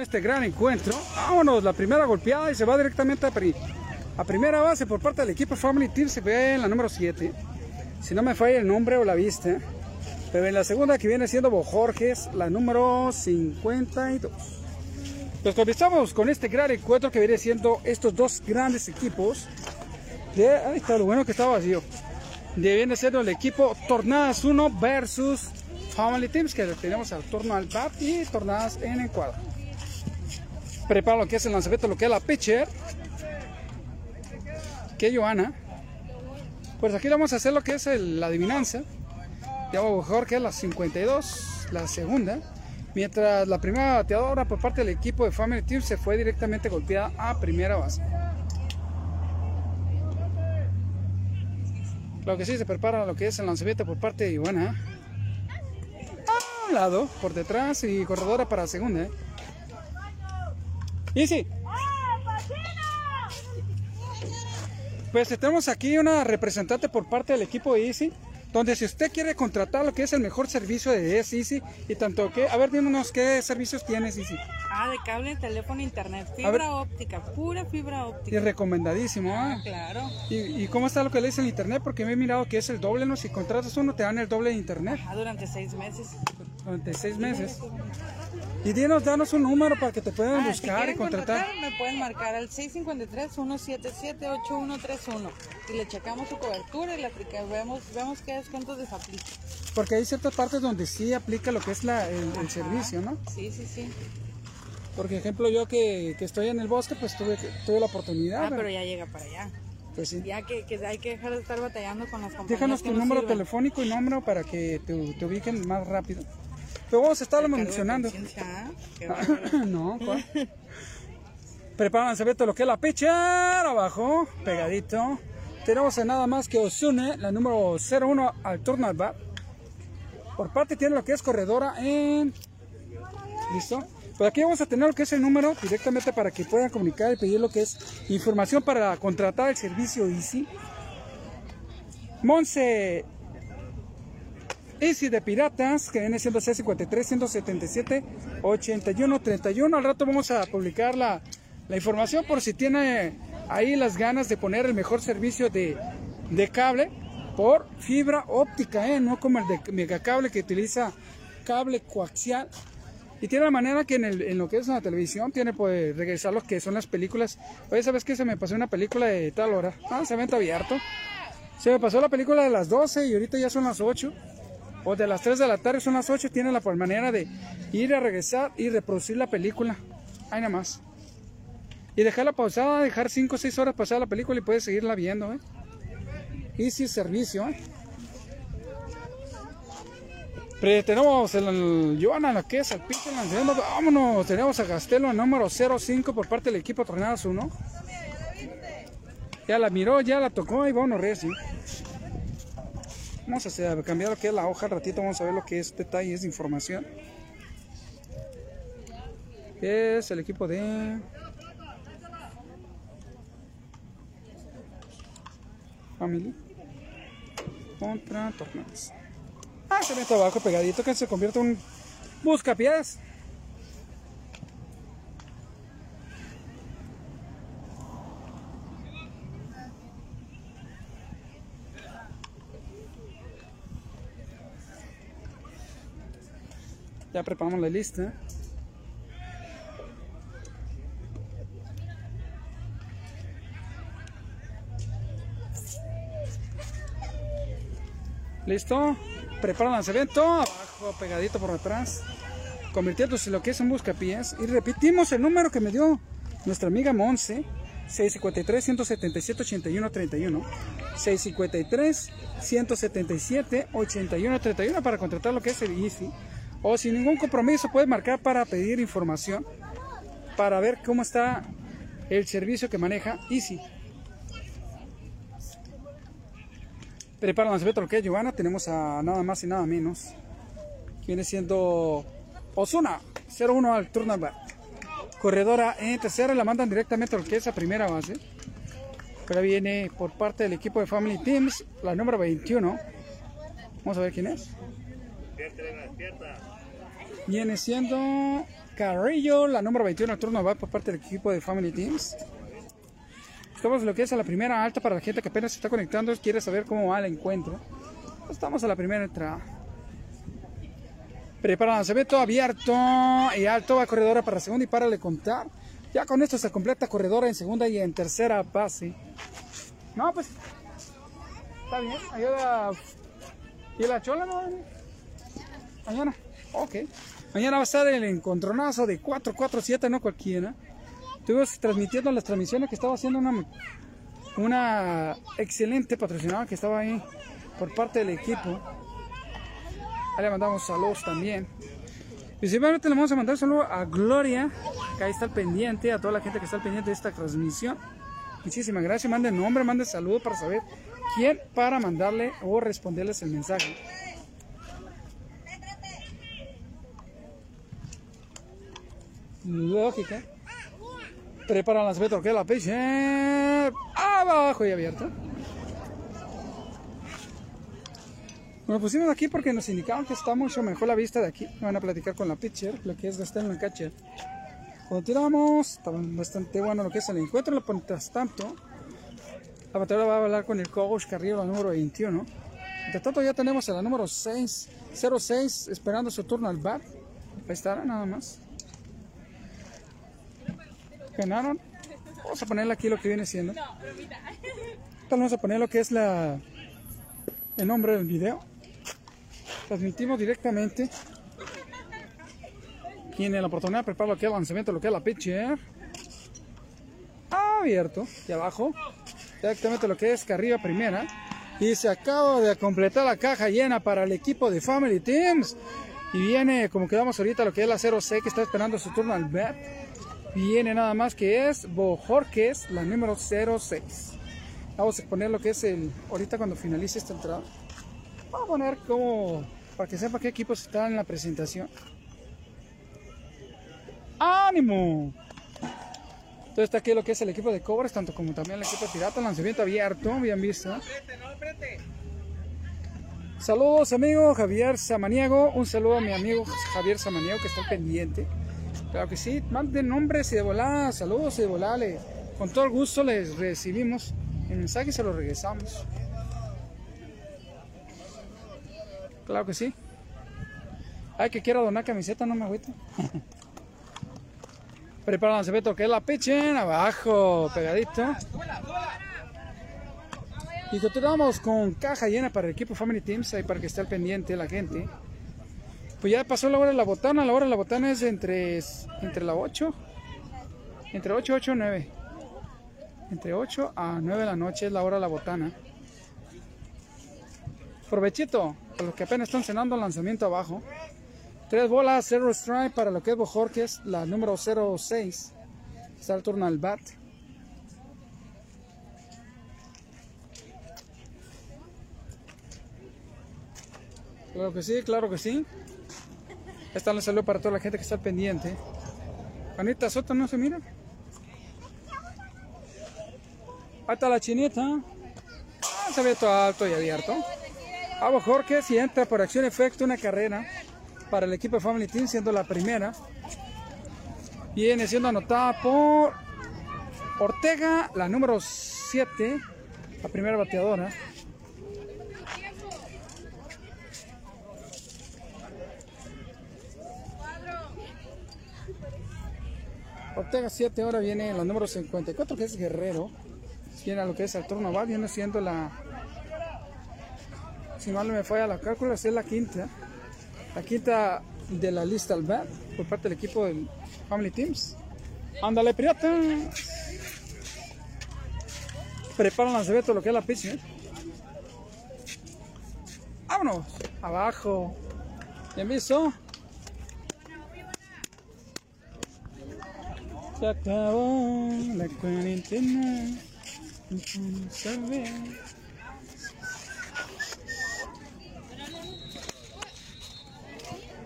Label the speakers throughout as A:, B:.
A: este gran encuentro. Vámonos, la primera golpeada y se va directamente a, pri- a primera base por parte del equipo Family Team. Se ve en la número 7. Si no me falla el nombre o la vista. Pero en la segunda que viene siendo Bojorges, la número 52. Pues comenzamos con este gran encuentro que viene siendo estos dos grandes equipos. De, ahí está lo bueno que está vacío. De viene siendo el equipo Tornadas 1 versus Family Teams, que tenemos al turno al bat y Tornadas en el. Prepara lo que es el lanzamiento, lo que es la pitcher. Que Joana. Pues aquí vamos a hacer lo que es la adivinanza. Ya mejor que es la 52, la segunda. Mientras la primera bateadora por parte del equipo de Family Team se fue directamente golpeada a primera base. Lo que sí se prepara lo que es el lanzamiento por parte de Ivana. A un lado, por detrás y corredora para segunda. ¿Eh? Y sí. Pues tenemos aquí una representante por parte del equipo de Easy, donde si usted quiere contratar lo que es el mejor servicio de es Easy y tanto que, a ver, dímonos qué servicios tienes Easy.
B: Ah, de cable, teléfono, internet, fibra óptica, pura fibra
A: Y
B: óptica.
A: recomendadísimo,
B: Ah,
A: ¿ah?
B: claro.
A: ¿Y, y cómo está lo que lees en internet? Porque me he mirado que es el doble, ¿no? Si contratas uno te dan el doble de internet
B: Ah, durante seis meses.
A: durante seis meses. Y dinos, danos un número para que te puedan
B: Ah, si
A: buscar y contratar.
B: me pueden marcar al 653-177-8131 y le checamos su cobertura y le aplicamos, vemos, vemos qué descuentos les aplica.
A: Porque hay ciertas partes donde sí aplica lo que es la, el, el servicio, ¿no?
B: Sí, sí, sí.
A: Por ejemplo, yo que, que estoy en el bosque, pues tuve, tuve la oportunidad.
B: Ah,
A: ¿verdad?
B: pero ya llega para allá.
A: Pues sí.
B: Ya que, que hay que dejar de estar batallando con las compañías
A: Déjanos tu número
B: sirven.
A: telefónico y número para que te, te ubiquen más rápido. Pero vamos a estarlo mencionando.
B: ¿ah?
A: No, ¿cuál? Prepárense, Beto, lo que es la pitcher abajo, pegadito. Tenemos a nada más que Osune, la número 01 al turno al bat. Por parte tiene lo que es corredora en... ¿Listo? Pues aquí vamos a tener lo que es el número directamente para que puedan comunicar y pedir lo que es información para contratar el servicio Easy. Monse Easy de Piratas, que viene siendo C53 177 81 31. Al rato vamos a publicar la, la información por si tiene ahí las ganas de poner el mejor servicio de, de cable por fibra óptica, ¿eh? no como el de megacable que utiliza cable coaxial. Y tiene la manera que en, el- en lo que es la televisión tiene pues regresar lo que son las películas. Oye, ¿sabes qué? Se me pasó una película de tal hora. Ah, se venta abierto. Se me pasó la película de las 12 y ahorita ya son las 8. O de las 3 de la tarde son las 8. Tiene la manera de ir a regresar y reproducir la película. Ahí nada más. Y dejarla pausada, dejar 5 o 6 horas pasada la película y puedes seguirla viendo. ¿eh? Easy servicio. ¿eh? Tenemos el, el Joana, la que es al. Vámonos, tenemos a Castelo número 05 por parte del equipo Tornadas 1. Ya la miró, ya la tocó y vámonos recio. Vamos a hacer- cambiar lo que es la hoja al ratito, vamos a ver lo que es detalles de información. Es el equipo de... Family contra Tornados. Ah, se mete abajo pegadito que se convierte en un buscapiés. Ya preparamos la lista. Listo. Prepara el lanzamiento. Abajo, pegadito por atrás. Convirtiéndose en lo que es un buscapiés. Y repetimos el número que me dio nuestra amiga Monse. 653 177 81 31 653 177 81 31 para contratar lo que es el Easy o sin ningún compromiso puedes marcar para pedir información para ver cómo está el servicio que maneja Easy Prepara el lo que es Giovanna. Tenemos a nada más y nada menos. Viene siendo Osuna, 0-1 al turno al bat. Corredora en tercera, la mandan directamente a lo que es a primera base. Ahora viene por parte del equipo de Family Teams, la número 21. Vamos a ver quién es. Viene siendo Carrillo, la número 21 el turno va por parte del equipo de Family Teams. Estamos lo que es a la primera alta para la gente que apenas se está conectando, quiere saber cómo va el encuentro. Estamos a la primera entrada. Prepara lanzamiento abierto y alto va corredora para segunda y para de contar. Ya con esto se completa corredora en segunda y en tercera base. No, pues está bien. Ayuda. ¿Y la chola no? Mañana. Ok. Mañana va a estar el encontronazo de 447, no cualquiera. Estuvimos transmitiendo las transmisiones que estaba haciendo una, una excelente patrocinadora que estaba ahí por parte del equipo. Ahí le mandamos saludos también. Principalmente le vamos a mandar saludos a Gloria, que ahí está al pendiente, a toda la gente que está al pendiente de esta transmisión. Muchísimas gracias. Mande nombre, mande saludos para saber quién para mandarle o responderles el mensaje. Lógica. Prepara las metros que la peixe. Abajo y abierto. Nos pusimos aquí porque nos indicaron que está mucho mejor la vista de aquí. Van a platicar con la pitcher, lo que es gastar en el catcher. Continuamos, está bastante bueno lo que es el encuentro. Mientras tanto, la batería va a hablar con el coach Carrillo, la número 21. Mientras tanto, ya tenemos a la número 6, 06, esperando su turno al bat. Ahí estará nada más. Ganaron. Vamos a ponerle aquí lo que viene siendo. Vamos a poner lo que es la el nombre del video. Transmitimos directamente. Tiene la oportunidad de preparar lo que es el lanzamiento, lo que es la pitcher. Abierto. Y abajo. Directamente lo que es que arriba primera. Y se acaba de completar la caja llena para el equipo de Family Teams. Y viene, como quedamos ahorita, lo que es la 0C que está esperando su turno al bat. Viene nada más que es Bojorques, la número 06. Vamos a poner lo que es el, ahorita cuando finalice esta entrada. Vamos a poner como, para que sepa qué equipos están en la presentación. ¡Ánimo! Entonces está aquí lo que es el equipo de Cobras, tanto como también el equipo de Pirata, lanzamiento abierto, bien visto. Saludos amigo Javier Samaniego, un saludo a mi amigo Javier Samaniego que está pendiente. Claro que sí, manden nombres y de volada, saludos y de volada, con todo el gusto les recibimos el mensaje y se lo regresamos. Claro que sí. Ay, que quiero donar camiseta, no me agüita. Prepara el lanzamiento que es la pichen, abajo, pegadito. Y continuamos con caja llena para el equipo Family Teams, ahí para que esté al pendiente la gente. Pues ya pasó la hora de la botana, la hora de la botana es entre, entre la 8, entre 8, 8, 9. Entre 8 a 9 de la noche es la hora de la botana. Provechito, para los que apenas están cenando lanzamiento abajo. Tres bolas, 0 strike para lo que es Bojorques, la número 06. Está el turno al bat. Claro que sí, claro que sí. Esta le salió para toda la gente que está pendiente. Juanita Soto no se mira. Está la chinita. Ah, se ve todo alto y abierto. Abo Jorge si entra por acción efecto una carrera para el equipo Family Team, siendo la primera. Viene siendo anotada por Ortega, la número 7, la primera bateadora. Ortega 7 ahora viene en la número 54 que es Guerrero. Viene a lo que es el turno va, viene siendo la... Si mal no me falla la cálcula, es la quinta. La quinta de la lista al bat por parte del equipo del Family Teams. Ándale, pirata. Preparan lanzamiento lo que es la pitch. ¿eh? Vámonos. Abajo. Bien visto. Se acabó la cuarentena.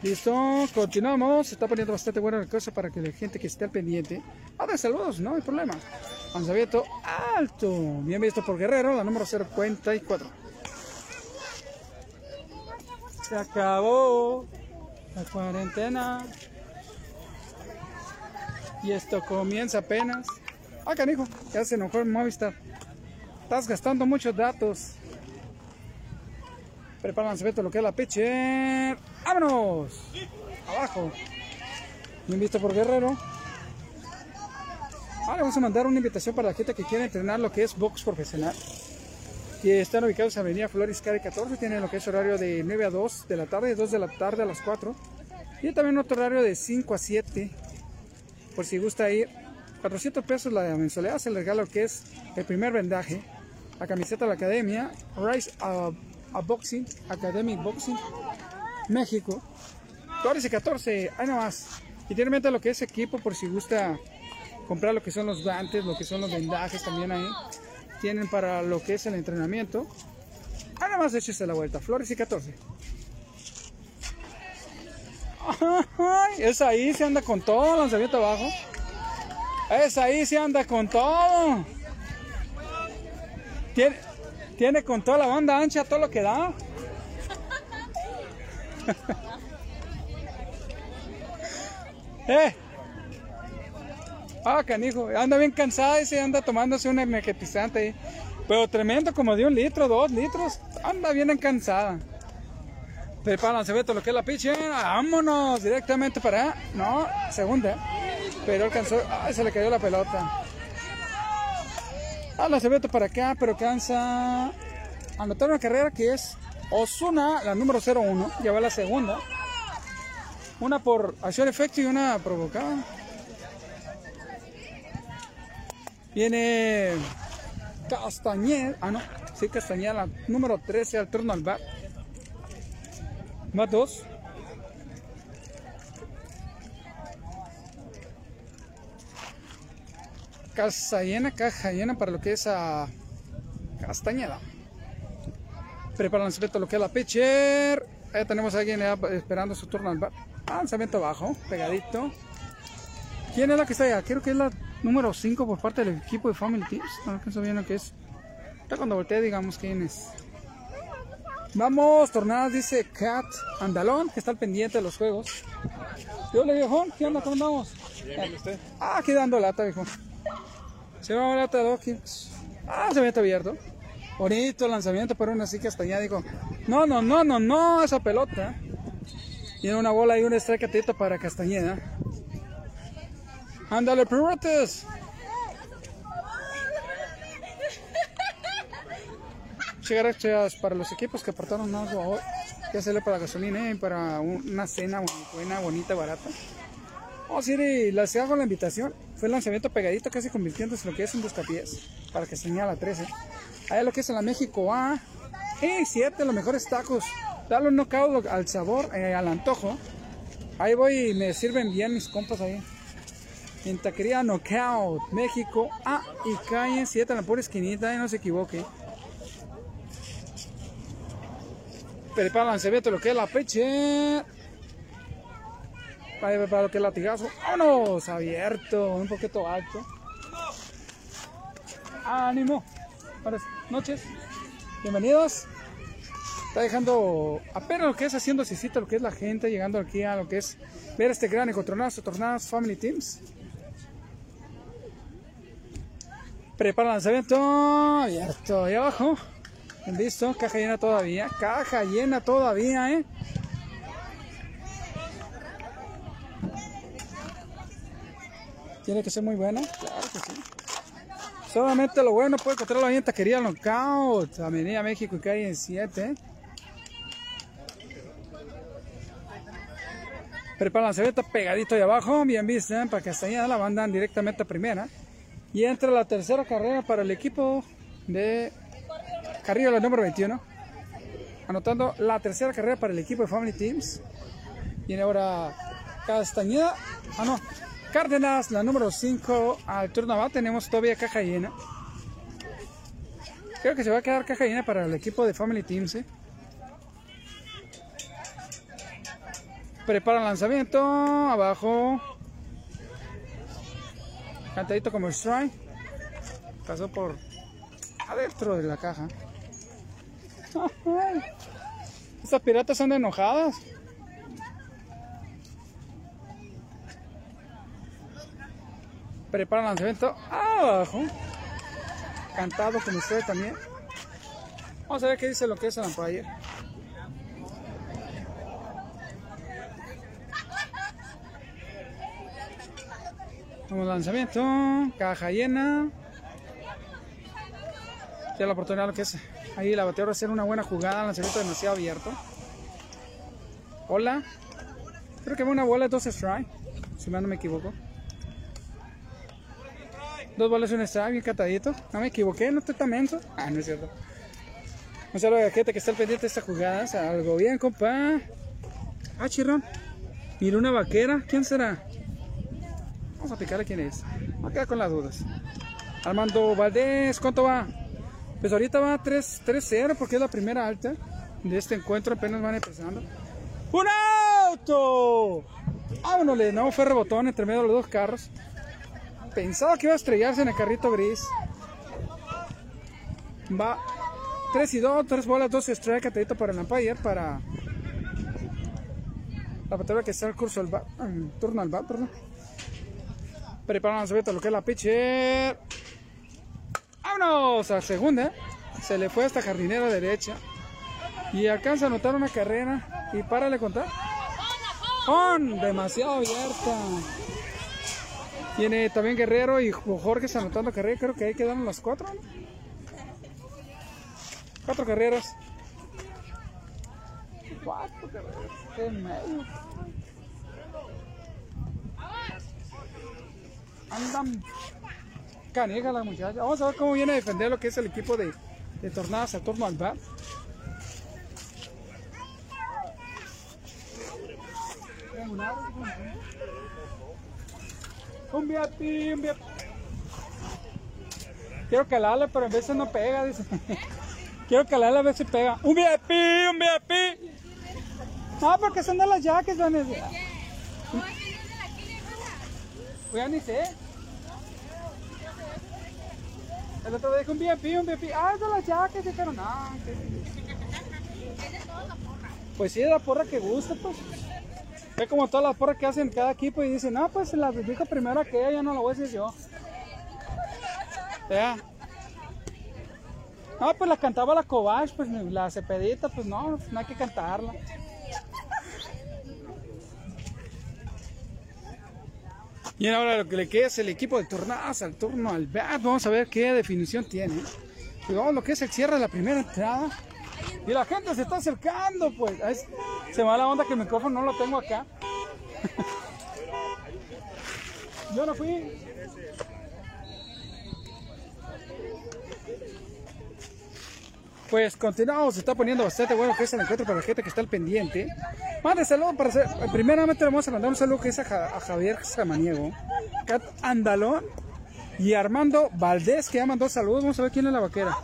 A: Listo, continuamos. Se está poniendo bastante buena la cosa para que la gente que esté al pendiente. De saludos, no hay problema. Lanzamiento alto. Bien visto por Guerrero, la número 054. Se acabó la cuarentena. Y esto comienza apenas. Ah, canijo, ya se enojó el Movistar. Estás gastando muchos datos. Preparan todo lo que es la pitcher. ¡Vámonos! Abajo. Bien visto por Guerrero. Ahora vamos a mandar una invitación para la gente que quiere entrenar lo que es box profesional. Y están ubicados en Avenida Flores Cari 14. Tienen lo que es horario de 9 a 2 de la tarde, 2 de la tarde a las 4. Y también otro horario de 5 a 7. Por si gusta ir. 400 pesos la mensualidad. Se le regala que es el primer vendaje. La camiseta de la academia. Rise a, Boxing. Academic Boxing. México. Flores y 14. Ahí nomás. Y tiene lo que es equipo por si gusta comprar lo que son los guantes, lo que son los vendajes también ahí. Tienen para lo que es el entrenamiento. Ahí nomás échese la vuelta. Flores y 14. Es ahí, se anda con todo, lanzamiento abajo. Es ahí, se anda con todo. Tiene, tiene con toda la banda ancha todo lo que da. eh. Ah, canijo, anda bien cansada y se anda tomándose un energetizante ahí. Pero tremendo, como de un litro, dos litros. Anda bien cansada. Preparan, se ve todo lo que es la piche. Vámonos directamente para. No, segunda. Pero alcanzó. Ay, se le cayó la pelota. La Cebeto para acá, pero cansa. Anotar una carrera que es Osuna, la número 01. Lleva la segunda. Una por acción efecto y una provocada. Viene Castañeda. Ah, no. Sí, Castañeda, la número 13 al turno al bar. Más dos. Casa llena, caja llena para lo que es a Castañeda. Preparan lanzamiento lo que es la pitcher. Ahí tenemos a alguien esperando su turno al bar. Lanzamiento abajo, pegadito. ¿Quién es la que está allá? Creo que es la número 5 por parte del equipo de Family Teams. No alcanzo bien lo que es. Está cuando volteé, digamos quién es. Vamos, tornadas, dice Cat Andalón, que está al pendiente de los juegos. Yo le viejón, ¿qué onda? ¿Cómo andamos? Bien, usted? Ah, aquí dando lata, viejo. Se va a lata de Ah, se mete abierto. Bonito lanzamiento, pero aún así que hasta allá dijo, no, no, no, no, no, esa pelota. Tiene una bola y un strike para Castañeda. Ándale, perrotes. gracias para los equipos que aportaron agua hoy. Ya se le para gasolina y para una cena buena, bonita, barata. Vamos a ir y les hago la invitación. Fue el lanzamiento pegadito, casi convirtiéndose en lo que es un buscapiés. Para que señala 13. Ahí lo que es en la México A. Y 7, los mejores tacos. Dale un knockout al sabor, eh, al antojo. Ahí voy y me sirven bien mis compas ahí. En Taquería Knockout, México A y calle 7 en la pura esquinita, no se equivoque. Prepara el lanzamiento lo que es la peche. Para, lo que es latigazo. ¡Vámonos! Abierto, un poquito alto. ¡Ánimo! Buenas noches. Bienvenidos. Está dejando apenas lo que es haciendo cita, lo que es la gente, llegando aquí a lo que es ver este gran encontronazo, tornados Family Teams. Prepara el lanzamiento. Abierto. Ahí abajo. Listo, caja llena todavía. Caja llena todavía, ¿eh? Tiene que ser muy buena. Claro que sí. Solamente lo bueno puede encontrarlo ahí en Taquería Knockout. Avenida México y calle 7. Prepara la está pegadito ahí abajo. Bien visto, ¿eh? para que hasta allá la mandan directamente a primera. Y entra la tercera carrera para el equipo de Carrillo, la número 21. Anotando la tercera carrera para el equipo de Family Teams. Viene ahora Castañeda. Ah, no. Cárdenas, la número 5. Al turno va. Tenemos todavía caja llena. Creo que se va a quedar caja llena para el equipo de Family Teams. ¿eh? Prepara el lanzamiento. Abajo. Cantadito como strike. Pasó por adentro de la caja. Estas piratas son enojadas. Prepara el lanzamiento abajo. Cantado como ustedes también. Vamos a ver qué dice lo que es el umpire. Vamos lanzamiento, caja llena. Ya la oportunidad lo que es. Ahí la bateadora hacer una buena jugada, lanzamiento demasiado abierto. Hola. Creo que va una bola dos strike, si no me equivoco. Dos bolas un strike, bien catadito. No me equivoqué, no estoy tan menso. Ah, no es cierto. Un saludo a la gente que está al pendiente de esta jugada. Algo bien, compa. Ah, chirrón. Mira una vaquera. ¿Quién será? Vamos a picarle quién es. Voy a quedar con las dudas. Armando Valdés, ¿cuánto va? Pues ahorita va 3-0 porque es la primera alta de este encuentro. Apenas van empezando. ¡Un auto! Vámonos, no, fue rebotón entre medio de los dos carros. Pensaba que iba a estrellarse en el carrito gris. Va 3 y 2, 3 bolas, 2 strike, catadito para el umpire, para la patada que está el curso al bat, turno al bat, perdón. Preparamos a lo que es la pitcher. A segunda. Se le fue hasta jardinera derecha. Y alcanza a anotar una carrera. Y párale contar. ¡On! Demasiado abierta. Tiene también Guerrero y Jorge anotando carrera. Creo que ahí quedaron las cuatro. Cuatro carreras. Cuatro carreras. Qué medio. Andan canija la muchacha. Vamos a ver cómo viene a defender lo que es el equipo de, de Tornada Saturno al bat. Un VIP, un VIP. Quiero calarle, pero en veces no pega, dice. Quiero calarle a si pega. Un VIP, un VIP. No, porque son de las jackets, Vanessa. Pues ya ni sé. El otro día dijo un VIP, un VIP. Ah, es de las jackets, pero no. Pues sí, es la porra que gusta, pues. Es como todas las porras que hacen cada equipo y dicen, no, pues la dijo primero que ella, ya no lo voy a decir yo. Ya. No, pues la cantaba la Cobach, pues la cepedita, pues no, no hay que cantarla. Y ahora lo que le queda es el equipo de tornadas al turno al bat. Vamos a ver qué definición tiene. Vamos lo que es el cierre de la primera entrada. Y la gente se está acercando, pues. se me va la onda que el micrófono no lo tengo acá. Yo no fui. Pues continuamos, se está poniendo bastante bueno que es el encuentro para la gente que está al pendiente. Mande saludos para hacer. Primeramente le vamos a mandar un saludo que es a, Javier Samaniego, Cat Andalón y Armando Valdés que ya mandó saludos. Vamos a ver quién es la vaquera.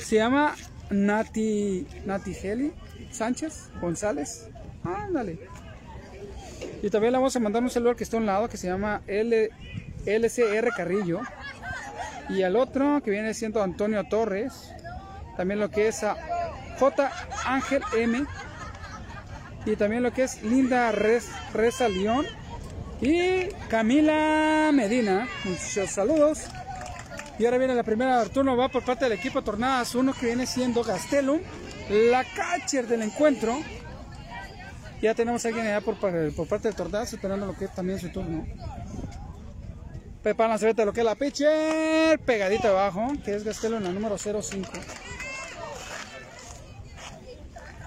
A: Se llama Nati, Nati Heli Sánchez González. Ándale. Y también le vamos a mandar un saludo que está a un lado que se llama L, LCR Carrillo. Y al otro que viene siendo Antonio Torres. También lo que es a J. Ángel M. Y también lo que es Linda Reza León. Y Camila Medina. Muchos saludos. Y ahora viene la primera turno, va por parte del equipo Tornadas 1 que viene siendo Gastelum, la catcher del encuentro. Ya tenemos a alguien allá por, por parte de Tornadas esperando lo que es también su turno. Pepa de lo que es la pitcher, pegadita abajo, que es Gastelum, la número 05.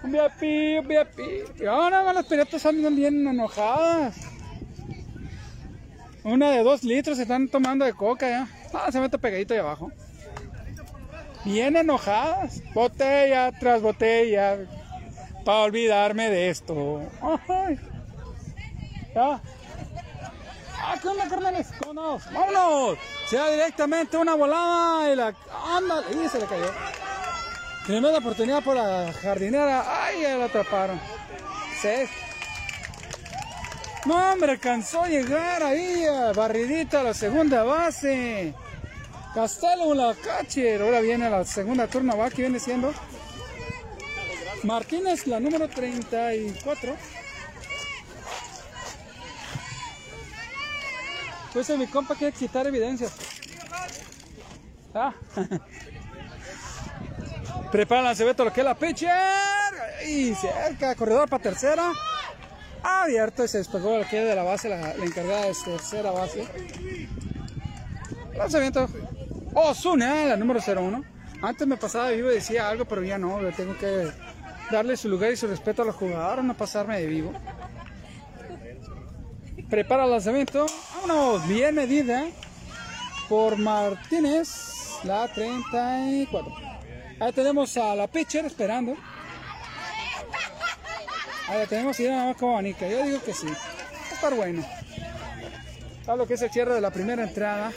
A: Un VIP, un VIP. Y ahora las piratas andan bien enojadas. Una de dos litros se están tomando de coca ya. Ah, se mete pegadito ahí abajo. Bien enojadas. Botella tras botella. Para olvidarme de esto. Ya. Ah, ¿qué onda, carnales? ¿Cómo ¡Vámonos! Se da directamente una volada y la. ¡Ándale! Y se le cayó. Tremenda oportunidad por la jardinera. ¡Ay! Ya la atraparon. Sí. No, hombre, alcanzó a llegar ahí, barridita a la segunda base. Castelo la catcher. Ahora viene la segunda turno, va, viene siendo Martínez, la número 34. Pues mi compa quiere quitar evidencias. Ah. Prepara Lancebeto lo que es la pitcher. Y cerca, corredor para tercera. Abierto y se despegó lo que es de la base, la, encargada de tercera base. Lanzamiento. Osuna, la número 01. Antes me pasaba vivo y decía algo, pero ya no. Tengo que darle su lugar y su respeto a los jugadores, no pasarme de vivo. Prepara el lanzamiento. Vámonos, bien medida por Martínez, la 34. Ahí tenemos a la pitcher esperando. Ahí la tenemos y nada más como abanica. Yo digo que sí. Va a estar bueno. ¿Sabes lo que es el cierre de la primera entrada?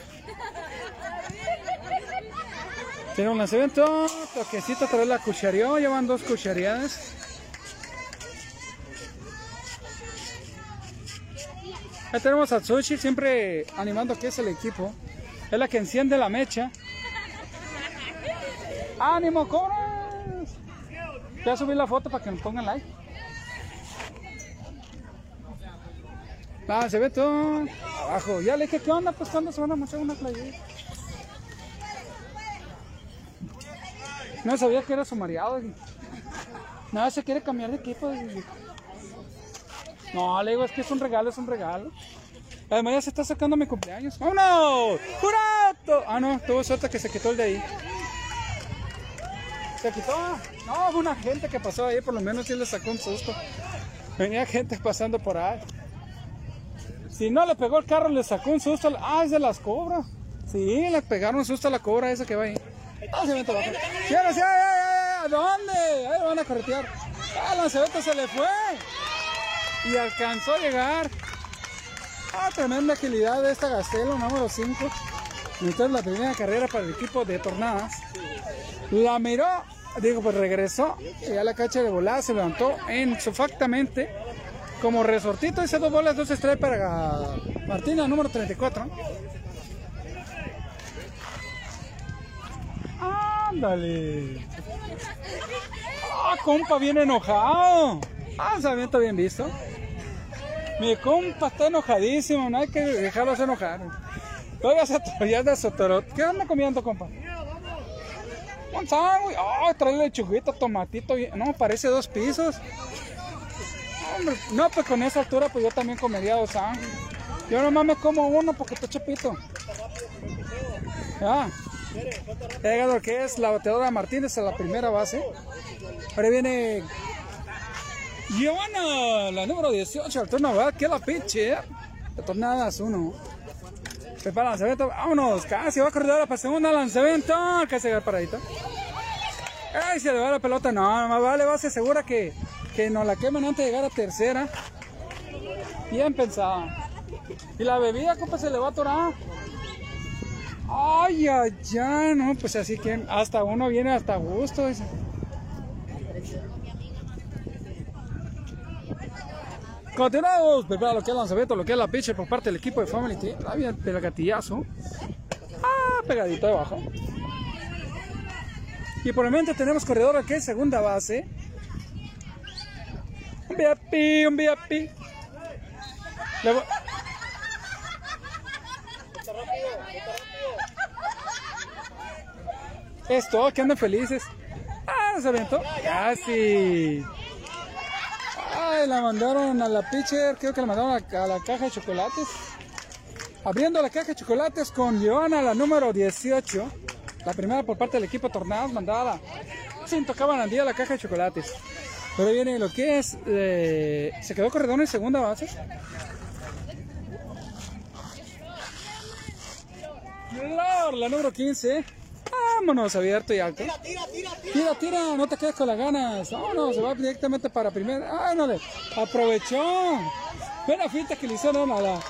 A: Tiene un lanzamiento, toquecito, otra vez la cuchareó, llevan dos cuchareadas. Ahí tenemos a Tsuchi siempre animando que es el equipo. Es la que enciende la mecha. ¡Ánimo, cobras! Voy a subir la foto para que me pongan like. Ah, se ve todo abajo. Ya le dije, ¿qué onda? Pues cuando se van a mostrar una playera. No sabía que era su mareado. Nada, se quiere cambiar de equipo. No, le digo, es que es un regalo, es un regalo. Además ya se está acercando mi cumpleaños. ¡Vámonos! ¡Jurato! Ah, no, tuvo suerte que se quitó el de ahí. ¿Se quitó? No, fue una gente que pasó ahí, por lo menos sí le sacó un susto. Venía gente pasando por ahí. Si no le pegó el carro, le sacó un susto. Ah, es de las cobras. Sí, le pegaron un susto a la cobra esa que va ahí. Ah, se ¿A dónde? Ahí lo van a corretear. Ah, Lancebeto se le fue. Y alcanzó a llegar. Ah, tremenda agilidad de esta Gastelo, número 5. Esta es la primera carrera para el equipo de Tornadas. La miró, digo, pues regresó. Y ya la cacha de volada se levantó en sufactamente como resortito. Dice dos bolas, dos estrellas para Martina, número 34. Ándale. Ah, compa, bien enojado. Ah, avienta bien visto. Mi compa está enojadísimo, no hay que dejarlos enojar. Todavía se ya de sotorot. ¿Qué anda comiendo, compa? Un sándwich. Oh, trae lechuguita, tomatito. No, parece dos pisos. No, pues con esa altura, pues yo también comería dos sándwiches. Yo nomás me como uno porque estoy chapito. Ya. Llega lo que es la bateadora Martínez a la primera base. Ahora viene Giovanna, la número 18, al turno, ¿verdad? Que la pinche. De tornadas uno. Prepara lanzamiento, vámonos, casi va a correr para segunda lanzamiento, casi llegar paradito. Ay, se le va la pelota, no, más vale base segura que, que nos la queman antes de llegar a tercera. Bien pensado. Y la bebida, compa, se le va a atorar. Ay, ay, ya, no, pues así que hasta uno viene hasta gusto. Dice. Continuamos, prepara lo que es el lanzamiento, lo que es la pitcher por parte del equipo de Family Team. Ah, bien, el gatillazo. Ah, pegadito debajo. Y por el momento tenemos corredor aquí en segunda base. Un VIP, un VIP. Le voy- Esto, que andan felices. Ah, se aventó. Casi. La mandaron a la pitcher, creo que la mandaron a la, caja de chocolates. Abriendo la caja de chocolates con Joana, la número 18. La primera por parte del equipo Tornados, mandada. Sin tocaban al la caja de chocolates. Pero viene lo que es. eh, se quedó corredor en segunda base. La número 15. Vámonos, abierto y alto. Tira, tira, no te quedes con las ganas. Vámonos, se va directamente para primera. ¡Ándale! Aprovechó. Buena finta que le hicieron a la.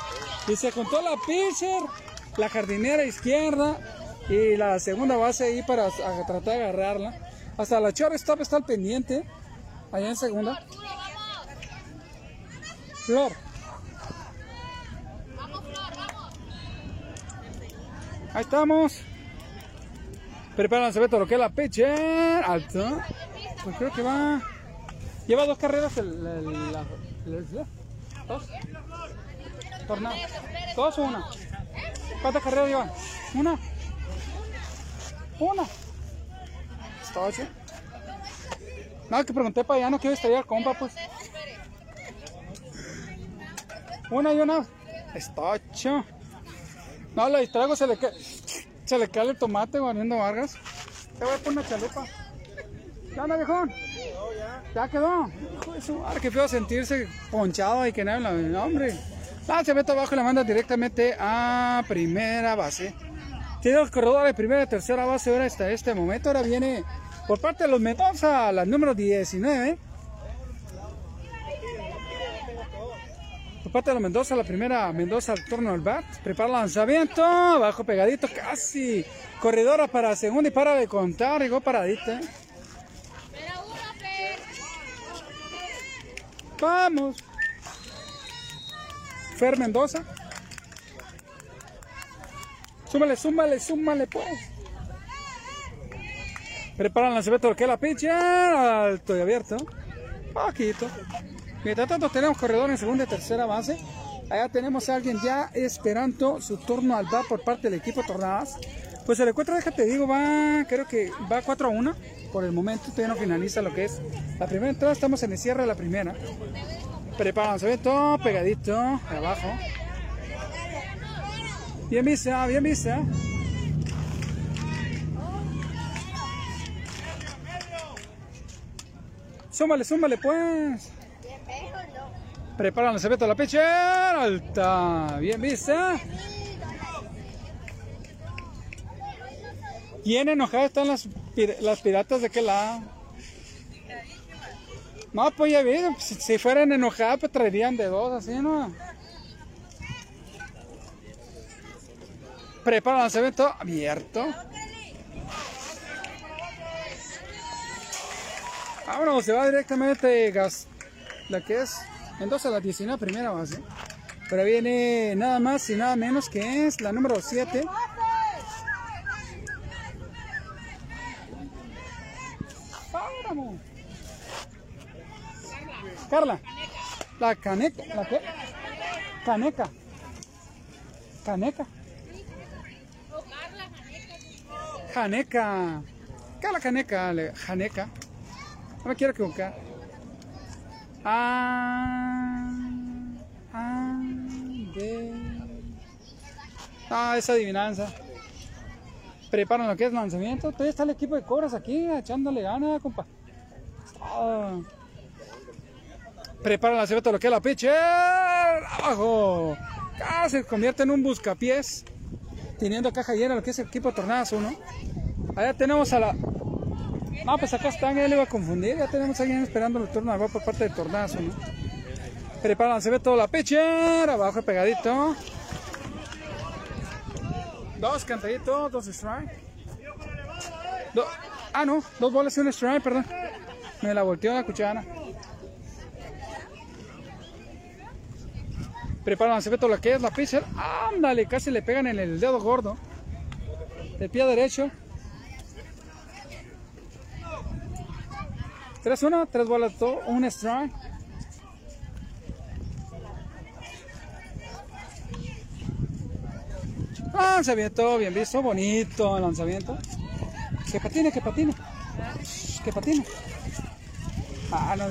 A: Y se contó la pitcher, la jardinera izquierda y la segunda base ahí para a- tratar de agarrarla. Hasta la shortstop está al pendiente. Allá en segunda. Flor. Ahí estamos. Prepara el lo que es la pitcher. Alto. Pues creo que va. Lleva dos carreras el. el- la- ¿Dos? Tornado. ¿Dos o una? ¿Cuántas carreras llevan? Una. Una. Está ocho. No, que pregunté para allá, no quiero estar compa, pues. Una y una. Está ocho. No, le distraigo, se le, cae, se le cae el tomate, guardiendo Vargas. Te voy a poner una chalupa. ¿Qué onda, viejón? Ya quedó. Hijo de su madre, feo sentirse ponchado y que no, hombre. Ah, se mete abajo y la manda directamente a primera base. Tiene los corredores de primera y tercera base ahora hasta este momento. Ahora viene por parte de los Mendoza, la número 19. Los Mendoza, la primera Mendoza al turno al bat. Prepara el lanzamiento. Abajo pegadito, casi. Corredora para segunda y para de contar. Llegó paradita. Vamos. Fer Mendoza. Súmale, súmale, súmale, pues. Preparan lanzamiento que la pinche alto y abierto. Poquito. Mientras tanto tenemos corredor en segunda y tercera base. Allá tenemos a alguien ya esperando su turno al bat por parte del equipo Tornadas. Pues el encuentro, déjate digo, va, creo que va 4 a 1 por el momento. Todavía no finaliza lo que es la primera entrada. Estamos en el cierre de la primera. Preparan, se ve todo pegadito abajo. Bien vista, bien vista. Súmale, súmale pues. Preparan, ve toda la pecha alta. Bien vista. Bien enojadas están las, las piratas de aquel lado. No, pues ya vi, si, si, fueran enojadas, pues traerían de dos, así, ¿no? Preparan el lanzamiento abierto. Vámonos, se va directamente gas, la que es entonces la 19 primera base. Pero viene nada más y nada menos que es la número 7. Vamos. Carla. La caneca. ¿La qué? Caneca. Caneca. Janeca. Carla Caneca. Janeca. No me quiero equivocar. Ah. Ah. De. Ah, esa adivinanza. Preparan lo que es lanzamiento. Todavía está el equipo de cobras aquí echándole ganas, compa. Ah. Preparan la cebeta lo que es la pitcher. Abajo. Casi se convierte en un buscapiés. Teniendo caja llena lo que es el equipo Tornadas 1. Allá tenemos a la. No, pues acá están, ya le iba a confundir. Ya tenemos a alguien esperando el turno de por parte de Tornadas 1. Preparan, se ve toda la pitcher. Abajo pegadito. Dos cantaditos, dos strike. Ah, no, dos bolas y un strike, perdón. Me la volteó la cuchara. Preparan se ve todo lo que es la pitcher. Ándale, casi le pegan en el dedo gordo. El pie derecho. 3-1, tres bolas, todo, un strike. Lanzamiento, bien visto, bonito el lanzamiento. Que patine, que patine. Que patine. Ah, no,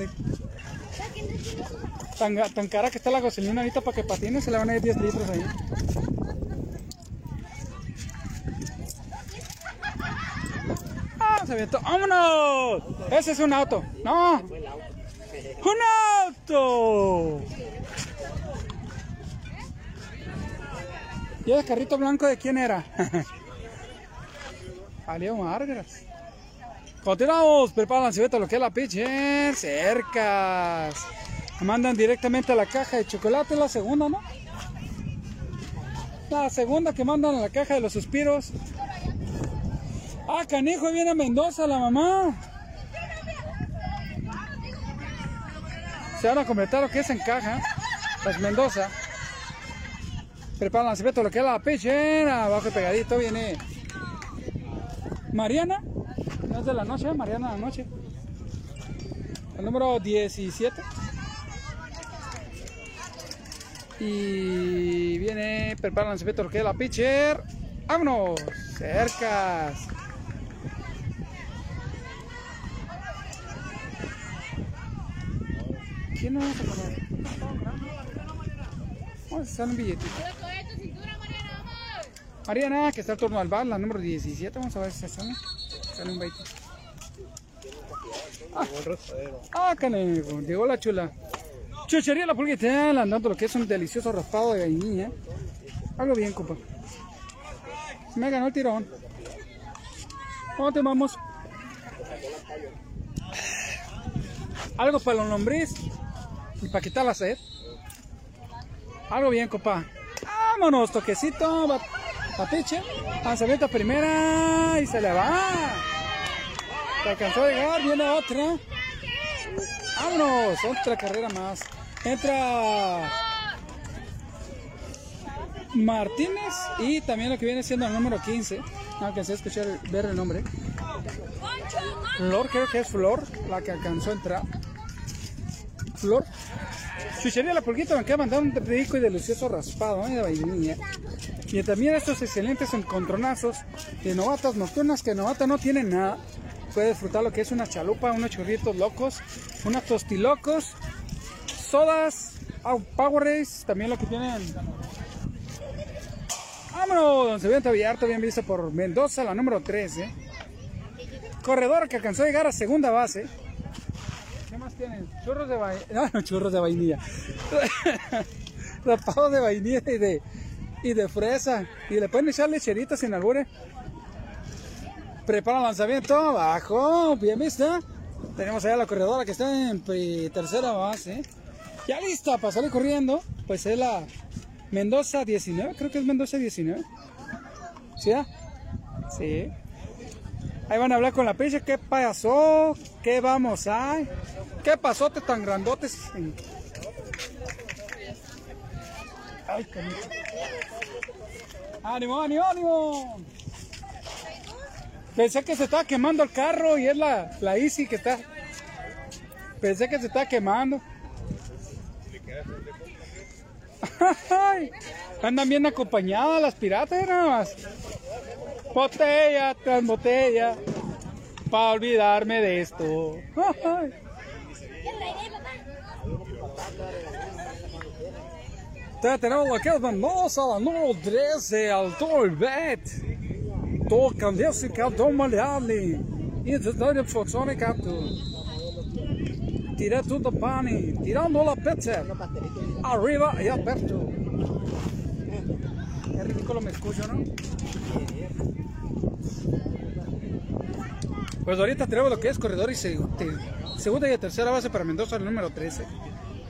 A: tan, tan cara que está la gasolina ahorita para que patine, se le van a ir 10 litros ahí. Lanzamiento, ¡vámonos! Ese es un auto, no. ¡Un auto! ¿Y el carrito blanco de quién era? Alió Margaras. Continuamos, preparan cebeta lo que es la pitcher, cercas. Mandan directamente a la caja de chocolate, la segunda, ¿no? La segunda que mandan a la caja de los suspiros. Ah, canijo, viene Mendoza, la mamá. Se van a completar lo que es en caja. Las Mendoza. Preparan lanzamiento lo que es la pechera. Abajo pegadito viene Mariana. No es de la noche, Mariana de la noche. El número 17. Y viene, prepara el lo que es la pitcher. ¡Vámonos! Cercas. ¿Quién no vamos a poner? Vamos a hacer un billetito. Mariana, que está el turno al bar, la número 17. Vamos a ver si sale. Sale un 20. Ah, ah canejo, llegó la chula. Chuchería la pulguita, andando lo que es un delicioso raspado de vainilla. Algo bien, compa. Me ganó el tirón. ¿Cómo te vamos? Algo para los lombriz y para quitar la sed. Algo bien, compa. Vámonos, toquecito. Papiche. Lanzamiento primera y se le va. Se alcanzó a llegar, viene otra. Vámonos, otra carrera más. Entra Martínez y también lo que viene siendo el número 15. No alcancé a escuchar, ver el nombre. Flor, creo que es Flor la que alcanzó a entrar. Flor. Chuchería La Pulguita me acaba mandar un rico y delicioso raspado ¿eh? de vainilla. Y también estos excelentes encontronazos de novatas nocturnas que novata no tiene nada. Puede disfrutar lo que es una chalupa, unos churritos locos, unos tostilocos, sodas, Power Race, también lo que tienen. Vámonos, se ve abierto, bien visto por Mendoza, la número 13. Corredor que alcanzó a llegar a segunda base. Churros de vainilla. No, no, churros de vainilla. Rapados de vainilla y de, y de fresa. Y le pueden echar lecheritas sin albure. Prepara el lanzamiento. Abajo. Bien vista. Tenemos allá la corredora que está en tercera base. Ya lista para salir corriendo. Pues es la Mendoza 19. Creo que es Mendoza 19. ¿Sí? Sí. Ahí van a hablar con la pecha. ¿Qué pasó? ¿Qué vamos a? ¿Qué pasote tan grandotes? Ay, ¡Ánimo, ánimo, ánimo! Pensé que se estaba quemando el carro y es la, la Easy que está. Pensé que se estaba quemando. Andan bien acompañadas las piratas, nada más. Botella tras botella. Para olvidarme de esto. tenemos lo que es Mendoza, la número 13, al Torbet. Tocan desse cartão maleável. E de funzione capto. Tira tutto pane, tirando la pezza. Arriba y aperto. Es ridículo me escucho, ¿no? Pues ahorita tenemos lo que es corredor y segunda y tercera base para Mendoza, el número 13.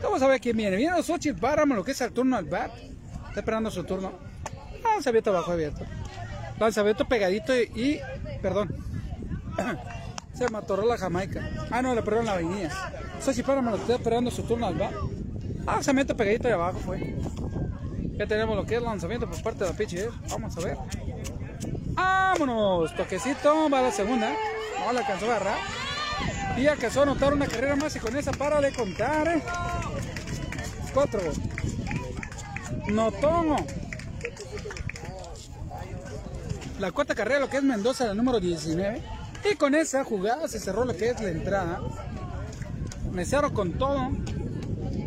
A: Vamos a ver quién viene. Viene Xochitl Páramo, lo que es el turno al bat. Está esperando su turno. Se abierto abajo abierto. Lanzamiento pegadito y, perdón. se matoró la Jamaica. Ah, no, le perdieron la vainilla. Xochitl Páramo lo está esperando su turno al bat. Lanzamiento pegadito de abajo fue. Ya tenemos lo que es lanzamiento por parte de la pitcher. Vamos a ver. Vámonos. Toquecito. Va a la segunda. No la alcanzó a agarrar. Y alcanzó a anotar una carrera más y con esa para de contar. ¿eh? Cuatro. No tomo. La cuarta carrera, lo que es Mendoza, la número 19. Y con esa jugada se cerró lo que es la entrada. Me cerro con todo.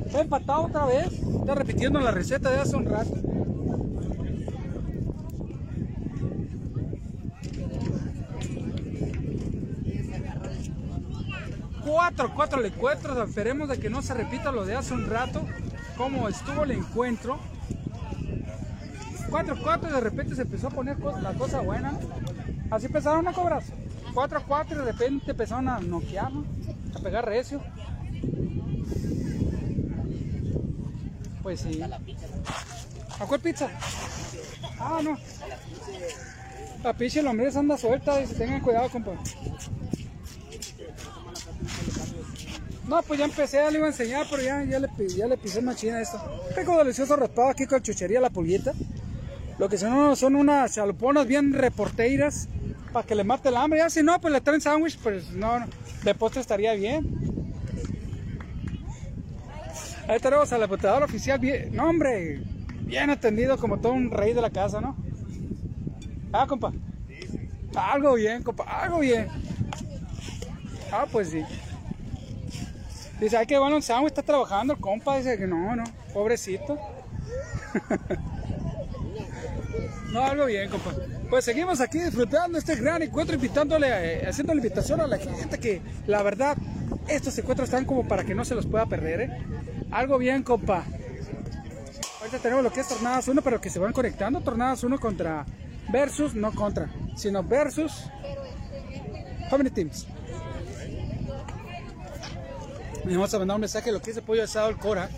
A: Está empatado otra vez. Está repitiendo la receta de hace un rato. Cuatro, cuatro encuentros. Esperemos de que no se repita lo de hace un rato. Como estuvo el encuentro. 4-4 y de repente se empezó a poner la cosa buena. Así empezaron a cobrar. 4-4 y de repente empezaron a noquear, a pegar recio. Pues sí. ¿A cuál pizza? Ah, no. La pizza el hombre anda suelta, dice, tengan cuidado, compa. No, pues ya empecé, ya le iba a enseñar, pero ya, ya, le, ya le pisé machina esto. Tengo delicioso raspado aquí con chuchería la pulguita. Lo que son, son unas chaluponas bien reporteiras para que le mate el hambre. Ya si no, pues le traen sándwich, pues no, de postre estaría bien. Ahí tenemos al aputador oficial, bien, no hombre, bien atendido como todo un rey de la casa, ¿no? Ah, compa. Algo bien, compa, algo bien. Ah, pues sí. Dice, ay, que Samu está trabajando, el compa. Dice que no, no, pobrecito. no, algo bien, compa. Pues seguimos aquí disfrutando este gran encuentro, invitándole, eh, haciendo la invitación a la gente que, la verdad, estos encuentros están como para que no se los pueda perder, ¿eh? Algo bien, compa. Ahorita tenemos lo que es Tornadas 1, pero que se van conectando. Tornadas 1 contra versus, no contra, sino versus Family Teams. Vamos a mandar un mensaje de lo que es el pollo asado el Cora.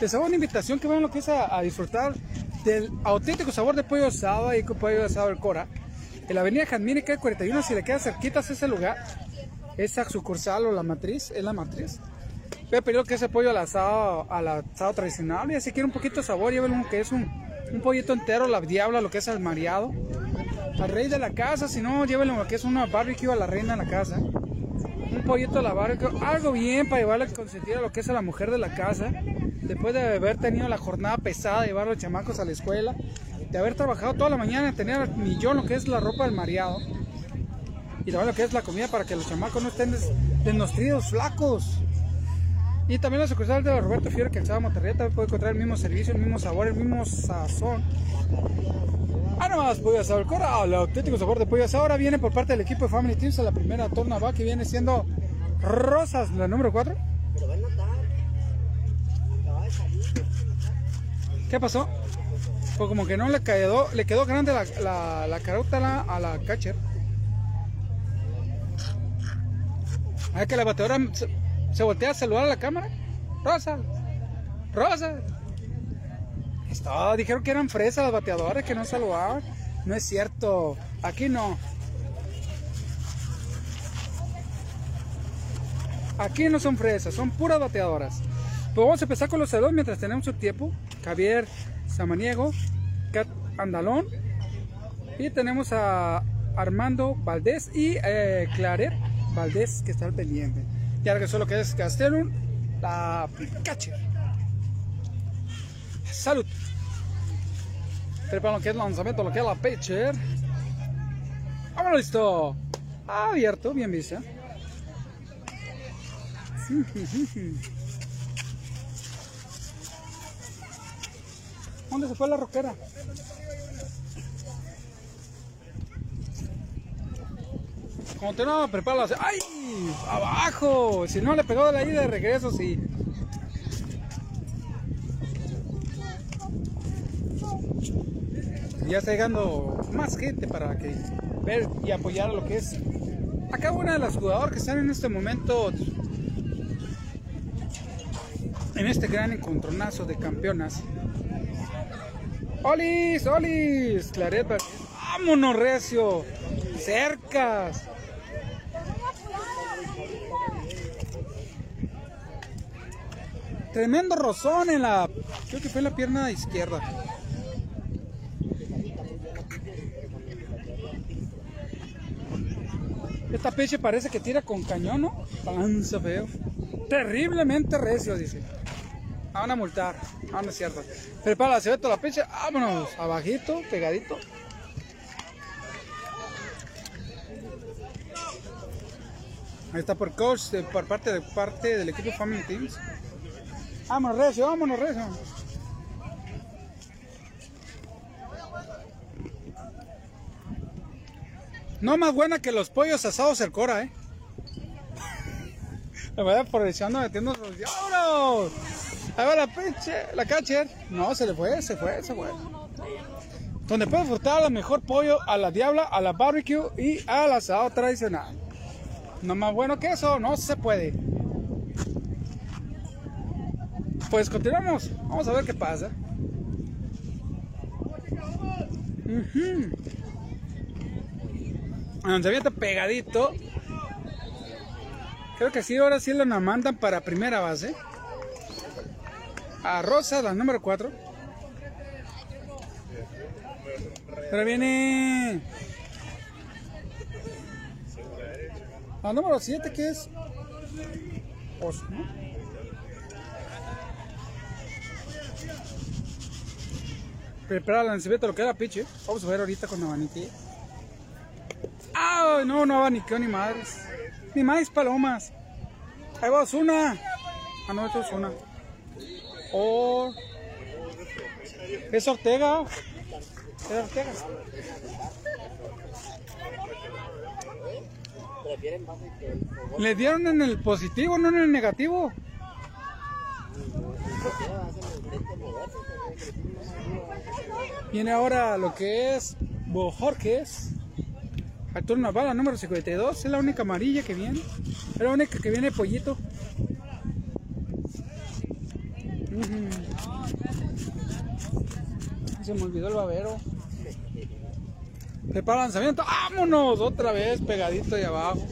A: Les hago una invitación que vayan lo que es a, disfrutar del auténtico sabor de pollo asado y con pollo asado el Cora. En la avenida Jazmín, que 41, si le queda cerquita a ese lugar, esa sucursal o la matriz, es la matriz. Voy a pedir que ese pollo al asado, al asado tradicional. Y si quiere un poquito de sabor, llévenlo que es un, un pollito entero, la diabla, lo que es el mareado. Al rey de la casa, si no, llévenlo lo que es una barbecue a la reina de la casa pollito a la barca, algo bien para llevarle a consentir a lo que es a la mujer de la casa, después de haber tenido la jornada pesada, llevar a los chamacos a la escuela, de haber trabajado toda la mañana, tener al millón lo que es la ropa del mareado, y también lo que es la comida para que los chamacos no estén desnutridos, flacos. Y también la sucursal de Roberto Fiore que el Monterrey también puede encontrar el mismo servicio, el mismo sabor, el mismo sazón. Ah, más pollo asado el Cora, el auténtico sabor de pollo asado. Ahora viene por parte del equipo de Family Teams a la primera torna va que viene siendo Rosas, la número 4. ¿Qué pasó? Pues como que no le quedó, le quedó grande la, la, la carota a la, a la catcher. Es que la bateadora se, se, voltea a saludar a la cámara. Rosa, Rosa. Dijeron que eran fresas las bateadoras que no saludaban. No es cierto. Aquí no. Aquí no son fresas, son puras bateadoras. Pues vamos a empezar con los saludos mientras tenemos su tiempo. Javier Samaniego, Cat Andalón. Y tenemos a Armando Valdés y eh, Claret Valdés que está al pendiente. Ya que solo que es Castellón, la catcher. Salud. Prepara lo que es lanzamiento, lo que es la pitcher. Vámonos listo. Abierto, bien visto. ¿Dónde se fue la roquera? Continúa, prepara ¡Ay! ¡Abajo! Si no le pegó de la ida de regreso, sí. Ya está llegando más gente para que ver y apoyar lo que es acá una de las jugadoras que están en este momento en este gran encontronazo de campeonas. ¡Olis! ¡Olis! Claret, vámonos recio, cercas. Tremendo rozón en la, creo que fue en la pierna izquierda. Esta peche parece que tira con cañón, ¿no? Panza feo. Terriblemente recio, dice. Van a multar. Ah, no es cierto. Prepara la toda la peche. Vámonos. Abajito, pegadito. Ahí está por coach, por parte, de, parte del equipo Family Teams. Vámonos recio, vámonos recio. No más buena que los pollos asados el Cora, eh. La voy aprovechando metiendo los diablos. A ver la pinche, la catcher. No, se le fue, se fue, se fue. Donde puede disfrutar el mejor pollo a la diabla, a la barbecue y al asado tradicional. No más bueno que eso, no se puede. Pues continuamos. Vamos a ver qué pasa. Donde avienta pegadito. Creo que sí, ahora sí la mandan para primera base. A Rosa, la número 4. Pero viene... La número 7 que es... Oso, ¿no? Prepara el lanzamiento lo que era piche. Vamos a ver ahorita con la manitilla. No, no abaniqueó ni madres. Ni más palomas. Ahí va una. Ah, no, esto es una. Oh. Es Ortega. Es Ortega. Le dieron en el positivo, no en el negativo. Viene ahora lo que es Bojorques. Arturo Navarra, número 52. Es la única amarilla que viene. Es la única que viene pollito. Se me olvidó el babero. Prepara lanzamiento. ¡Vámonos! Otra vez pegadito ahí abajo.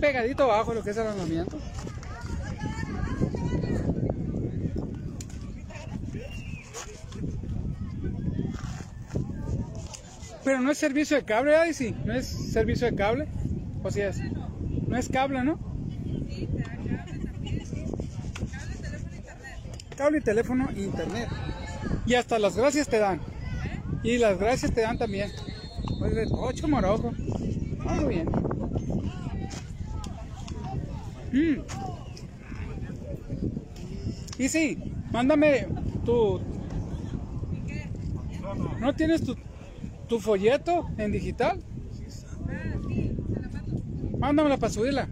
A: Pegadito abajo lo que es el lanzamiento. Pero no es servicio de cable, ahí sí, no es servicio de cable. O si es. No es cable, ¿no? Cable y teléfono e internet. Y hasta las gracias te dan. Y las gracias te dan también. De ocho moroco. Muy bien. Mm. Y sí, mándame tu. ¿No tienes tu, tu folleto en digital? Mándamela para subirla.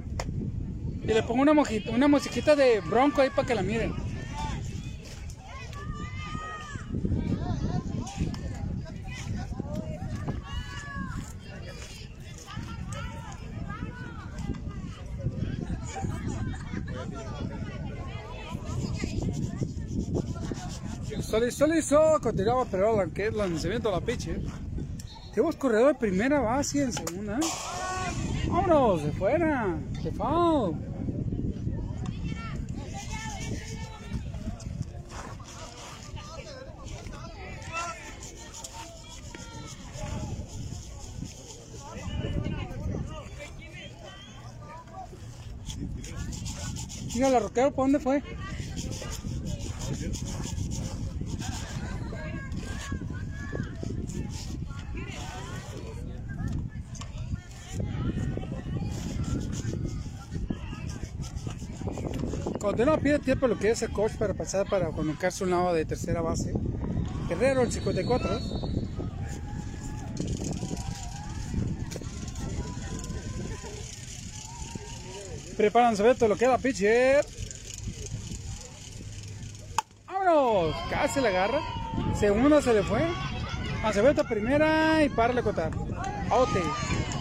A: Y le pongo una, mojita, una musiquita de bronco ahí para que la miren. hizo continuaba pero el lanzamiento a la piche. Tenemos corredor de primera base en segunda. Vámonos, de fuera, de foul. la roquero, ¿por dónde fue? Cuando no pide tiempo lo que es el coach para pasar para colocarse un lado de tercera base. Guerrero el 54. Preparan ver todo lo que pitcher. ¡Vámonos! Casi la agarra. Segunda se le fue. Acevedo primera y para le cotar. Aute.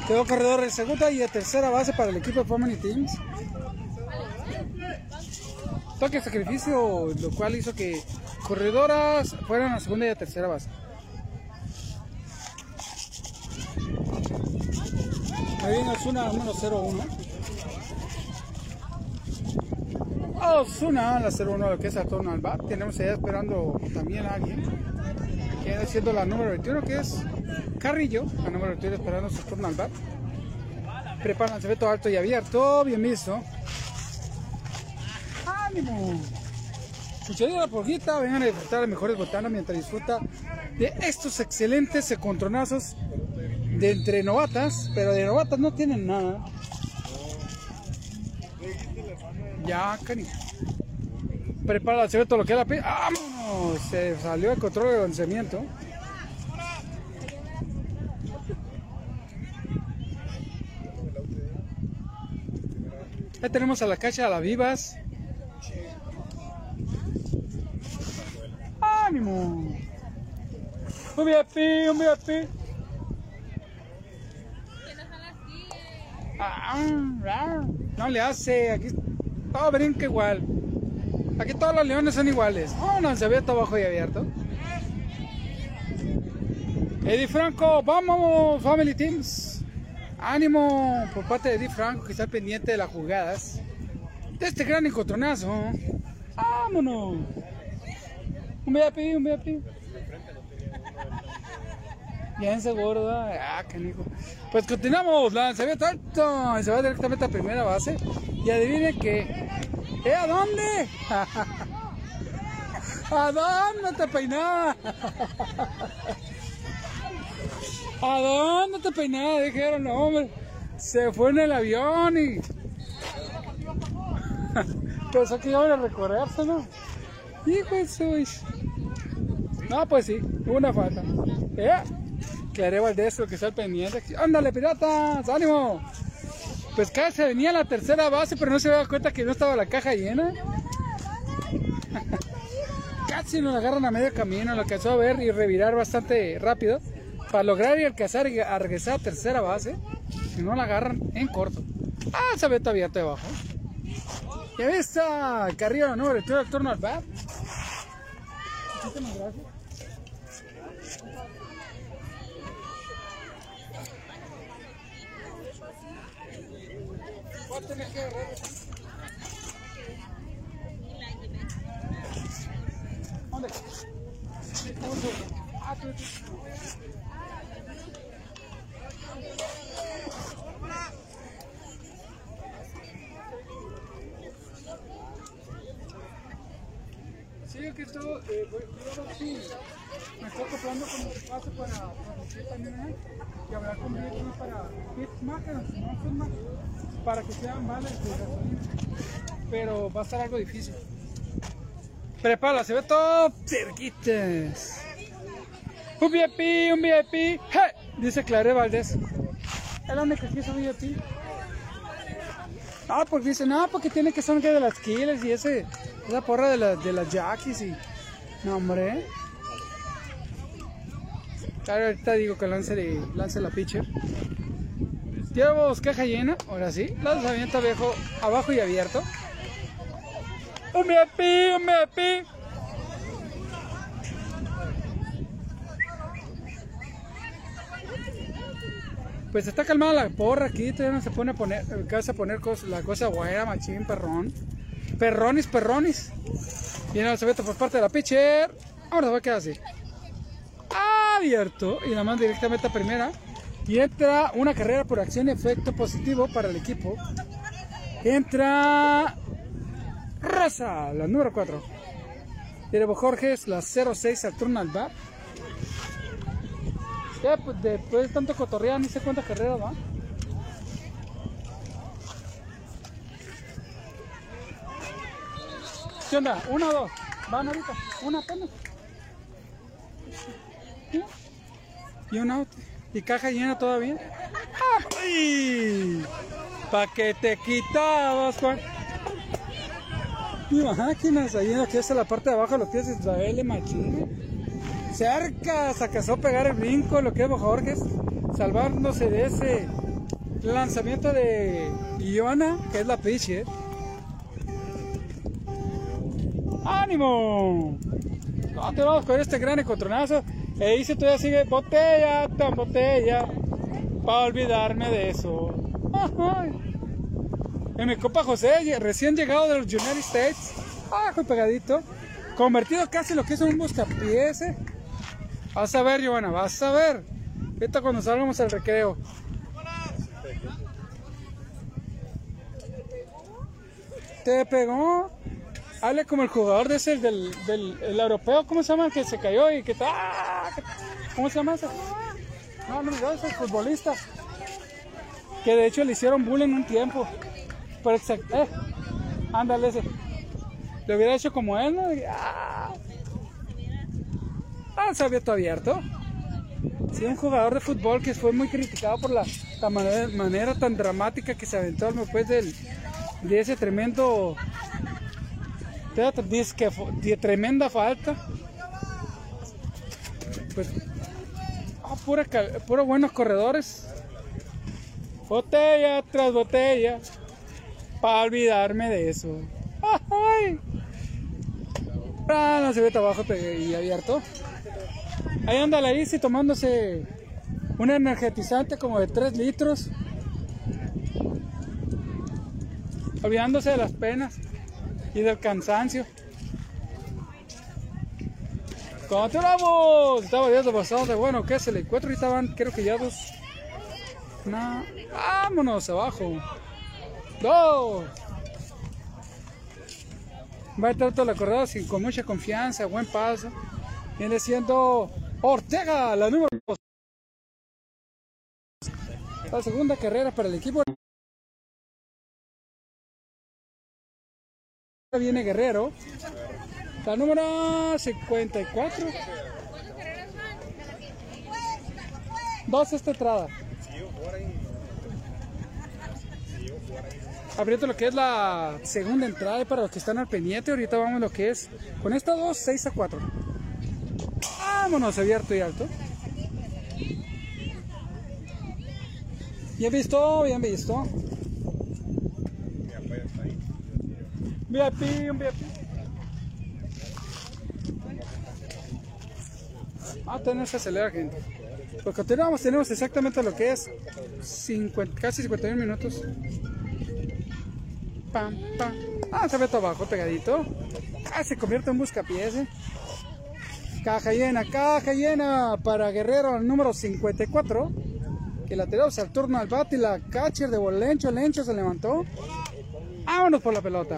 A: Quedó corredor de segunda y de tercera base para el equipo de Family Teams toque sacrificio, lo cual hizo que corredoras fueran a segunda y a tercera base. Ahí viene Osuna número 01. Osuna, la 01, lo que es torno al bat. Tenemos allá esperando también a alguien. Que viene siendo la número 21, que es Carrillo, la número 21 esperando su turno al bat. Preparan el todo alto y abierto, bien visto ánimo. Chuchería la porrita, vengan a disfrutar las mejores botanas mientras disfruta de estos excelentes encontronazos de entre novatas, pero de novatas no tienen nada. Ya, cani. Prepara el todo lo que era. ¡Vámonos! Se salió el control de lanzamiento. Ahí tenemos a la cacha a la vivas. Ánimo. Un VIP, un VIP. Ah, no le hace, aquí todo brinca igual. Aquí todos los leones son iguales. Oh, no, se todo abajo y abierto. Eddie Franco, vamos, Family Teams. Ánimo por parte de Eddie Franco que está pendiente de las jugadas de este gran encontronazo. Vámonos. Un VIP, un VIP. Bien seguro, ah, canijo. Pues continuamos, lanzamiento alto. Se va directamente a primera base. Y adivinen que. ¿Eh, a dónde? ¿A dónde te peinaba? ¿A dónde te peinaba? Dijeron, no, hombre. Se fue en el avión y. Pensó que iba a recorrerse, ¿no? Hijo de. No, pues sí, una falta. ¿Eh? Claré Valdés, lo que está al pendiente. ¡Ándale, piratas! ¡Ánimo! Pues casi venía a la tercera base, pero no se daba cuenta que no estaba la caja llena. casi nos agarran a medio camino, lo alcanzó a ver y revirar bastante rápido para lograr y alcanzar a regresar a tercera base. Si no la agarran en corto. Ah, se ve todavía abajo. Y ahí está Carrillo número 3 del turno al bat. Muchísimas gracias. ¿Dónde? Ah, tú. Sí, que esto, eh, voy, me estoy acoplando con mi espacio para transmitir también ¿eh? y hablar con mi equipo para Pitmaker, no para que sean vales. Pero va a estar algo difícil. Prepara, se ve todo cerquitas. Un VIP, un VIP, ¡hey! dice Clare Valdés. La única que hizo VIP. Ah, porque dice, no, porque tiene que ser que de las kills y ese, esa porra de, la, de las jackies y. No, hombre. Claro, ahorita digo que lance, lance la pitcher. Llevamos caja llena, ahora sí. Lanzamiento viejo, abajo y abierto. Un VIP, un VIP. Pues está calmada la porra aquí, todavía no se pone a poner, a poner la cosa guayra, machín, perrón. Perronis, perronis. Viene cebeto por parte de la pitcher. Ahora va a quedar así. Abierto. Y la manda directamente a primera. Y entra una carrera por acción y efecto positivo para el equipo. Entra Rosa, la número 4. Tiene Jorges, la 06 al turno al bat. Ya, pues después de tanto cotorrear, ni sé cuántas carreras va. ¿Qué onda? ¿Una o dos? ¿Van ahorita? ¿Una apenas? ¿Y una auto? ¿Y caja llena todavía? ¡Ay! ¿Pa' que te quitabas, Juan? Máquinas, ahí aquí está la parte de abajo, los pies de Israel, machín cerca, se alcanzó pegar el brinco, lo que es Jorge, salvándose de ese lanzamiento de Iona, que es la pitcher. ¡Ánimo! vamos con este gran encontronazo. E dice todavía sigue botella, tan botella, para olvidarme de eso. En mi copa José, recién llegado de los United States, ah, pegadito, convertido casi lo que es un buscapiés. Eh. Vas a ver, Giovanna, vas a ver. Ahorita cuando salgamos al recreo. ¿Te pegó? Hable como el jugador de ese del, del el europeo, ¿cómo se llama? Que se cayó y que está. ¿Cómo se llama ese? No, no, no, ese futbolista. Que de hecho le hicieron bullying un tiempo. Pero eh, ándale ese. Le hubiera hecho como él, ¿no? ¡ah! Ah, se abierto abierto. Sí, un jugador de fútbol que fue muy criticado por la, manera, tan dramática que se aventó después del, de ese tremendo. Dice de tremenda falta. Pues. Ah, pura, pura buenos corredores. Botella tras botella. Para olvidarme de eso. ¡Ay! Ah, no se ve abajo y abierto. Ahí anda la Isi tomándose un energetizante como de 3 litros. Olvidándose de las penas y del cansancio. Continuamos. Estaba viendo bastante bueno. ¿Qué se le encuentro? Ahorita van, creo que ya dos. No. Vámonos abajo. Dos. Va a entrar toda la corredora con mucha confianza, buen paso. Viene siendo Ortega, la número 2. La segunda carrera para el equipo. Viene Guerrero. La número 54. Dos esta entrada. Abriendo lo que es la segunda entrada para los que están al pendiente. Ahorita vamos lo que es con esta 2, 6 a 4. Vámonos abierto y alto. Bien visto, bien visto. VIP, un VIP. Ah, tenemos que acelerar, gente. Pues continuamos, tenemos exactamente lo que es 50, casi 51 minutos. Pam, pam. Ah, se ve todo abajo, pegadito. Ah, se convierte en buscapiés. ¿eh? Caja llena, caja llena para Guerrero número 54. Que la tiramos al turno al bate y la catcher de Bolencho, Lencho se levantó. Vámonos por la pelota.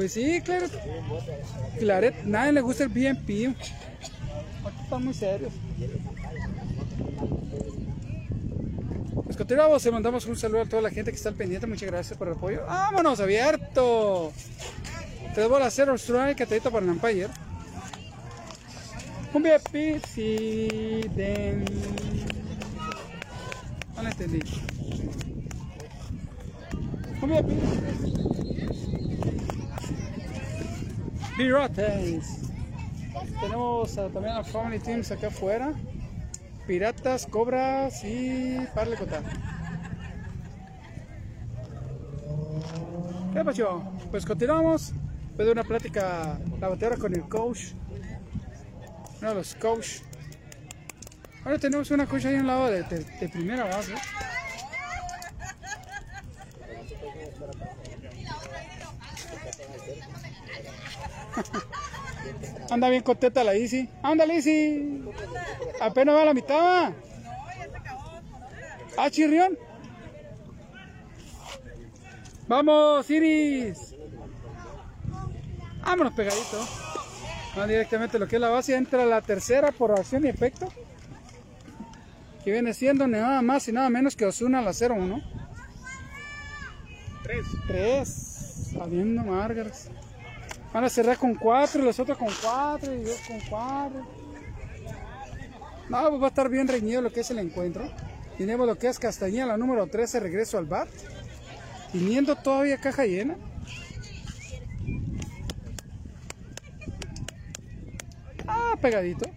A: Pues sí, claro. Claret, nadie le gusta el. Aquí están muy serios. Pues continuamos y mandamos un saludo a toda la gente que está al pendiente. Muchas gracias por el apoyo. ¡Vámonos, abierto! Tres bolas, cero strike, catadito para Empire. Un VIP, sí, den. No lo entendí. Un VIP. Pirates. Tenemos también a Family Teams acá afuera. Piratas, cobras y parle contar. ¿Qué pasó? Pues continuamos. Después de una plática la bateadora con el coach. Uno de los coach. Ahora tenemos una coach ahí a un lado de primera base. Anda bien contenta la Isi. Anda, Isi. Apenas va a la mitad. va. Ah, chirrión. Vamos, Iris. Vámonos pegadito. Va directamente lo que es la base. Entra la tercera por acción y efecto. Que viene siendo nada más y nada menos que Osuna la 0-1. 3. 3. Habiendo Margaret. Van a cerrar con 4 y los otros con 4 y yo con 4. No, pues va a estar bien reñido lo que es el encuentro. Tenemos lo que es Castañeda, la número 13, regreso al bar. Teniendo todavía caja llena. Ah, pegadito.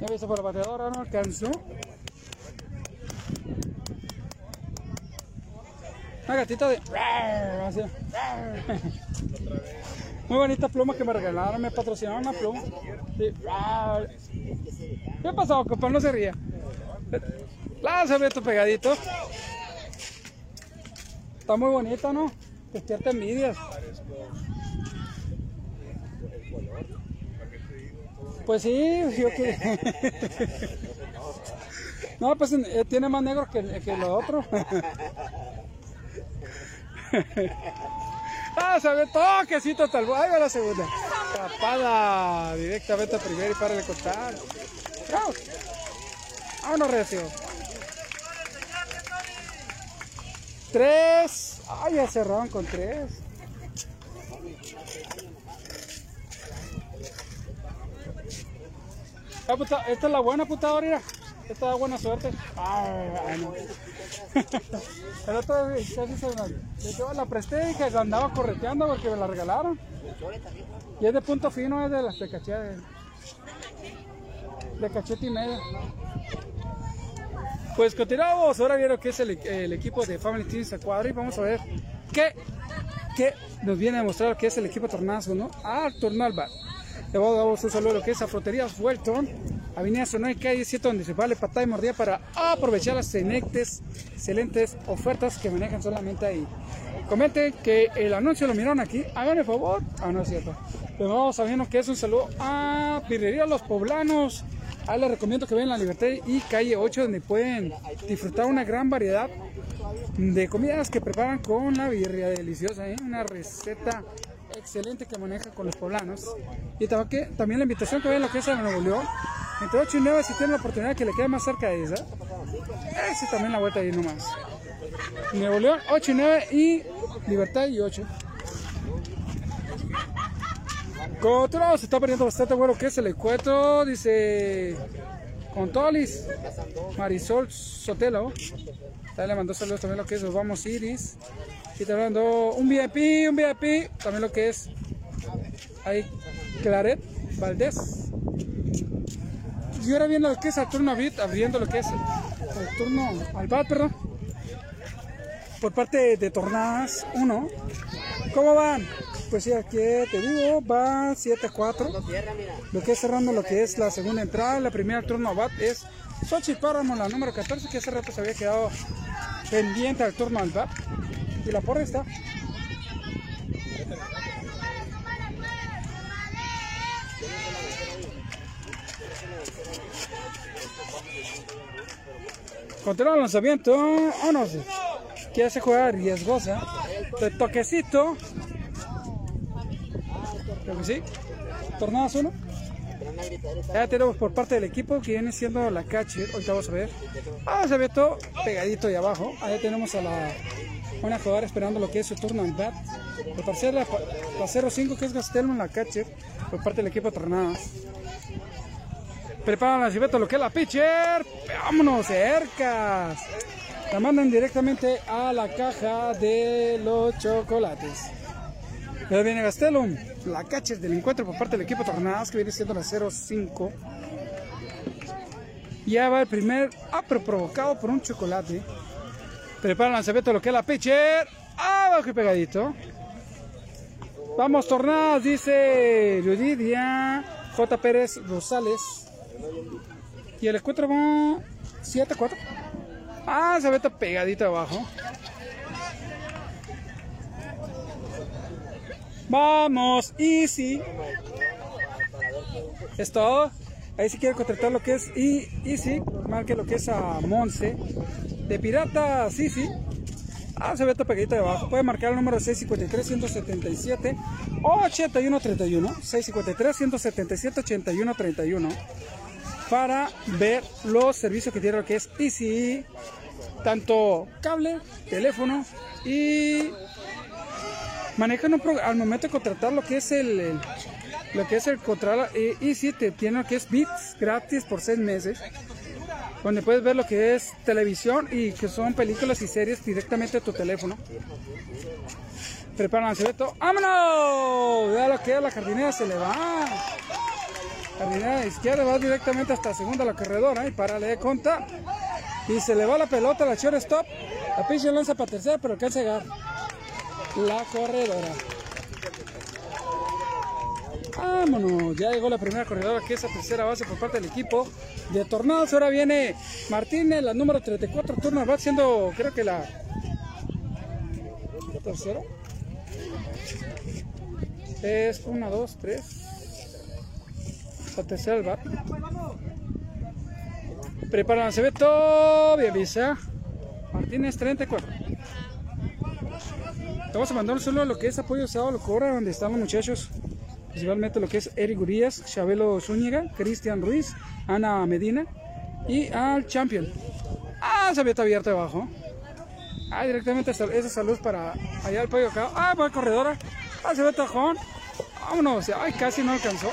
A: Ya visto por la bateadora, no alcanzó. Una gatita de... Muy bonita pluma que me regalaron, me patrocinaron una pluma. Sí. ¿Qué pasó, compa? No se ría. Lánzame tu pegadito. Está muy bonita, ¿no? Despierta envidias. Pues sí, yo que... No, pues eh, tiene más negro que, que lo otro. Ah, se ve toquecito hasta el... Ahí va la segunda. Tapada directamente a primera y para de contar. Bravo. Vámonos, recio. Tres. Ay, ya cerraron con tres. Ah, esta es la buena puta mira. Esta da buena suerte. Ay, no. El otro casi se yo la presté y que andaba correteando porque me la regalaron. Y es de punto fino, es de las de cachete, de, de cachete y medio. Pues continuamos, ahora vieron que es el, equipo de Family Teams a cuadro y vamos a ver qué, qué nos viene a mostrar que es el equipo Tornazo, ¿no? Ah, Tornalba. Le a dar un saludo a lo que es a Fruterías Welton, Avenida Sonora calle 7, donde se vale patada y mordida para aprovechar las excelentes, excelentes ofertas que manejan solamente ahí. Comenten que el anuncio lo miraron aquí, hagan el favor. Ah, no es cierto. Pero vamos sabiendo que es un saludo a Birrería Los Poblanos, Ahí les recomiendo que vean La Libertad y Calle 8, donde pueden disfrutar una gran variedad de comidas que preparan con la birria deliciosa, ¿eh? una receta excelente que maneja con los poblanos. Y también la invitación que vean lo que es Nuevo León, entre 8 y 9 si tienen la oportunidad que le quede más cerca de esa. Esa también la vuelta ahí nomás. Nuevo León 8 y 9 y Libertad y 8. Control, se está perdiendo bastante bueno que es el encuentro, dice Contolis, Marisol Sotelo. le mandó saludos también lo que es Vamos Iris. Y te hablando un VIP, un VIP, también lo que es ahí Claret Valdés. Y ahora viene lo que es turno Bit, abriendo lo que es el turno al bat, perdón. Por parte de Tornadas 1. ¿Cómo van? Pues sí, aquí te digo, va 7-4. Lo que es cerrando lo que es la segunda entrada. La primera turno bat es Xochitl Páramo, la número 14, que hace rato se había quedado pendiente al turno al bat. Y la porra está. Continúa el lanzamiento. Oh, no sé. Quiere hace jugar riesgosa. De toquecito. Creo que sí. Tornadas uno. Ya tenemos por parte del equipo que viene siendo la catcher. Ahorita vamos a ver. Ah, se ve todo pegadito ahí abajo. Ahí tenemos a la una jugadora esperando lo que es su turno en bat. Por la, la 0-5 que es Gastelman, la catcher. Por parte del equipo Tornadas. Preparan la cibeta lo que es la pitcher. Vámonos, cercas. La mandan directamente a la caja de los chocolates. Ya viene Gastelum, la catcher del encuentro por parte del equipo Tornadas, que viene siendo la 0-5. Ya va el primer apro provocado por un chocolate. Prepara el lanzamiento lo que es la pitcher. Abajo y pegadito. Vamos, Tornadas, dice Ludidia J. Pérez Rosales. Y el encuentro va 7-4. Ah, se ve pegadito abajo. Vamos, easy. Es todo. Ahí si quiere contratar lo que es Easy, marque lo que es a Monse. De Pirata, sí. Ah, se ve pegadito de abajo. Puede marcar el número 653-177 8131. 653-177-8131. Para ver los servicios que tiene lo que es Easy. Tanto cable, teléfono y manejan un al momento de contratar lo que es el, lo que es el contrato y, si te tiene lo que es bits gratis por seis meses donde puedes ver lo que es televisión y que son películas y series directamente a tu teléfono. Preparan el cebeto ¡vámonos! vea lo que es la jardinera se le va. Jardinera izquierda va directamente hasta segunda la corredora y para de conta. Y se le va la pelota la shortstop la pinche lanza para tercera pero alcanza a llegar. La corredora. Vámonos, ya llegó la primera corredora que es la tercera base por parte del equipo de Tornados. Ahora viene Martínez, la número 34, turno va siendo creo que la, tercera. Es 1, 2, 3. La tercera va. Preparan, se ve todo bien, visa. Martínez 34 vamos a mandar solo lo que es apoyo sábado locura donde están los muchachos. Principalmente lo que es Eric Urias, Chabelo Zúñiga, Cristian Ruiz, Ana Medina y al Champion. Ah, se había abierto abajo. Ah, directamente esa salud para allá el pollo acá. Ah, va corredora. Ah, se ve tajón. Vámonos. Ay, casi no alcanzó.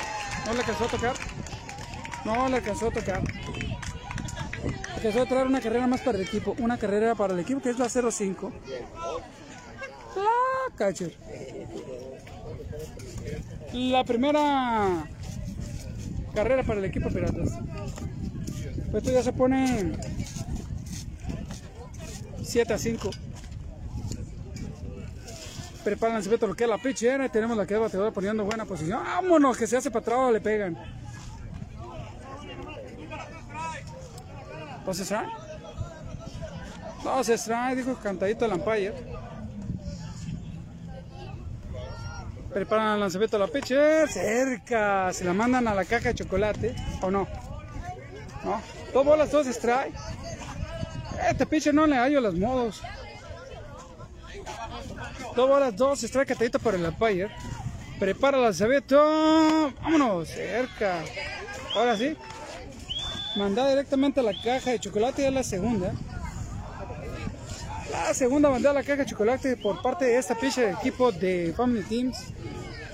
A: No le alcanzó a tocar. No le alcanzó a tocar. Alcanzó a traer una carrera más para el equipo. Una carrera para el equipo que es la 05. La catcher. La primera carrera para el equipo Piratas. Esto ya se pone 7 a 5. Preparan el lo que es la pitcher. Tenemos la que va bateadora poniendo buena posición. Vámonos, que se hace para atrás, le pegan. ¿Dos strike? Dos strike, dijo cantadito el umpire. Preparan el lanzamiento a la pitcher. Cerca. Se la mandan a la caja de chocolate. ¿O no? No, dos bolas, dos strike. Este pitcher no le hallo los modos. Dos bolas, dos strike catadito por el umpire. Prepara el Acevedo. Vámonos, cerca. Ahora sí. Mandada directamente a la caja de chocolate, ya es la segunda. La segunda mandada a la caja de chocolate por parte de esta del equipo de Family Teams.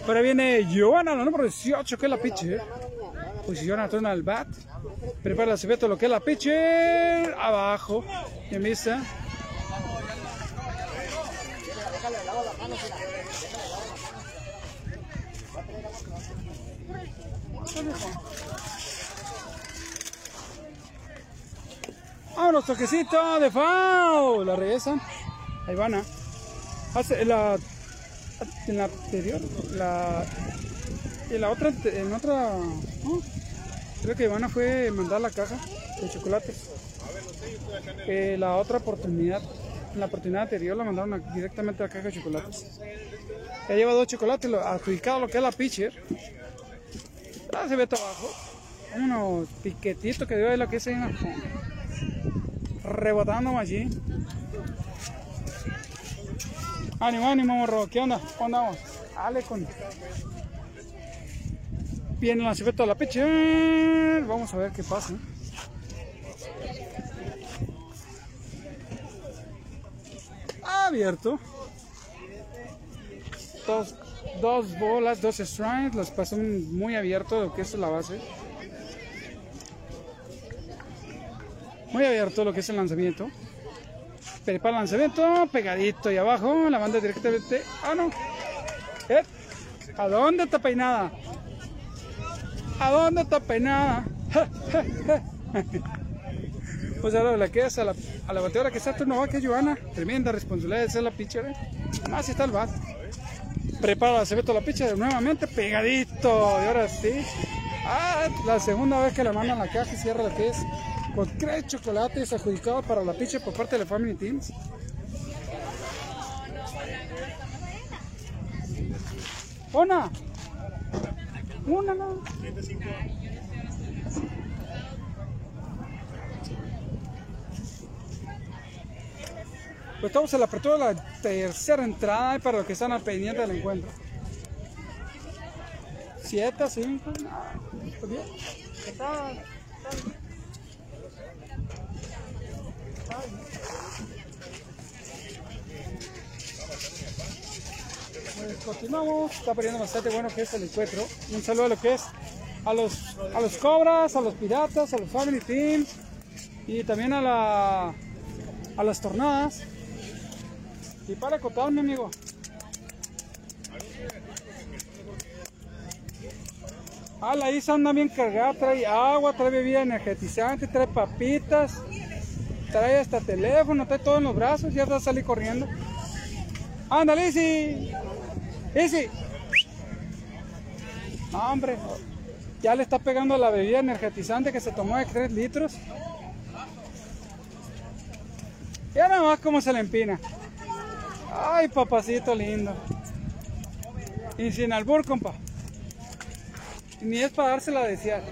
A: Ahora viene Giovanna, la número 18, que es la pitcher. Posiciona a turno al bat. Prepara el Acevedo, lo que es la pitcher. Abajo. En vista. Vámonos, toquecito de foul. La regresan. Ahí van. ¿ah? Hace la. En la anterior. La. En la otra. En otra. ¿no? Creo que Ivana fue mandar la caja de chocolates. Eh, la otra oportunidad. En la oportunidad anterior la mandaron a- directamente a la caja de chocolates. Ya lleva dos chocolates, lo- adjudicado lo que es la pitcher. Ah, se ve todo abajo. Unos piquetitos que dio ahí lo que es en fondo. Rebotando allí. Ánimo, ánimo, morro. ¿Qué onda? ¿Cómo andamos? Dale con. Viene el lanzamiento de la pitcher. Vamos a ver qué pasa. Abierto. Dos, dos bolas, dos strikes. Los pasó muy abierto lo que es la base. Muy abierto lo que es el lanzamiento. Prepara el lanzamiento, pegadito y abajo, la manda directamente. Ah, no. Eh, ¿A dónde está peinada? ¿A dónde está peinada? pues ahora le quedas a la, a la bateadora que está turno va, que Joana. Tremenda responsabilidad de ser la pitcher. ¿eh? Más está el bat. Prepara el lanzamiento la pitcher nuevamente, pegadito. Y ahora sí. Ah, la segunda vez que la mandan a la caja y cierra lo que es. Con tres chocolates adjudicados para la pitcher por parte de la Family Teams. Una. Una, no. Pues estamos en la apertura de la tercera entrada para los que están al pendiente del encuentro. Siete, cinco, no, pues bien. Está- está bien. Está bien. Pues continuamos, está poniendo bastante bueno que es el encuentro. Un saludo a lo que es a los, a los cobras, a los piratas, a los family teams y también a la a las tornadas. Y para acotar, mi amigo. Ah, la Isa anda bien cargada, trae agua, trae bebida energetizante, trae papitas, trae hasta teléfono, trae todo en los brazos, ya va a salir corriendo. Ándale, Isi. Isi. Hombre, ya le está pegando la bebida energetizante que se tomó de 3 litros. Ya nada más como se le empina. Ay, papacito lindo. Y sin albur, compa. Ni es para dársela a desear.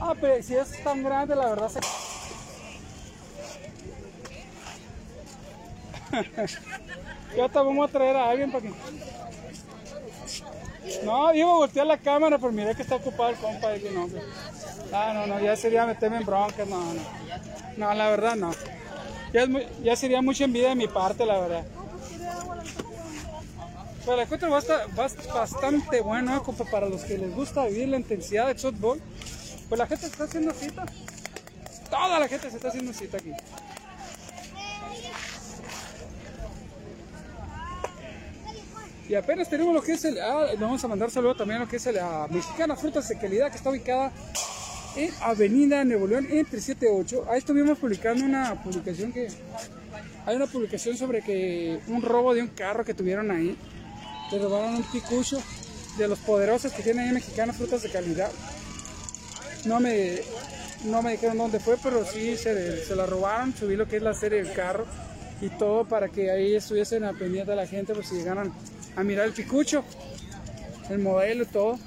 A: Ah, pero si es tan grande, la verdad se... Yo te vamos a traer a alguien para que... No, iba a voltear la cámara, pero miré que está ocupado el compa. Y no, Ah, no, no, ya sería meterme en broncas, no, no. No, la verdad no. Ya, ya sería mucha envidia de mi parte, la verdad. Pero el encuentro bastante bueno, ¿eh? compa, para los que les gusta vivir la intensidad del softball. Pues la gente está haciendo cita. Toda la gente se está haciendo cita aquí. Y apenas tenemos lo que es el. Ah, le vamos a mandar saludo también a lo que es la Mexicana Frutas de Calidad, que está ubicada en Avenida Nuevo León entre 7 y 8. Ahí estuvimos publicando una publicación que. Hay una publicación sobre que un robo de un carro que tuvieron ahí. Le robaron un picucho de los poderosos que tienen ahí Mexicana Frutas de Calidad. No me, no me dijeron dónde fue, pero sí se, se la robaron. Subí lo que es la serie del carro y todo para que ahí estuviesen a pendiente de la gente, por si llegaran a mirar el picucho, el modelo y todo.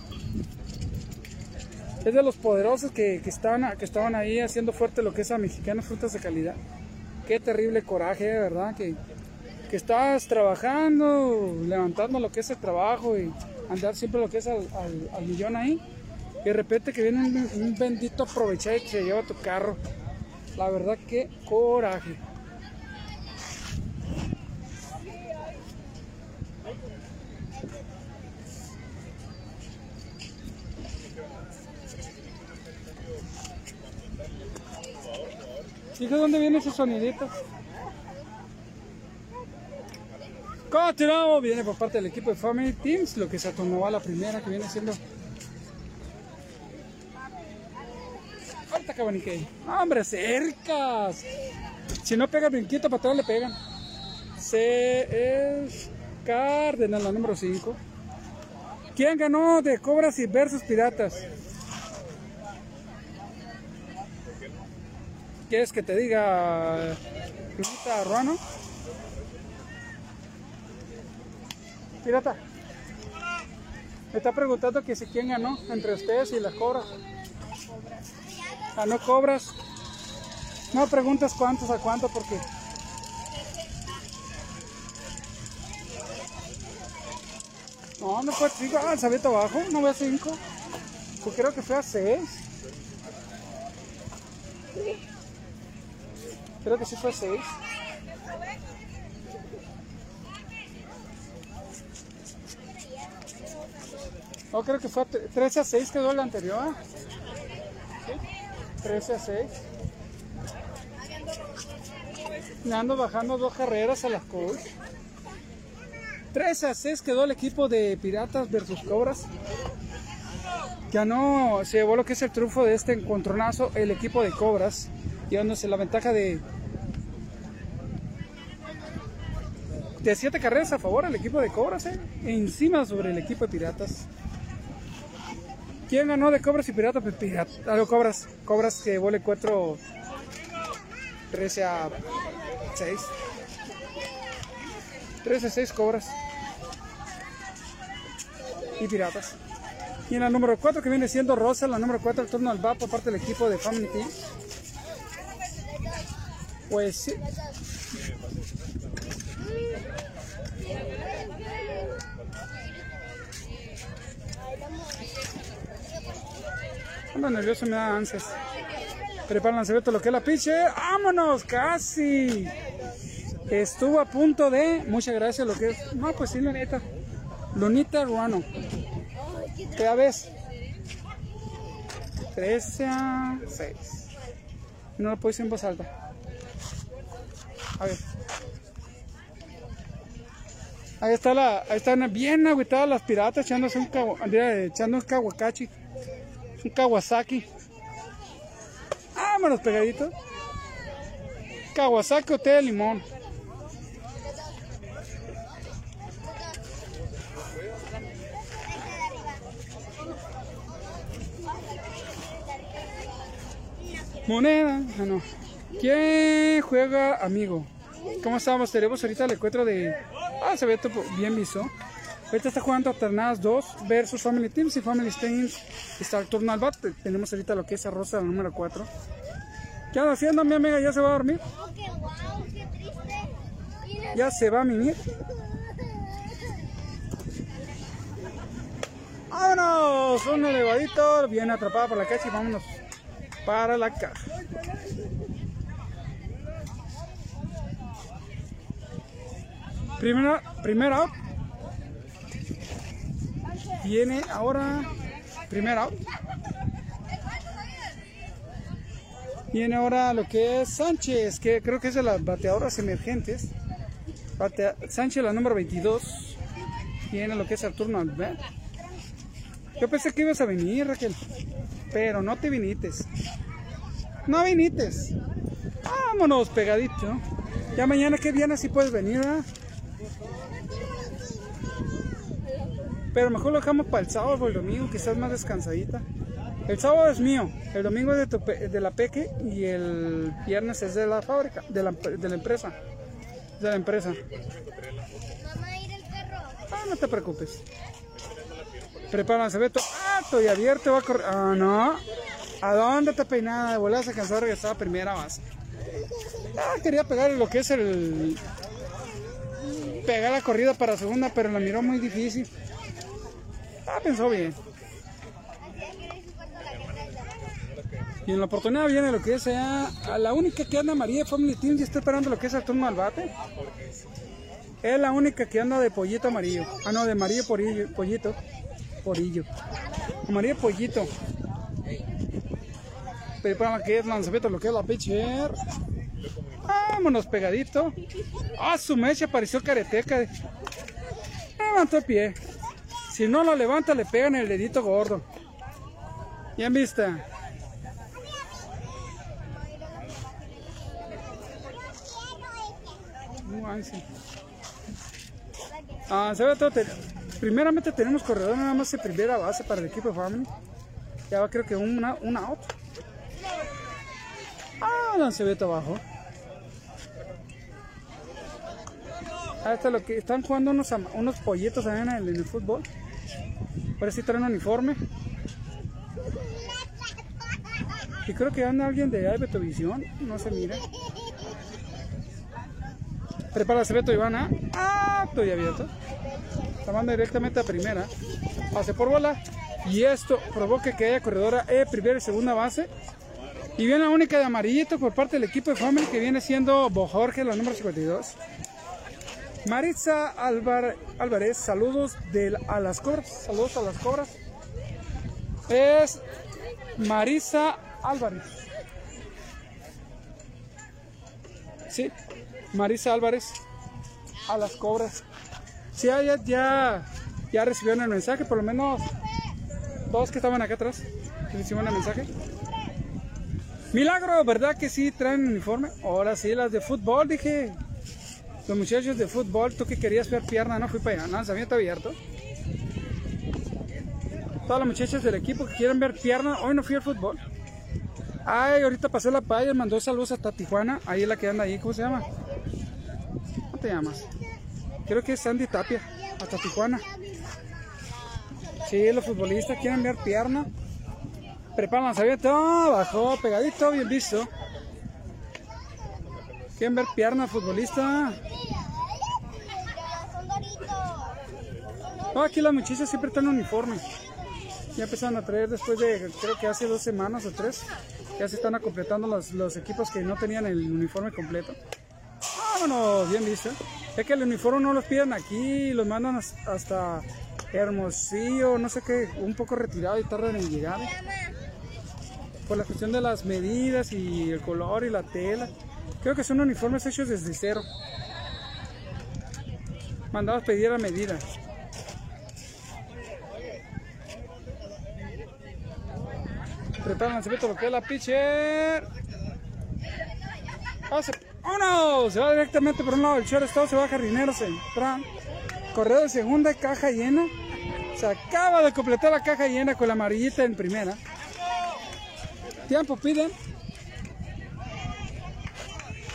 A: Es de los poderosos que, que, estaban, que estaban ahí haciendo fuerte lo que es a mexicanos frutas de calidad. Qué terrible coraje, verdad, que, que estás trabajando, levantando lo que es el trabajo y andar siempre lo que es al, al, millón ahí. Y de repente que viene un, un bendito aprovechado y se lleva tu carro. La verdad, qué coraje. Fíjate dónde viene ese sonidito. Continuamos, viene por parte del equipo de Family Teams, lo que se atonó a la primera, que viene siendo. Ahorita cabanique. ¡Hombre, cercas! Si no pega brinquito, para atrás le pegan. Se es Cárdenas, la número 5. ¿Quién ganó de Cobras y versus Piratas? ¿Quieres que te diga Lunita Ruano? Pirata. Me está preguntando que si quién ganó entre ustedes y las cobras. Ganó cobras. No preguntas cuántos a cuánto porque. No, no fue 5. Ah, el abajo. No fue a 5. Pues creo que fue a 6. Creo que sí fue 6. No, creo que fue a 13 a 6 quedó el anterior. ¿Sí? 13 a 6. Me ando bajando dos carreras a las Colts. 13 a 6 quedó el equipo de Piratas versus Cobras. Ganó, se llevó lo que es el triunfo de este encontronazo, el equipo de Cobras, llevándose la ventaja de de 7 carreras a favor al equipo de Cobras, eh, encima sobre el equipo de Piratas. ¿Quién ganó de Cobras y Piratas? Pues Pirata, ah, no, Cobras, Cobras que vole 4 13 a 6. 13 a 6 Cobras. Y Piratas. Y en la número 4 que viene siendo Rosa, la número 4 el turno al va por parte del equipo de Family Team. Pues sí. Ando nervioso, me da ansias. Prepara lanzamiento lo que es la piche. ¡Vámonos! ¡Casi! Estuvo a punto de. Muchas gracias, lo que es. No, pues sí, la neta. Lunita Ruano. Cada vez. 13 a 6. No lo puedo decir en voz alta. A ver. Ahí está la, ahí están bien agüitadas las piratas echándose un, echando un kawakachi, un kawasaki. Vámonos pegaditos. Kawasaki o té de limón. Moneda. Ah, no. ¿Quién juega amigo? ¿Cómo estamos? Tenemos ahorita el encuentro de. Ah, se ve bien visto. Ahorita está jugando alternadas 2 versus Family Teams y Family Teams está el turno al bat. Tenemos ahorita lo que es a Rosa, la número 4. ¿Qué anda haciendo mi amiga? ¿Ya se va a dormir?
C: Oh, qué guau, qué triste.
A: ¿Ya se va a mimir? ¡Vámonos! Un elevadito, bien atrapada por la cacha y vámonos para la caja. Primera, primera out. Viene ahora. Primera out. Viene ahora lo que es Sánchez, que creo que es de las bateadoras emergentes. Sánchez, la número 22. Viene lo que es el turno al bat. Yo pensé que ibas a venir, Raquel. Pero no te vinites. No vinites. Vámonos, pegadito. Ya mañana que viene si puedes venir. Pero mejor lo dejamos para el sábado o el domingo, que estás más descansadita. El sábado es mío, el domingo es de, tu pe- de la peque y el viernes es de la fábrica, de la, de la empresa. De la empresa.
C: mamá, ir el perro.
A: Ah, no te preocupes. Prepárense, Beto. ¡Ah, estoy abierto, va a correr. Ah, no. ¿A dónde te peinada? De volada se cansó de regresar a primera base. Ah, quería pegar lo que es el. Pegar la corrida para segunda, pero la miró muy difícil. Ah, pensó bien. Y en la oportunidad viene lo que es ya, a la única que anda María Family Team y está esperando lo que es al bate. Es la única que anda de pollito amarillo. Ah, no, de amarillo porillo, pollito. Porillo. Amarillo pollito. Pero para que es lanzamiento lo que es la pitcher. Vámonos pegadito. Ah, su mecha apareció careteca. Levantó el pie. Si no lo levanta, le pegan el dedito gordo. Ay, sí. Ah, se ve todo. te- Primeramente tenemos corredor nada más de primera base para el equipo Family. Ya va creo que una, una out. Ah, Lancebeto abajo. Ah, está lo que están jugando unos, unos pollitos allá en el, fútbol. Parece que traen uniforme. Y creo que anda alguien de ahí, Betovisión. No se mira. Prepárase Beto Ivana. Ah, estoy abierto. La manda directamente a primera. Pase por bola. Y esto provoca que haya corredora E, primera y segunda base. Y viene la única de amarillito por parte del equipo de Family que viene siendo Bo Jorge, la número 52. Maritza Álvar- Álvarez, saludos del, a las cobras. Saludos a las cobras. Es Marisa Álvarez. Sí, Marisa Álvarez a las cobras. Sí, ya, ya, ya, recibieron el mensaje, por lo menos dos que estaban acá atrás. Recibieron el mensaje. Milagro, ¿verdad que sí traen uniforme? Ahora sí, las de fútbol, dije. Los muchachos de fútbol, tú que querías ver pierna, no fui para allá, lanzamiento abierto. Todas las muchachas del equipo que quieren ver pierna, hoy no fui al fútbol. Ay, ahorita pasé la paya, mandó saludos hasta Tijuana, ahí es la que anda ahí, ¿cómo se llama? ¿Cómo te llamas? Creo que es Sandy Tapia, hasta Tijuana. Sí, los futbolistas quieren ver pierna. Preparan lanzamiento, ah, bajó, pegadito, bien visto. Quieren ver pierna futbolista. No, aquí las muchachas siempre están en uniforme. Ya empezaron a traer después de, creo que hace dos semanas o tres. Ya se están completando los, los equipos que no tenían el uniforme completo. Vámonos, bien visto. Es que el uniforme no los piden aquí, los mandan has- hasta Hermosillo, no sé qué, un poco retirado y tardan en llegar. Por la cuestión de las medidas y el color y la tela. Creo que son uniformes hechos desde cero. Mandados pedir a medida. Preparan el lanzamiento lo que es la pitcher. Pase. ¡Vámonos! Se va directamente por un lado del shortstop, se va jardinero central. Correo de segunda, caja llena. Se acaba de completar la caja llena con la amarillita en primera. Tiempo piden.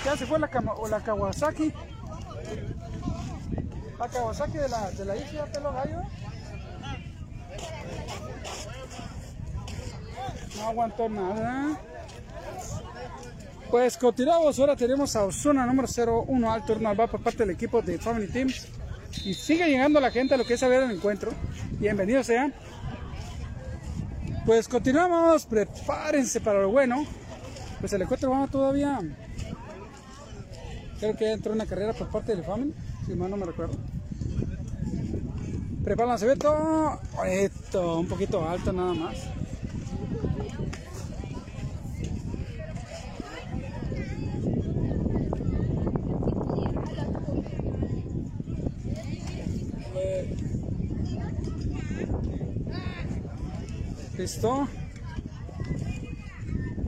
A: Ya se fue la, o la Kawasaki. La Kawasaki de la, de la isla Pelo Gallo. No aguantó nada. Pues continuamos, ahora tenemos a Osuna número 01 al turno al bar por parte del equipo de Family Teams. Y sigue llegando la gente a lo que es a ver el encuentro. Bienvenidos sean. Pues continuamos, prepárense para lo bueno. Pues el encuentro va todavía. Creo que entró una carrera por parte del Family, si mal no me recuerdo. Prepara el lanzamiento. Esto, un poquito alto nada más. Listo.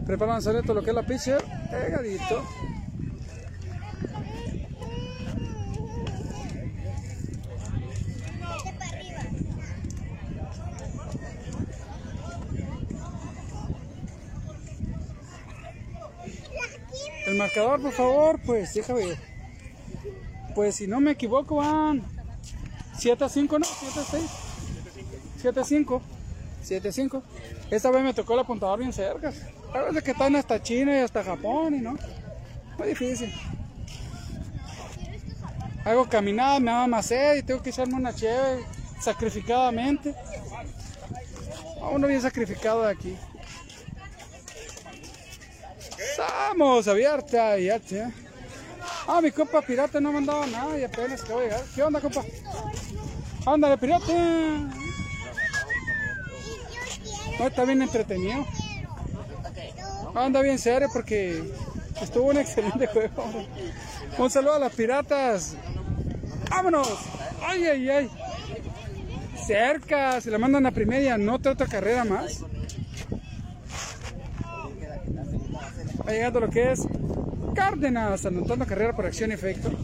A: Prepara el lanzamiento, lo que es la pitcher. Pegadito. El marcador, por favor, pues déjame ver. Pues si no me equivoco, van 7 a 5, ¿no? 7 a 6. 7 a 5. 7.5. Esta vez me tocó el apuntador bien cerca. A veces que están hasta China y hasta Japón y no. Muy difícil. Hago caminada, me da más sed y tengo que echarme una cheve sacrificadamente. A uno bien sacrificado de aquí. Estamos abierta y ya. Ah, mi compa pirata no me mandaba nada y apenas que voy a llegar. ¿Qué onda, compa? Ándale, pirata. No, está bien entretenido. Anda bien serio porque estuvo un excelente juego. Un saludo a las piratas. ¡Vámonos! ¡Ay, ay, ay! Cerca, se la mandan a primera, no otra carrera más. Va llegando lo que es Cárdenas, anotando carrera por acción y efecto.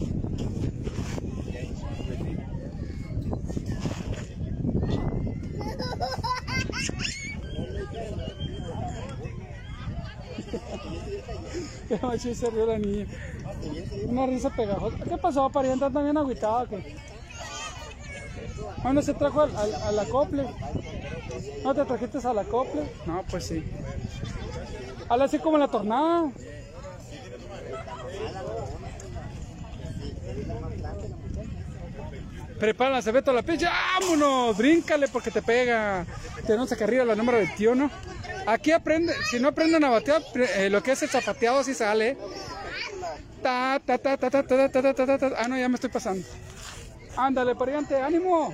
A: Qué macho se rió la niña. Una risa pegajosa. ¿Qué pasó, pariente? ¿Están bien agüitado o qué? ¿Dónde se trajo al, al, al acople? ¿No te trajiste al acople? No, pues sí. Habla así como la tornada. Prepárense, Beto la pinche. ¡Vámonos! Bríncale porque te pega. Tenemos acá arriba la número 21. Aquí aprende, si no aprenden a batear, eh, lo que es el zapateado así sale. Ta, ta, ta, ta, ta, ta, ta, ta, ta, ta. Ah, no, ya me estoy pasando. Ándale, pariente, ánimo.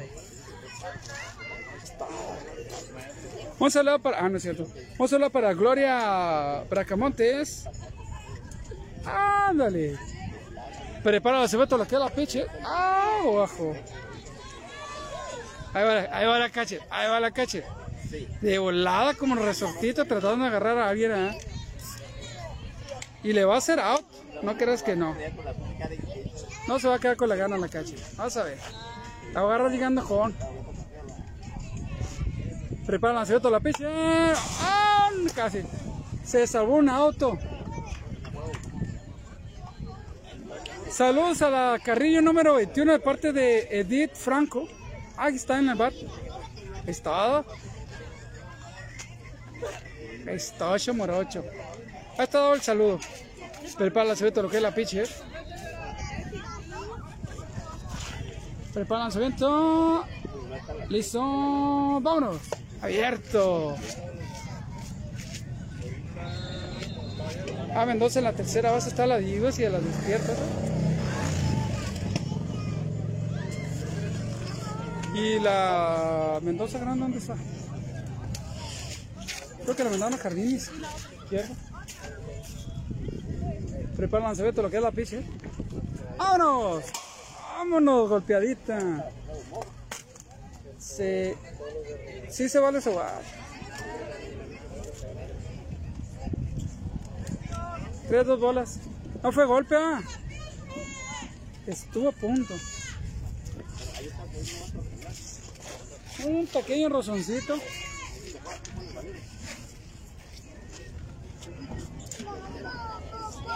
A: Un saludo para. Ah, no es cierto. Un saludo para Gloria Bracamontes. Ándale. Prepara ve todo lo que la piche. Ah, abajo. Ahí va, la- ahí va la cache. Ahí va la cache. De volada como resortito tratando de agarrar a alguien. ¿eh? Y le va a hacer out. No creas que no. No se va a quedar con la gana la cache. Vamos a ver. La agarra llegando con. La toda la piche. ¡Ah! Casi. Se salvó un auto. Saludos a la Carrillo número 21 de parte de Edith Franco. Aquí está en el bar. Ahí está. Ahí está, ocho morocho. Ahí está dado el saludo. Prepara la todo lo que es la pitcher. Prepara el. Listo. Vámonos. Abierto. Ah, Mendoza en la tercera base está a la Divas y a las despiertas. Y la Mendoza Grande, ¿dónde está? Creo que la mandaron a Jardines. Izquierda. Prepara el lanzamiento, lo que es la piche. ¡Vámonos! ¡Vámonos! Golpeadita. Se... Sí se vale jugar. Tres, dos bolas. No fue golpe, ah. Estuvo a punto. Un pequeño rozoncito.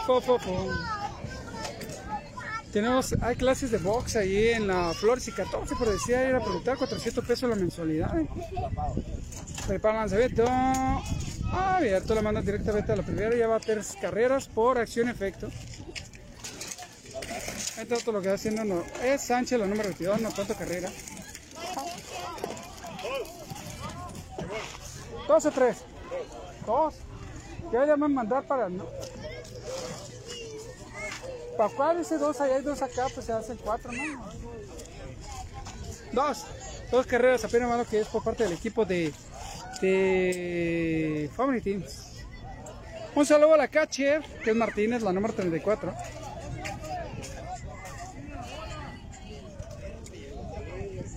A: Po, po, po. Tenemos, hay clases de box ahí en la Flores y 14, pero decía ir a preguntar 400 pesos la mensualidad. ¿eh? Prepara lanzamiento. Abierto, la manda directamente a la primera. Ya va a tres carreras por acción efecto. Este otro lo que está haciendo no, es Sánchez, la número 22, no tanto carrera. 2 o 3. 2. Ya ya me mandar para. ¿Para cuál ese 2? Ahí hay dos acá, pues se hacen 4, ¿no? Dos. Dos carreras apenas más lo que es por parte del equipo de, Family Teams. Un saludo a la catcher, que es Martínez, la número 34.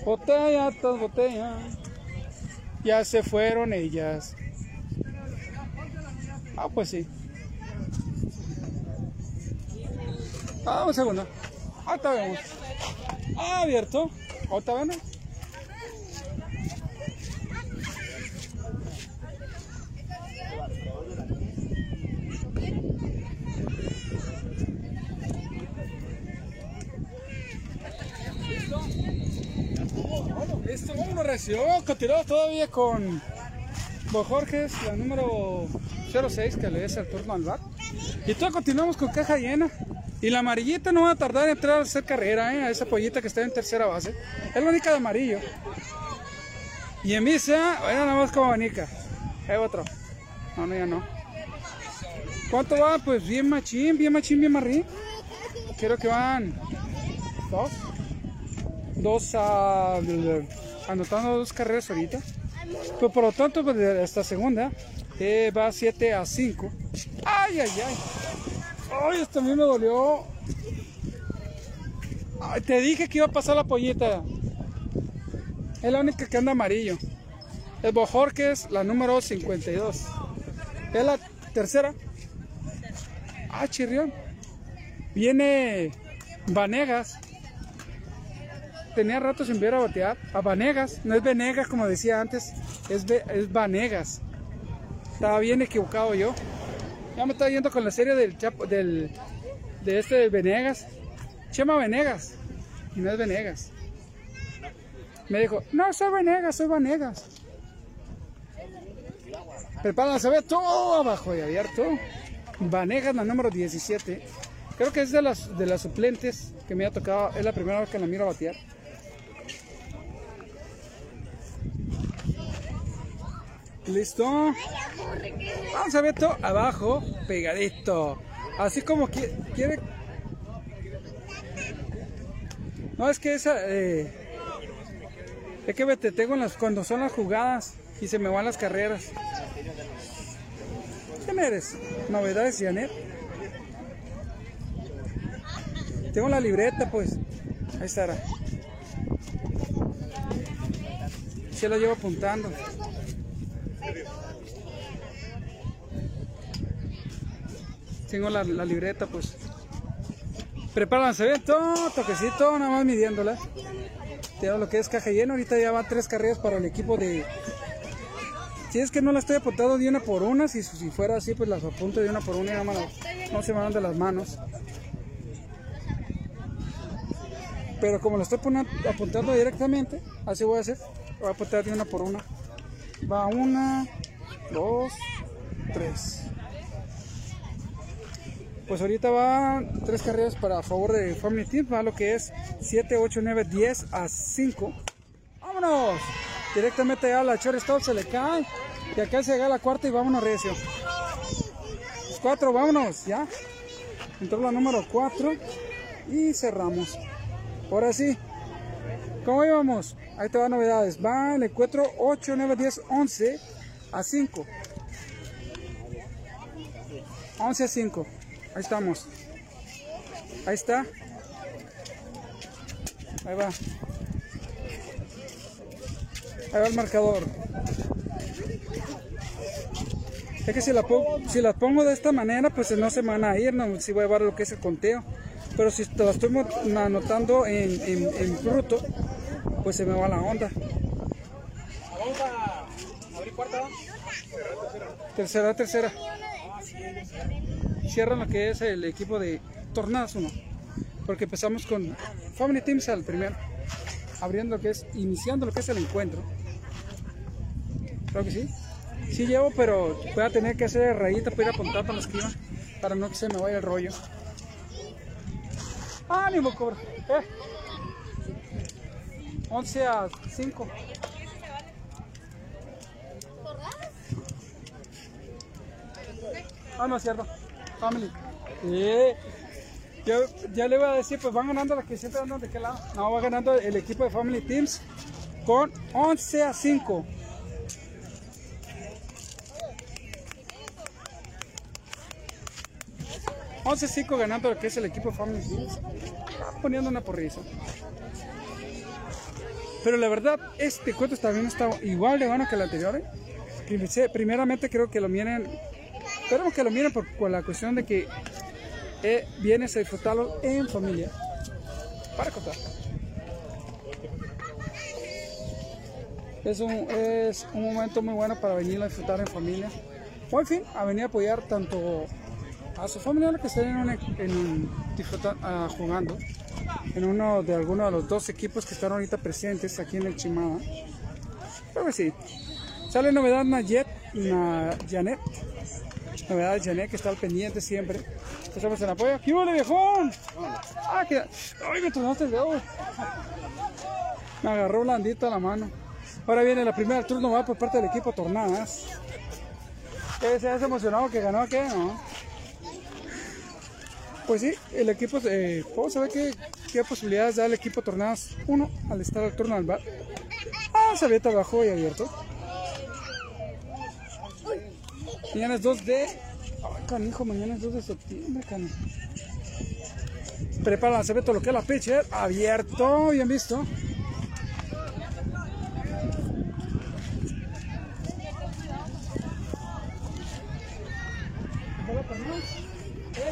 A: Botella, todas botellas. Ya se fueron ellas. Ah, pues sí. Ah, un segundo. Ahorita vemos. Ah, abierto. Ahorita vemos. Listo, recio. Continuamos todavía con Bojorges, la número 06, que le es el turno al bar. Y todo continuamos con caja llena. Y la amarillita no va a tardar en entrar a hacer carrera, ¿eh? a esa pollita que está en tercera base. Es la única de amarillo. Y en misa, bueno, nada más como abanica. Hay otro. No, no, ya no. ¿Cuánto va? Pues bien machín, bien machín, bien marrín. Creo que van dos. Dos a... anotando dos carreras ahorita. Pues por lo tanto, pues, de esta segunda eh, va 7 a 5. ¡Ay, ay, ay! ¡Ay, esto a mí me dolió! Te dije que iba a pasar la pollita. Es la única que anda amarillo. Es Bojorques, la número 52. Es la tercera. Ah, chirrión. Viene Vanegas. Tenía rato sin ver a batear. A Vanegas. No es Venegas como decía antes. Es, es Vanegas. Estaba bien equivocado yo. Ya me estaba yendo con la serie del Chapo, del de este de Venegas. Chema Venegas. Y no es Venegas. Me dijo, no soy Venegas, soy Vanegas. Prepara, se ve todo abajo y abierto. Vanegas, la número 17. Creo que es de las, de las suplentes que me ha tocado. Es la primera vez que la miro batear. Listo. Vamos a ver todo abajo, pegadito. Así como que quiere. No, es que esa. eh, es que me te tengo en las, cuando son las jugadas y se me van las carreras. ¿Quién eres? Novedades, Janet. Tengo la libreta, pues. Ahí estará. Se la llevo apuntando. Tengo la, la libreta, pues. Prepárense, ven todo, toquecito, nada más midiéndola. Tengo lo que es caja llena. Ahorita ya van tres carreras para el equipo de. Si es que no la estoy apuntando de una por una, si, si fuera así, pues las apunto de una por una y nada más no se me van de las manos. Pero como lo estoy apuntando directamente, así voy a hacer. Voy a apuntar de una por una. Va una, dos, tres. Pues ahorita van tres carreras para favor de Family Team, va lo que es 7, 8, 9, 10 a 5. ¡Vámonos! Directamente a la shortstop se le cae. Y acá se llega la cuarta y vámonos recio. Los cuatro, vámonos, ya. Entró la número 4 y cerramos. Ahora sí. ¿Cómo íbamos? Ahí te van novedades. Va el encuentro 8, 9, 10, 11 a 5. 11 a 5. Ahí estamos. Ahí está. Ahí va. Ahí va el marcador. Es que si la, pongo, si la pongo de esta manera, pues no se van a ir, no, si voy a llevar lo que es el conteo. Pero si te la estoy anotando en, en, en bruto, pues se me va la onda.
D: Vamos a abrir cuarta.
A: Tercera, tercera. Cierran lo que es el equipo de Tornadas 1. Porque empezamos con Family Teams al primero. Abriendo lo que es, iniciando lo que es el encuentro. Creo que sí. Sí llevo, pero voy a tener que hacer rayita para ir apuntando a la esquina. Para no que se me vaya el rollo. ¡Ánimo, cobra! Eh. 11 a 5. Ah, no es cierto. Family. Sí. Yo ya le voy a decir, pues van ganando las que siempre andan de qué lado. No, va ganando el equipo de Family Teams con 11 a 5. Once a 5 ganando lo que es el equipo Family Teams. Poniendo una porrisa. Pero la verdad, este cuento también está igual de bueno que el anterior. ¿eh? Prim- Primeramente creo que lo miren Esperemos que lo miren por, por la cuestión de que eh, vienes a disfrutarlo en familia. Para contar. Es un, es un momento muy bueno para venir a disfrutar en familia. O en fin, a venir a apoyar tanto a su familia que estén en un, en un- disfruta- ah, jugando en uno de alguno de los dos equipos que están ahorita presentes aquí en el Chimada. Creo que sí. Sale novedad Nayet na- Janet. Novedades Janet que está al pendiente siempre. Estamos en apoyo. ¡Qué huele, viejón! ¡Ah, que... ¡Ay, me tronaste el dedo! Me agarró blandito la mano. Ahora viene la primera turno va por parte del equipo Tornadas. ¿Qué se has emocionado que ganó qué? No. Pues sí, el equipo, eh, vamos a ver qué, qué posibilidades da el equipo Tornadas 1 al estar al turno al bar. Ah, se abierto abajo y abierto. Mañana es 2 de. Ay, canijo, mañana es 2 de septiembre, canijo. Prepara se ve todo lo que es la pitcher. Abierto, bien visto.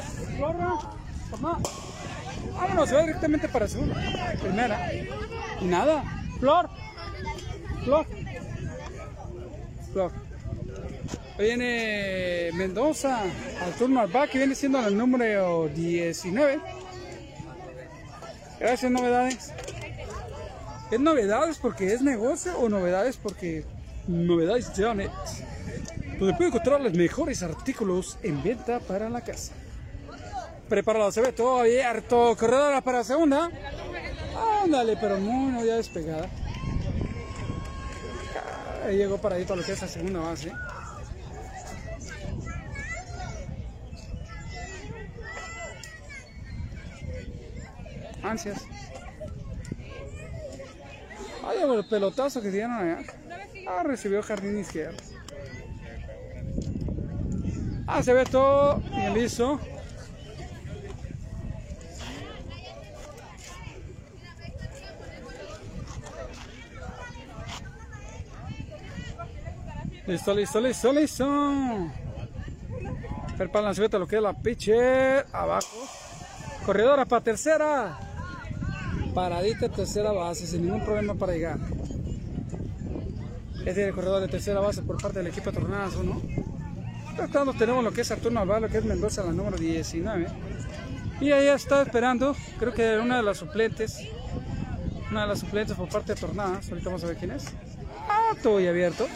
A: Es Florra. Tornada. Vámonos, va directamente para segunda. Primera. Y nada. Flor. Flor. Flor. Viene Mendoza al turno al back, que viene siendo el número 19. Gracias, novedades. ¿Es novedades porque es negocio o novedades porque novedades Janet? Donde puede encontrar los mejores artículos en venta para la casa. Prepáralo, se ve todo abierto. Corredora para segunda. Ándale, pero muy no ya despegada. Ahí llegó paradito a lo que es la segunda base. Ansias. Ay, el pelotazo que dieron allá. Ah, recibió jardín izquierdo. Ah, se ve todo bien listo. Listo, listo, listo, listo. Prepara la lo que es la pitcher. Abajo. Corredora para tercera. Paradita tercera base, sin ningún problema para llegar. Este es el corredor de tercera base por parte del equipo Tornadas 1. Tratando tenemos lo que es Arturo Alvar, lo que es Mendoza, la número 19. Y ahí está esperando, creo que una de las suplentes. Una de las suplentes por parte de Tornadas. Ahorita vamos a ver quién es. Ah, todo y abierto.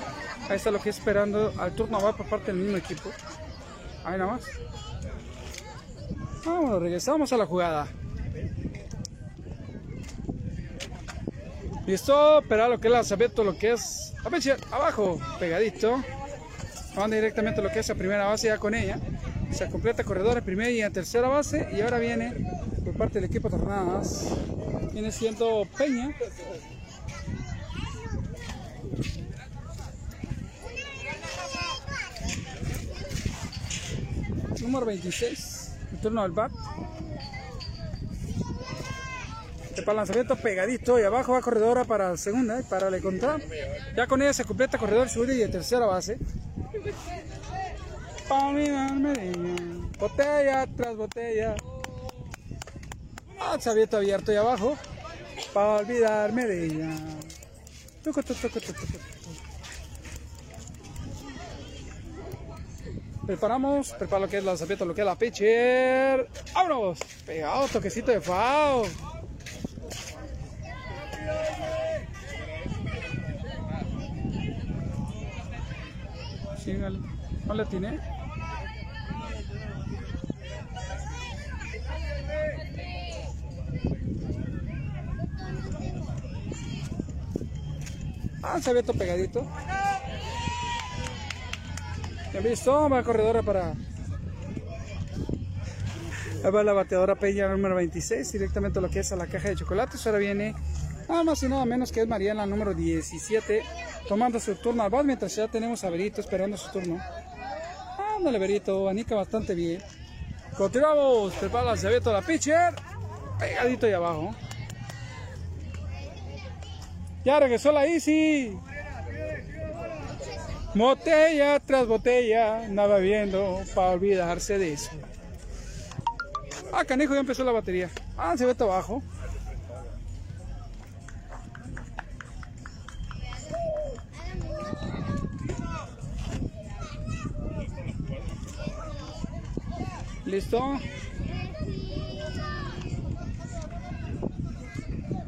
A: Ahí está lo que es esperando al turno va por parte del mismo equipo. Ahí nada más. Vámonos, regresamos a la jugada. Listo, pero lo que es lanzamiento, lo que es. A ver, abajo, pegadito. Van directamente a lo que es la primera base ya con ella. Se completa corredor en primera y en tercera base. Y ahora viene por parte del equipo Tornadas. Viene siendo Peña. Número 26. El turno del bat. Para el lanzamiento pegadito y abajo va corredora para segunda y para la contra. Ya con ella se completa corredor segunda y de tercera base. Botella tras botella. Ah, abierto abierto y abajo. Para olvidarme de ella. Preparamos, prepara lo que es lanzamiento, lo que es la pitcher. ¡Vámonos! Pegado, toquecito de foul. Sí, no le atiné. Ah, se abierto pegadito. ¿Ya visto? Va corredora para. Ahí va la bateadora Peña número 26, directamente lo que es a la caja de chocolates. Ahora viene nada más y nada menos que es Mariana número 17, tomando su turno al bat, mientras ya tenemos a Berito esperando su turno. Ándale, Berito, anica bastante bien. Continuamos, prepara se abierto la pitcher, pegadito ahí abajo. Ya regresó la Easy. Botella tras botella, nada viendo para olvidarse de eso. Ah, canejo, ya empezó la batería. Ah, se ve abajo. ¿Listo?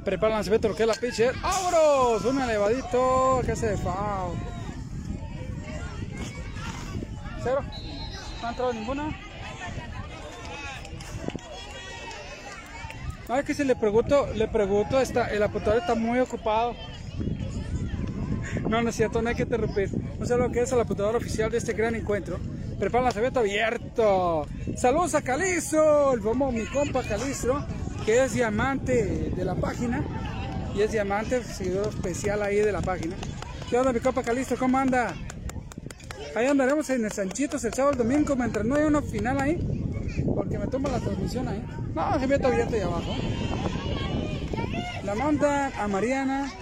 A: Prepara el lanzamiento, lo que es la pitcher. ¡Vámonos! Un elevadito que hace de foul. Cero. No ha entrado ninguna. Ah, que si le pregunto, le pregunto, está, el apuntador está muy ocupado. No, no es cierto, no hay que interrumpir. No sé lo que es el apuntador oficial de este gran encuentro. Prepara el lanzamiento abierto. Saludos a Calizo, el bombo, mi compa Calizo, que es diamante de la página. Y es diamante, seguidor especial ahí de la página. ¿Qué onda, mi compa Calizo? ¿Cómo anda? Ahí andaremos en el Sanchitos el sábado, el domingo, mientras no hay uno final ahí. Porque me toma la transmisión ahí. No, se mete abierto ahí abajo. La mandan a Mariana.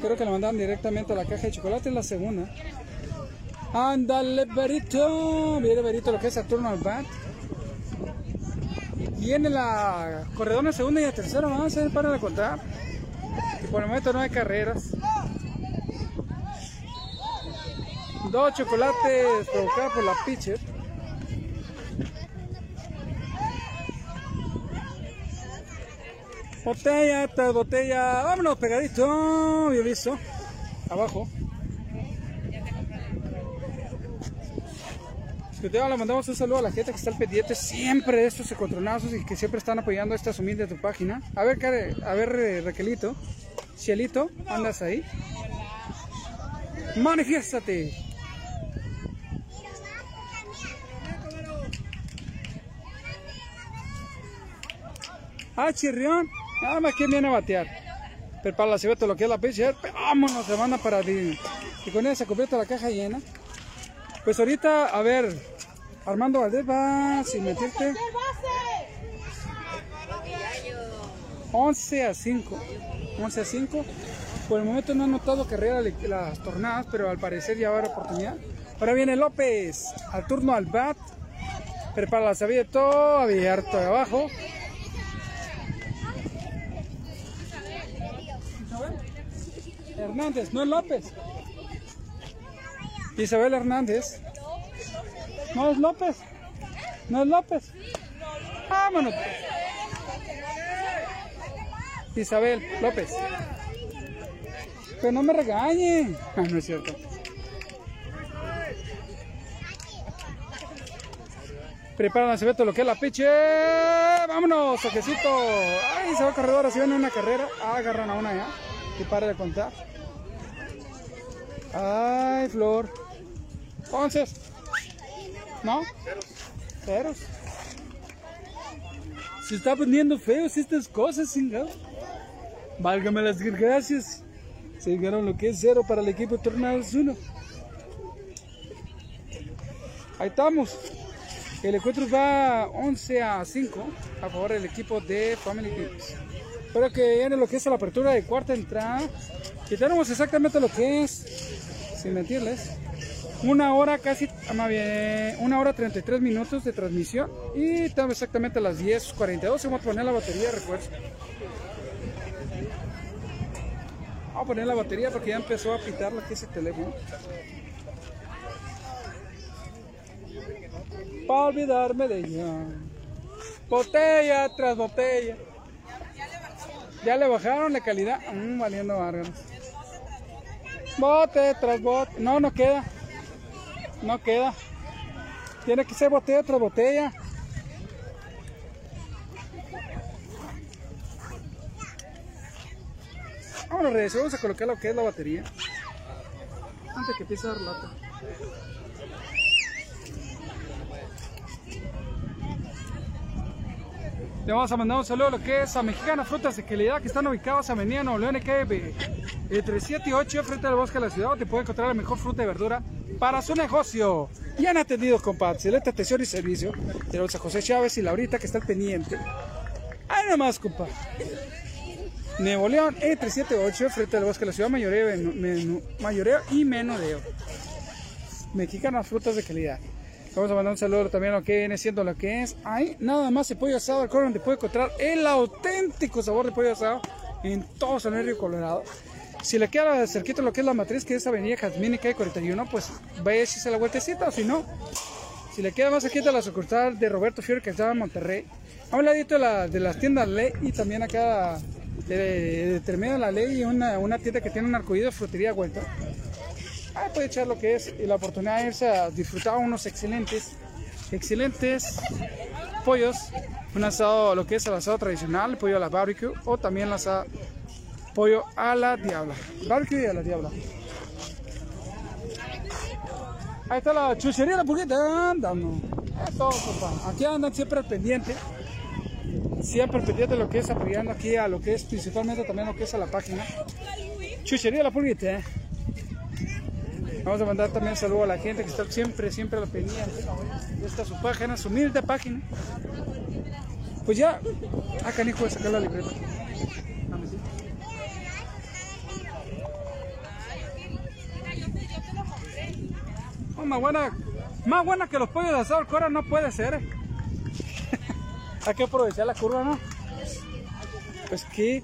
A: Creo que la mandan directamente a la caja de chocolate, es la segunda. Ándale, Berito. Viene Berito lo que es Saturno al bat. Viene la corredora segunda y la tercera. Vamos a ver para de contar. Y por el momento no hay carreras. Dos chocolates provocados por la pitcher. Botella tras botella. Vámonos pegadito. Bien visto. Abajo. Le mandamos un saludo a la gente que está al pendiente siempre de estos encontronazos y que siempre están apoyando esta humilde de tu página. A ver, Care, a ver, eh, Raquelito, Cielito, andas ahí. Manifiéstate. Ah, chirrión. Nada más quién viene a batear. Pero para la cebeta lo que es la pitcher, vámonos, se van a para Y con se completa la caja llena. Pues ahorita, a ver, Armando Valdés va sin mentirte. 11 a 5. 11 a 5. Por el momento no han notado carrera le- las tornadas, pero al parecer ya va a haber oportunidad. Ahora viene López, al turno al bat. Prepara la sabía todo abierto de abajo. Hernández, no es López. Isabel Hernández. No es López. No es López. Vámonos. Isabel López. Pero no me regañe. Ah, no es cierto. Prepara lanzamiento lo que es la piche. Vámonos, toquecito. Ay, se va corredora. Si viene una carrera. Agarran a una ya. Y para de contar. Ay, Flor. Entonces. ¿No? Ceros. Se está poniendo feos estas cosas, chingado. Válgame las gracias. Se llegaron lo que es cero para el equipo de Tornados 1. Ahí estamos. El encuentro va 11 a 5 a favor del equipo de Family Tips. Espero que viene lo que es la apertura de cuarta entrada. Y exactamente lo que es, sin mentirles, una hora casi, bien, una hora 33 minutos de transmisión. Y estamos exactamente a las 10.42. Vamos a poner la batería refuerzo. Vamos a poner la batería porque ya empezó a pitar lo que es el teléfono. Para olvidarme de ella. Botella tras botella. Ya le bajaron la calidad. Mm, valiendo órganos. Bote tras bote. No, no queda. No queda. Tiene que ser botella tras botella. Vámonos, Reyes, vamos a colocar lo que es la batería. Antes que empiece a dar lata. Le vamos a mandar un saludo a lo que es a Mexicana Frutas de Calidad que están ubicados a Avenida Nuevo León, KB, entre 7 y 8 frente al bosque de la ciudad. Te puede encontrar la mejor fruta y verdura para su negocio. Y han atendido con excelente atención y servicio. Tenemos a José Chávez y Laurita que está al pendiente. Ahí nomás, compa. Nuevo León, E378, frente al bosque de la ciudad, mayoreo y menudeo. Mexicanas frutas de calidad. Vamos a mandar un saludo también a lo que viene siendo lo que es. Ahí nada más el pollo asado, el donde puede encontrar el auténtico sabor de pollo asado en todo San Río Colorado. Si le queda cerquita lo que es la matriz, que es Avenida Jazmín y calle 41, pues vaya a la vueltecita, o si no, si le queda más cerquita la sucursal de Roberto Fiore, que está en Monterrey, a un ladito de, la- de las tiendas Ley y también acá de, termino de la Ley y una, una tienda que tiene un arcoído, frutería vuelta. Ahí puede echar lo que es y la oportunidad de irse a disfrutar unos excelentes, excelentes pollos. Un asado, lo que es el asado tradicional, pollo a la barbecue o también el asado pollo a la diabla. Barbecue y a la diabla. Ahí está la chuchería la todo, papá. Aquí andan siempre pendiente. Siempre pendiente lo que es apoyando aquí a lo que es principalmente también lo que es a la página. Chuchería la pulguita. eh. Vamos a mandar también saludo a la gente que está siempre, siempre al pendiente. Esta es su página, su humilde página. Pues ya, acá hijo de sacar la libreta. Más buena, más buena que los pollos de asado Cora no puede ser. Hay que aprovechar la curva, ¿no? Pues que.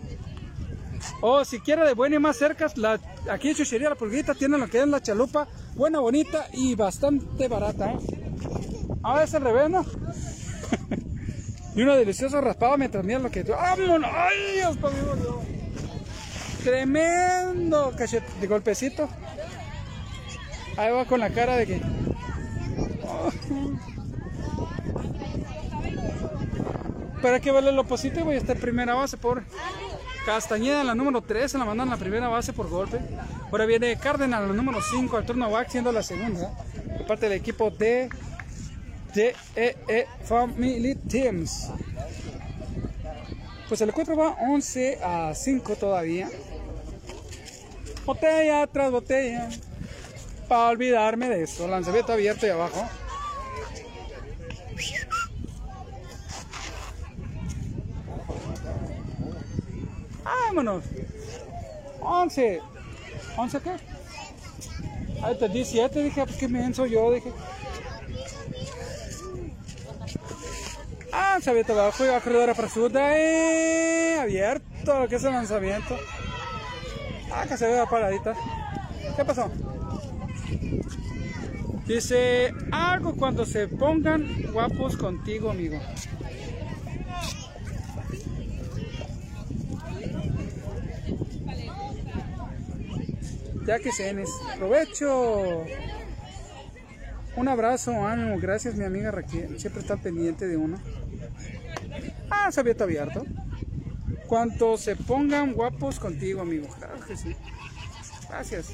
A: Oh, si quiere de buena y más cerca, la, aquí en Chuchería La Pulguita tiene lo que es la chalupa, buena, bonita y bastante barata, ¿eh? Ahora es al revés, ¿no? y uno delicioso raspado mientras mira lo que... ¡Vámonos! ¡Ay, Dios Dios! Tremendo cachete de golpecito. Ahí va con la cara de que... Pero hay que verle lo positivo y está en primera base por Castañeda en la número 3, se la mandan en la primera base por golpe. Ahora viene Cárdenas en la número 5, al turno back siendo la segunda. Por parte del equipo de DEE Family Teams. Pues el encuentro va 11 a 5 todavía. Botella tras botella. Para olvidarme de eso. Lanzamiento abierto y abajo. Vámonos. 11. ¿11 qué? Ahí está 17. Dije, pues qué menso yo. Dije. Ah, abierto abajo y va corredora para segunda. Eh, abierto lo que es el lanzamiento. Ah, que se vea paradita. ¿Qué pasó? Dice algo cuando se pongan guapos contigo, amigo. Ya que cenes. Provecho. Un abrazo, ánimo. Gracias, mi amiga Raquel. Siempre está pendiente de uno. Ah, abierto abierto. Cuanto se pongan guapos contigo, amigo. Claro que sí. Gracias.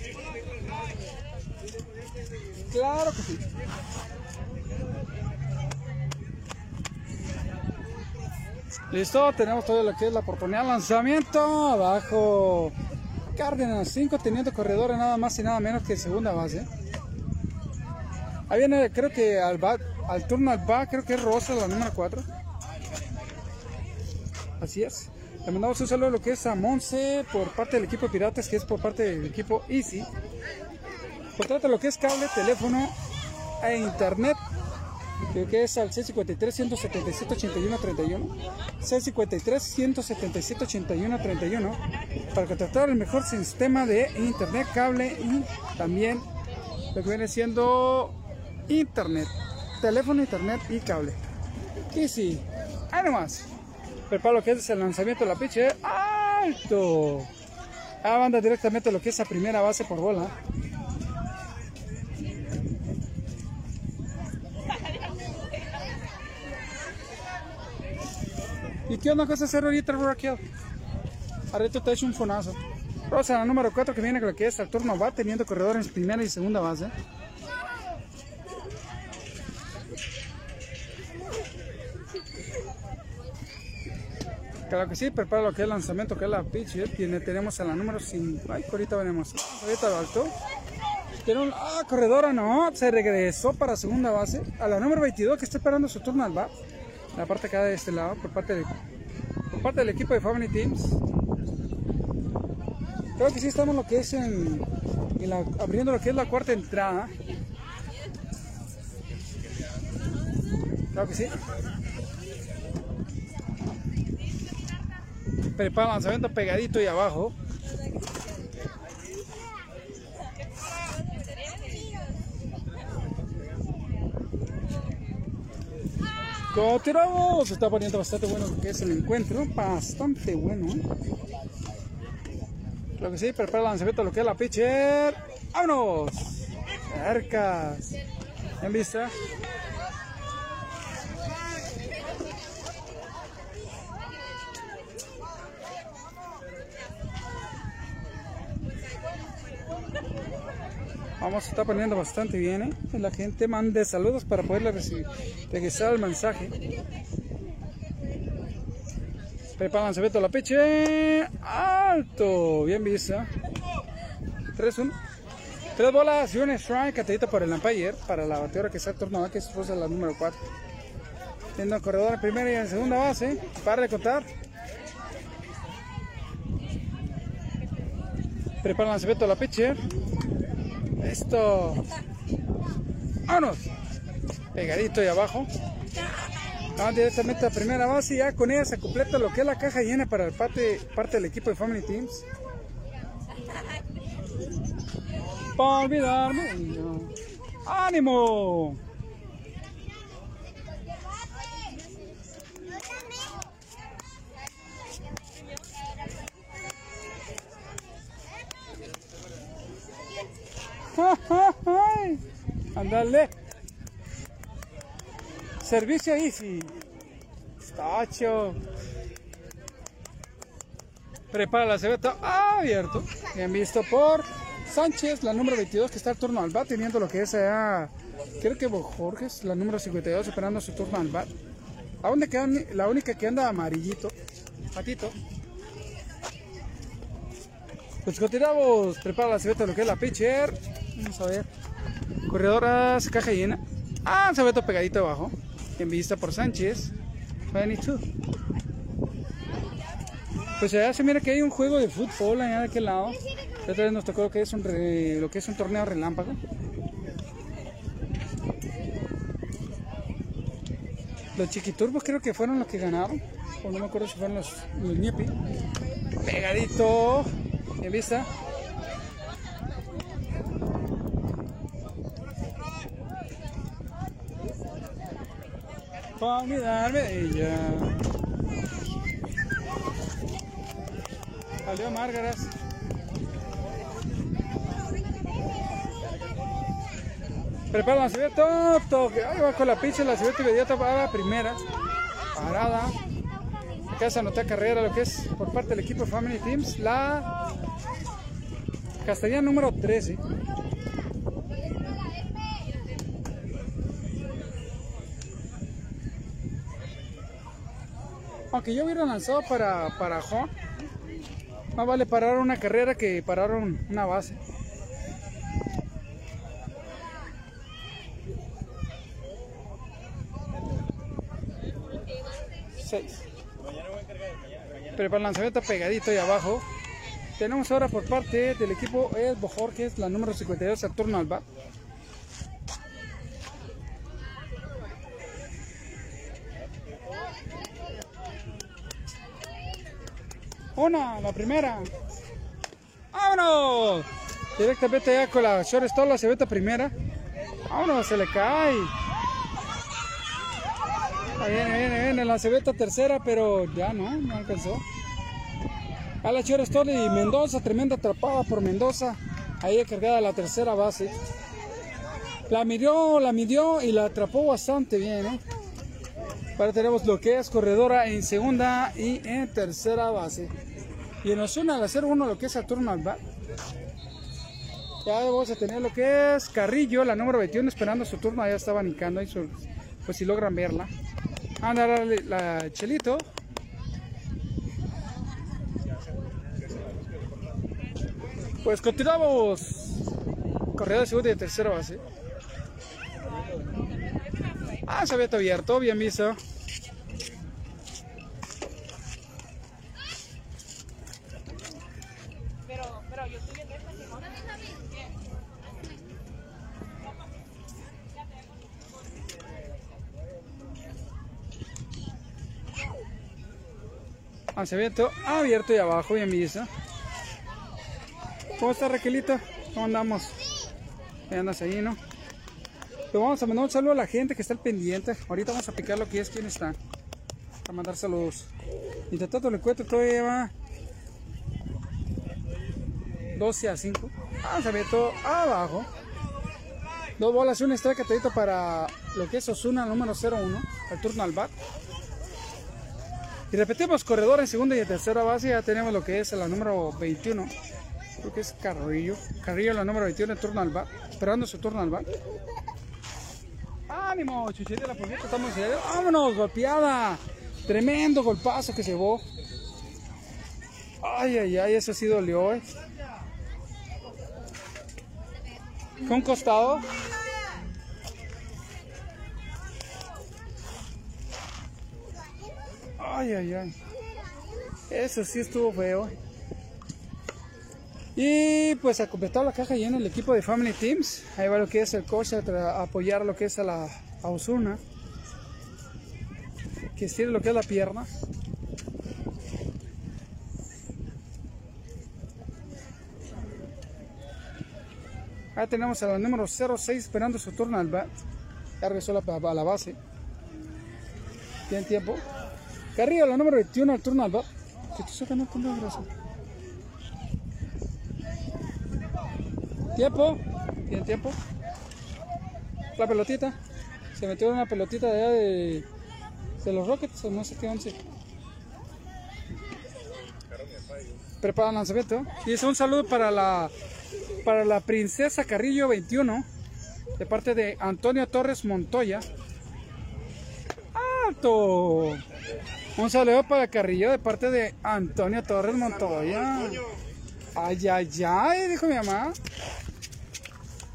A: Claro que sí. Listo, tenemos todo lo que es la oportunidad de lanzamiento. Abajo. Cárdenas 5 teniendo corredores nada más y nada menos que segunda base. Ahí viene, creo que al, bat, al turno al bat, creo que es Rosa, la número 4. Así es. Le mandamos un saludo a lo que es a Monse por parte del equipo Piratas, que es por parte del equipo Easy. Por trata de lo que es cable, teléfono e internet. Creo que es al C53-177-8131. C53-177-8131 para contratar el mejor sistema de internet, cable y también lo que viene siendo internet, teléfono, internet y cable. Y sí, ahí nomás. Prepara lo que es el lanzamiento de la pitch alto. Ah, manda directamente lo que es la primera base por bola. ¿Y qué onda vas a hacer ahorita, Raquel? Ahorita te hecho un fonazo. Rosa, la número 4 que viene con lo que es el turno va teniendo corredores en primera y segunda base. Claro que sí, prepara lo que es el lanzamiento, que es la pitch. ¿eh? Tiene, tenemos a la número 5. Ay, ahorita veremos. Ahorita lo alto. Tiene un, ah, corredora no, se regresó para segunda base. A la número 22 que está esperando su turno al bat. La parte acá de este lado, por parte, por parte del equipo de Family Teams. Creo que sí estamos lo que es en, abriendo lo que es la cuarta entrada. Claro que sí. Prepara lanzamiento pegadito y abajo. Continuamos, está poniendo bastante bueno lo que es el encuentro, bastante bueno. ¿eh? Lo que sí, prepara el lanzamiento lo que es la pitcher. ¡Vámonos! Cercas. ¿En vista? Está poniendo bastante bien, ¿eh? La gente mande saludos para poderle recibir, regresar el mensaje. Preparan, se ve toda la peche. Alto. Bien vista. 3-1. Tres bolas y un strike atadito por el umpire para la bateadora que está tornada, que es Rosa la número 4. Viendo el corredor en primera y en segunda base. Para de contar. Preparan, se ve toda la pitcher. Esto. Vámonos. Pegadito y abajo. Vamos directamente a primera base y ya con ella se completa lo que es la caja llena para el parte, parte del equipo de Family Teams. Para olvidarme. ¡Ánimo! ¡Ay! Ándale. Servicio Easy. Tacho. Prepara la cebeta abierto. Bien visto por Sánchez, la número 22 que está al turno al bat, teniendo lo que es allá. Creo que Jorges, la número 52, esperando su turno al bat. ¿A dónde queda la única que anda amarillito? Patito. Pues continuamos. Prepara la cebeta lo que es la pitcher. Vamos a ver. Corredoras, caja llena. Ah, cebeto pegadito abajo. En vista por Sánchez. 22. Pues allá se mira que hay un juego de fútbol allá de aquel lado. La otra vez nos tocó lo que es un, re- lo que es un torneo relámpago. Los chiquiturbos creo que fueron los que ganaron. O no me acuerdo si fueron los, los Niepi. Pegadito. En vista. Para olvidarme de ella. Salió Márgaras. Prepara la cebeta, toque. Ahí va con la pinche la cebeta inmediata para la primera. Parada. Acá se anota carrera, lo que es por parte del equipo Family Teams. La Castellana número 13. Aunque yo hubiera lanzado para, para home, más vale parar una carrera que parar un- una base. Seis. Pero para el lanzamiento pegadito ahí abajo. Tenemos ahora por parte del equipo Edbo Jorges, la número 52, Saturno Alba. Una, la primera. ¡Vámonos! Directamente ya con la shortstop, la cebeta primera. ¡Vámonos! Se le cae. Ahí viene, viene, viene la cebeta tercera, pero ya no, no alcanzó. A la shortstop y Mendoza, tremenda atrapada por Mendoza. Ahí cargada la tercera base. La midió, la midió y la atrapó bastante bien, ¿eh? Ahora tenemos lo que es corredora en segunda y en tercera base. Y en Osuna al hacer uno lo que es Saturno al bat. Ya vamos a tener lo que es Carrillo, la número 21, esperando su turno. Ya está abanicando ahí su- pues si logran verla. Anda la, la Chelito. Pues continuamos. Corredor de segunda y de tercera base. Ah, se había abierto, bien visto. Abierto, abierto y abajo, bien visto. ¿Cómo está Raquelita? ¿Cómo andamos? Ahí andas ahí, ¿no? Le vamos a mandar un saludo a la gente que está al pendiente. Ahorita vamos a picar lo que es quién está. Para mandar saludos. Mientras tanto le cuento todavía va 12 a 5. Vamos a ver abajo. Dos bolas y un strike para lo que es Osuna, número 01, al turno al bat. Y repetimos, corredor en segunda y en tercera base, ya tenemos lo que es la número 21. Creo que es Carrillo. Carrillo la número 21, el turno al bat. Esperando su turno al bat. ¡Ánimo! Chuchete la pulguita, estamos en. ¡Vámonos! Golpeada. Tremendo golpazo que llevó. Ay, ay, ay, eso sí dolió, eh. Fue un costado. Ay, ay, ay. Eso sí estuvo feo. Y pues a completar la caja llena el equipo de Family Teams. Ahí va lo que es el coche a, apoyar lo que es a la a Osuna. Que estire lo que es la pierna. Ahí tenemos a la número 06 esperando su turno al bat. Ya regresó la- a la base. Tiene tiempo. Carrillo, la número 21 al turno al bat. Que tú sacas no pongas Tiempo. Tiene tiempo. La pelotita. Se metió una pelotita de allá de, de los Rockets o no sé qué once. Prepara el lanzamiento. Y es un saludo para la para la princesa Carrillo 21 de parte de Antonio Torres Montoya. ¡Alto! Un saludo para Carrillo de parte de Antonio Torres Montoya. Ay, ay, ay, dijo mi mamá.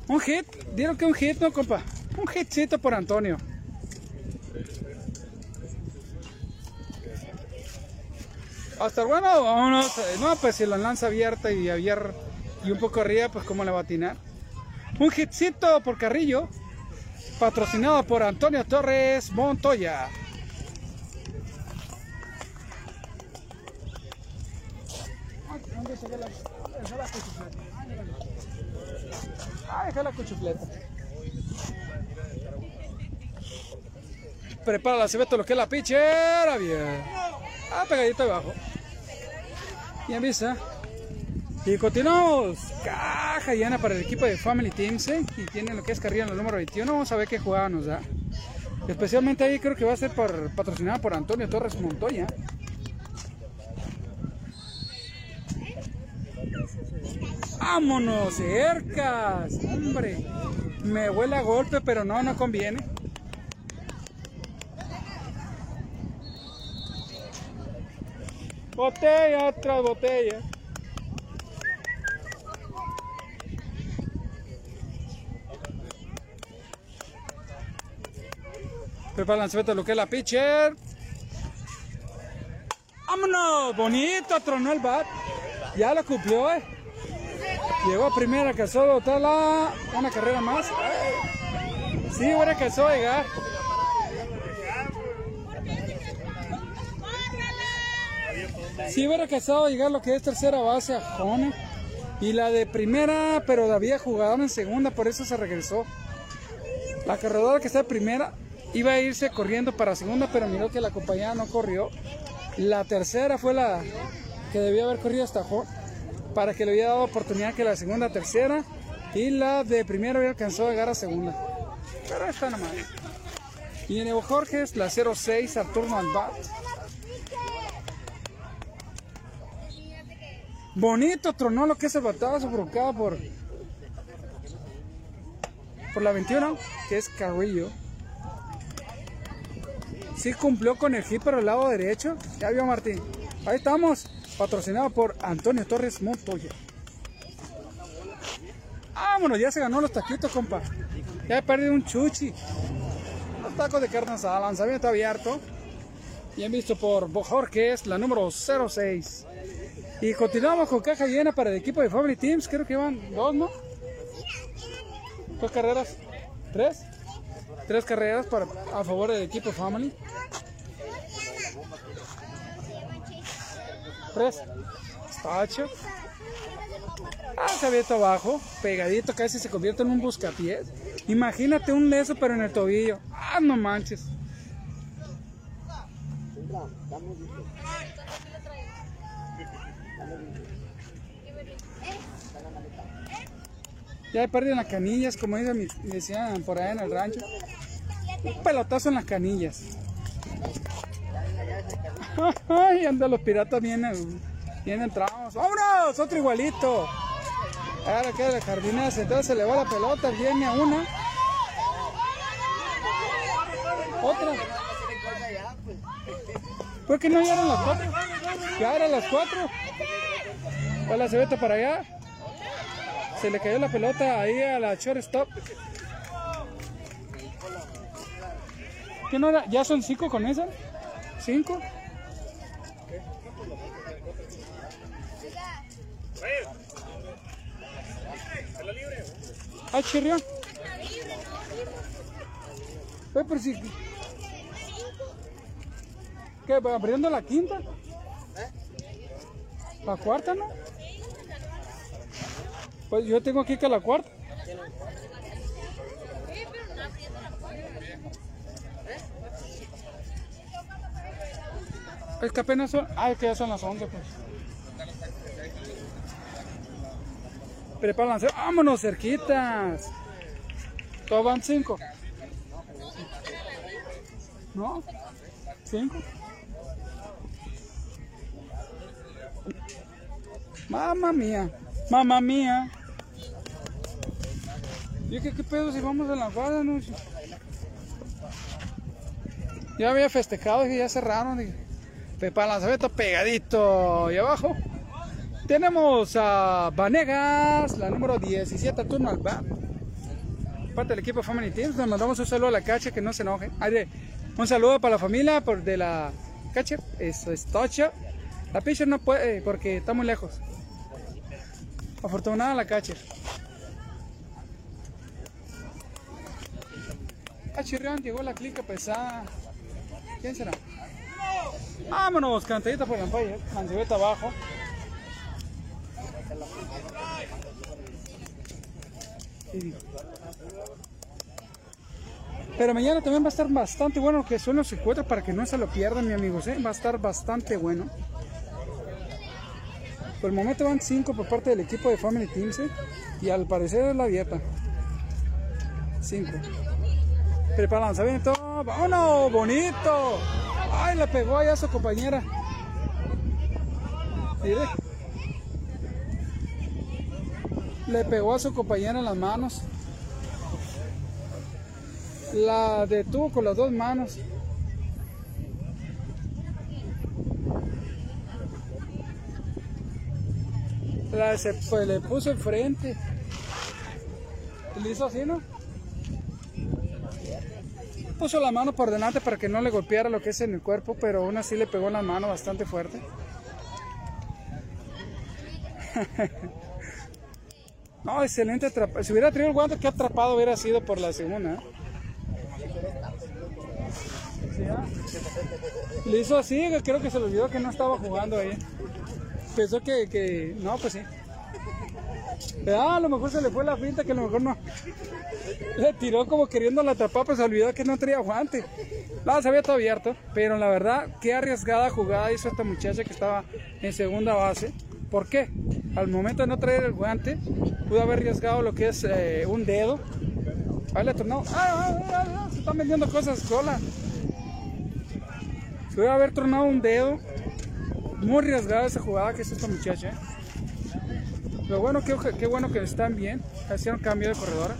A: Un hit, dieron que un hit, no, compa. Un hitcito por Antonio. Hasta bueno, vámonos. No, pues si la lanza abierta y abierta y un poco arriba, pues cómo le va a atinar. Un hitcito por Carrillo, patrocinado por Antonio Torres Montoya. Ah, deja la cuchufleta. Prepara la cebeto lo que es la pichera, bien. Ah, pegadito abajo. Bien vista. Y continuamos. Caja llena para el equipo de Family Teams. ¿eh? Y tiene lo que es carrera en el número 21. Vamos a ver qué jugada nos da. Especialmente ahí creo que va a ser por, patrocinada por Antonio Torres Montoya. ¡Vámonos, cercas! Hombre, me huele a golpe, pero no, no conviene. Botella tras botella. Lanzamiento de lo que es la pitcher. ¡Vámonos! Bonito, tronó el bat. Ya lo cumplió, eh. Llegó a primera, alcanzó a una carrera más. Sí, ahora alcanzó a llegar. Sí, hubiera alcanzado a llegar lo que es tercera base a Jone. Y la de primera, pero había jugado en segunda, por eso se regresó. La corredora que está de primera iba a irse corriendo para segunda, pero miró que la compañía no corrió. La tercera fue la que debía haber corrido hasta Jone para que le hubiera dado oportunidad que la segunda, tercera y la de primera hubiera alcanzado a llegar a segunda. Pero está nomás. Y en Evo Jorge es la 06 al turno al. Bonito tronó lo que es el batazo provocado por por la 21, que es Carrillo. Sí cumplió con el hit por el lado derecho. Ya vio Martín. Ahí estamos patrocinado por Antonio Torres Montoya. Vámonos, ya se ganó los taquitos, compa. Ya perdido un chuchi. Los tacos de carne asada, lanzamiento abierto. Bien visto por Jorge, es la número 06. Y continuamos con caja llena para el equipo de Family Teams. Creo que van dos, ¿no? Dos carreras. ¿Tres? Tres carreras para, a favor del equipo Family. Ah, se abierto abajo, pegadito, casi se convierte en un buscapiés. Imagínate un leso, pero en el tobillo. Ah, no manches. Ya pérdida en las canillas, como decían por ahí en el rancho. Un pelotazo en las canillas. Ay, anda los piratas vienen, bien entrados. ¡Vámonos! Otro igualito. Ahora queda la jardinera sentada, se le va la pelota, viene a una. Otra. ¿Por qué no eran las cuatro? Ya eran las cuatro. Va la cebeta para allá. Se le cayó la pelota ahí a la shortstop. ¿Qué no era? ¿Ya son cinco con esa? ¿Cinco? Ah, chirrión. Eh, pero si... ¿Qué? ¿Abriendo la quinta? ¿La cuarta, no? Pues yo tengo aquí que la cuarta. Es que apenas son... Ah, es que ya son las 11, pues. Prepárense. ¡Vámonos, cerquitas! Todos van cinco. ¿No? ¿Cinco? Mamma mía. Mamma mía. ¿Y qué, qué pedo si vamos a la guarda, no? Ya había festejado y ya cerraron. Y... Pepa Lanzaveta pegadito. Y abajo tenemos a Vanegas, la número 17, turno al bat. Parte del equipo Family Teams. Nos mandamos un saludo a la cacha, que no se enoje. Ay, Un saludo para la familia por de la cacha. Eso es tocha. La pitcher no puede porque está muy lejos. Afortunada la catcher. Ah, chirrión, llegó la clica pesada. ¿Quién será? Vámonos, cantadita por el Empire. Mancebeta abajo. Pero mañana también va a estar bastante bueno que son los encuentros para que no se lo pierdan, mi amigos. ¿eh? Va a estar bastante bueno. Por el momento van 5 por parte del equipo de Family Teams ¿eh? y al parecer es la dieta. 5. Prepara lanzamiento. ¡Vámonos! ¡Bonito! ¡Ay! Le pegó allá su compañera. Mire. Le pegó a su compañera en las manos. La detuvo con las dos manos. La, se, pues, le puso enfrente. Le hizo así, ¿no? Puso la mano por delante para que no le golpeara lo que es en el cuerpo, pero aún así le pegó en la mano bastante fuerte. no, excelente atrapado. Si hubiera traído el guante, qué atrapado hubiera sido por la segunda. ¿eh? Le hizo así, creo que se le olvidó que no estaba jugando ahí. Pensó que, que... no, pues sí. Ah, a lo mejor se le fue la finta que a lo mejor no. Le tiró como queriendo la atrapar, pues se olvidó que no traía guante. No, se había todo abierto, pero la verdad, qué arriesgada jugada hizo esta muchacha que estaba en segunda base. ¿Por qué? Al momento de no traer el guante, pudo haber arriesgado lo que es eh, un dedo. Ahí le tornó. ¡Ah, ah, ah, ah! Se están vendiendo cosas sola. Se puede haber tornado un dedo. Muy arriesgada esa jugada que hizo esta muchacha. Pero bueno, qué, qué bueno que están bien. Hicieron cambio de corredora.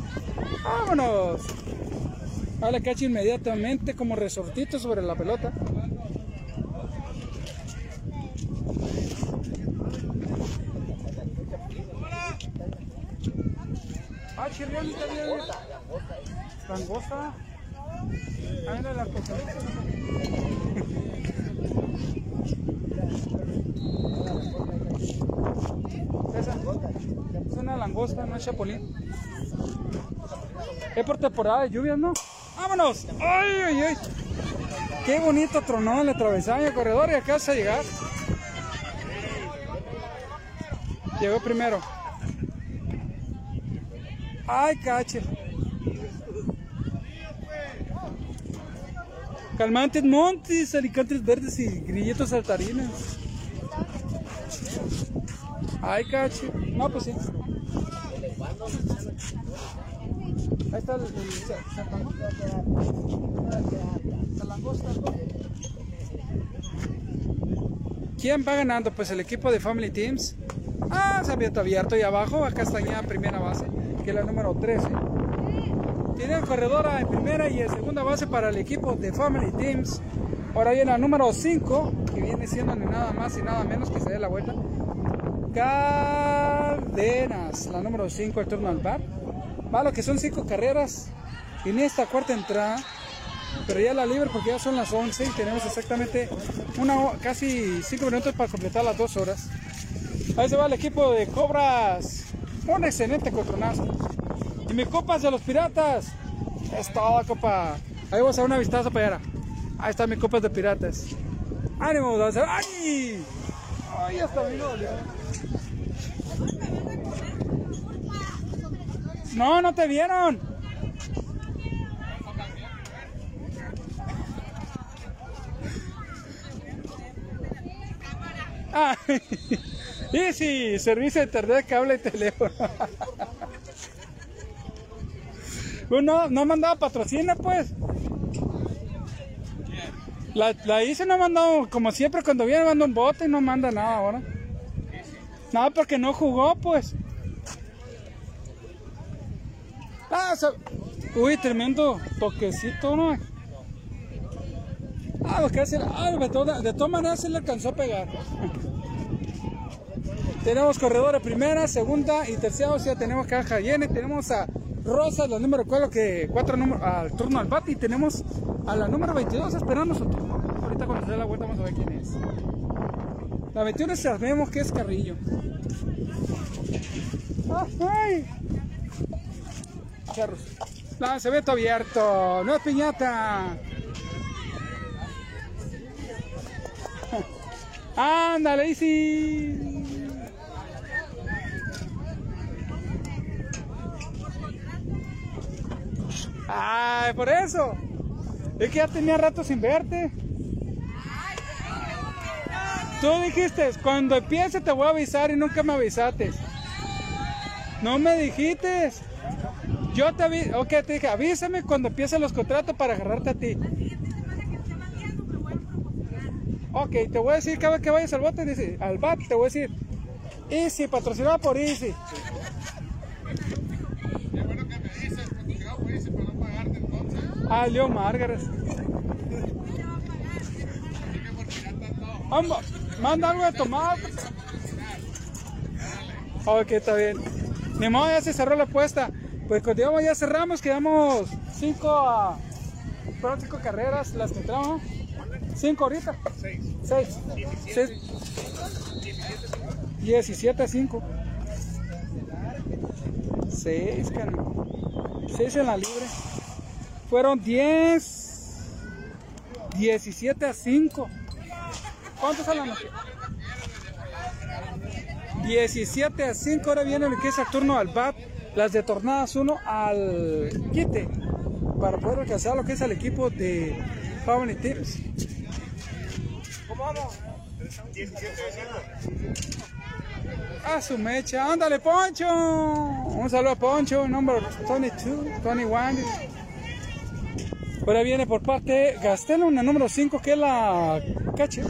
A: ¡Vámonos! A la cacha inmediatamente como resortito sobre la pelota. Ah, chirrión, está bien. Langosta. Ahí la Esa es una langosta, no es chapulín. Es por temporada de lluvias, ¿no? ¡Vámonos! ¡Ay, ay, ay! ¡Qué bonito tronó en la travesaña corredor y acá a llegar! Llegó primero. ¡Ay, cache! Calmantes montes, alicantes verdes y grilletos saltarines. Ay, cache. No, pues sí. Ahí está el, el. La langosta. ¿Quién va ganando? Pues el equipo de Family Teams. Ah, se había abierto ahí abajo. Acá está ya primera base, que es la número 13. Tiene el corredora en primera y en segunda base para el equipo de Family Teams. Ahora viene la número 5, que viene siendo ni nada más y nada menos que se dé la vuelta. Cárdenas, la número 5, el turno al bar. Va lo que son 5 carreras en esta cuarta entrada. Pero ya la libre porque ya son las 11 y tenemos exactamente una, casi 5 minutos para completar las 2 horas. Ahí se va el equipo de Cobras. Un excelente contronazo. Y mi copas de los piratas. Es todo, copa. Ahí vamos a dar una vistazo para allá. Ahí están mis copas de piratas. ¡Ánimo! ¡Ay! ¡Ay, hasta me dolió! No, no te vieron. Ah, y sí, servicio de internet, cable y teléfono. Bueno, no ha mandado patrocina, pues. La, la hice no mandado, como siempre, cuando viene manda un bote y no manda nada ahora. Nada, porque no jugó, pues. Ah, Uy, tremendo toquecito, ¿no? Ah, lo que hace, ah, de todas de todas maneras se le alcanzó a pegar. Tenemos corredores primera, segunda y tercera, o sea, tenemos caja llena, tenemos a Rosa, la número 4, que cuatro números al turno al bate y tenemos a la número 22 esperando su turno. Ahorita cuando se dé la vuelta vamos a ver quién es. La 21 sabemos que es Carrillo. Ah, ¡Ay! Charros. Lanzamiento abierto, no es piñata. Ándale, Easy. Ay, por eso. Es que ya tenía rato sin verte. Tú dijiste, cuando empiece te voy a avisar y nunca me avisaste. No me dijiste. Yo te avi ok, te dije, avísame cuando empiecen los contratos para agarrarte a ti. Ok, te voy a decir cada vez que vayas al bote, dice, al bat, te voy a decir, Easy, patrocinado por Easy.
E: Qué bueno que me dices, patrocinado por ese para no pagarte entonces.
A: Ah, Leo Margaret.
E: Así que por pirata no.
A: Vamos, manda algo de tomar. Ok, está bien. Ni modo, ya se cerró la apuesta. Pues continuamos, ya cerramos, quedamos 5 a. Fueron 5 carreras las que entramos. 5 ahorita. 6. 6. 17 a 5. 6, 6 en la libre. Fueron 10. 17 a 5. ¿Cuántos salen aquí? 17 a 5. Ahora viene lo que es el turno al BAT. Las de Tornadas 1 al quite. Para poder alcanzar lo que es el equipo de Family Teams.
E: ¿Cómo vamos? 17
A: A su mecha. Ándale, Poncho. Un saludo a Poncho. Número 22, 21. Ahora viene por parte Gastelo, la número 5, que es la cache.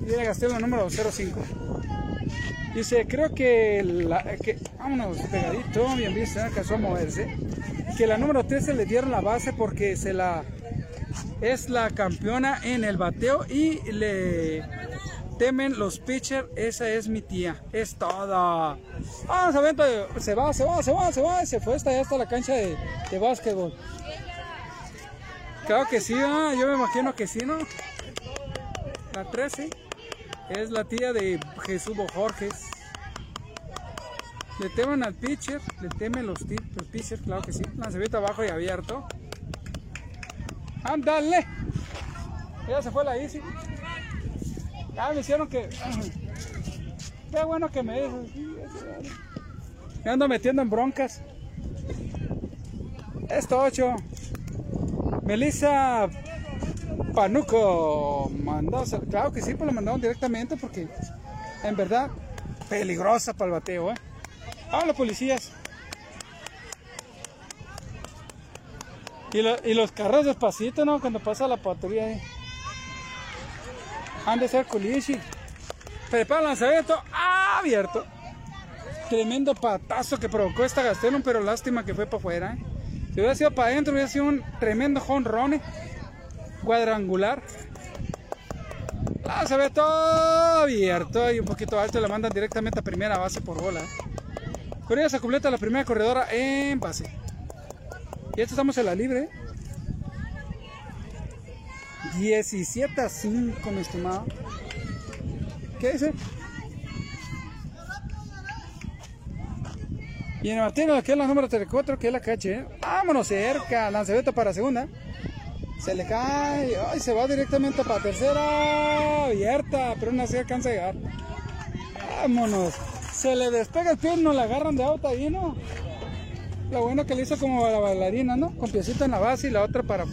A: Viene Gastelo, número 05. Dice, creo que, la, que vámonos pegadito, bien visto, no alcanzó a moverse. Que la número 13 le dieron la base porque se la es la campeona en el bateo y le temen los pitchers. Esa es mi tía, es toda. Se, va, se va, se va, se va, se fue hasta allá hasta la cancha de, de básquetbol. Claro que sí, ah, yo me imagino que sí, ¿no? La 13 es la tía de Jesús Jorges. Le temen al pitcher, le temen los, pitchers, claro que sí. Lanzamiento abajo y abierto. ¡Ándale! Ya se fue la Easy. Ya me hicieron que. Qué bueno que me. Me ando metiendo en broncas. Esto 8. Melissa Panuco mandó, claro que sí, pues lo mandaron directamente porque en verdad peligrosa para el bateo, ¿eh? Ah, los policías. Y, lo- y los carros despacito, ¿no? Cuando pasa la patrulla ahí. Han de ser culichi. Prepara lanzamiento abierto. Tremendo patazo que provocó esta Gastelum, pero lástima que fue para afuera. ¿eh? Si hubiera sido para adentro, hubiera sido un tremendo jonrone cuadrangular. Ah, se ve todo abierto y un poquito alto. Le mandan directamente a primera base por bola. Con ella se completa la primera corredora en base. Y esto estamos en la libre. 17 a 5, mi estimado. ¿Qué dice? Y en el Martino, que es la número 34, que es la cache. Vámonos cerca. Lanzamiento para segunda. Se le cae. Ay, se va directamente para tercera. Abierta, pero no se alcanza a llegar. Vámonos. Se le despega el pie y no la agarran de auto ahí, ¿no? Lo bueno que le hizo como la bailarina, ¿no? Con piecito en la base y la otra para,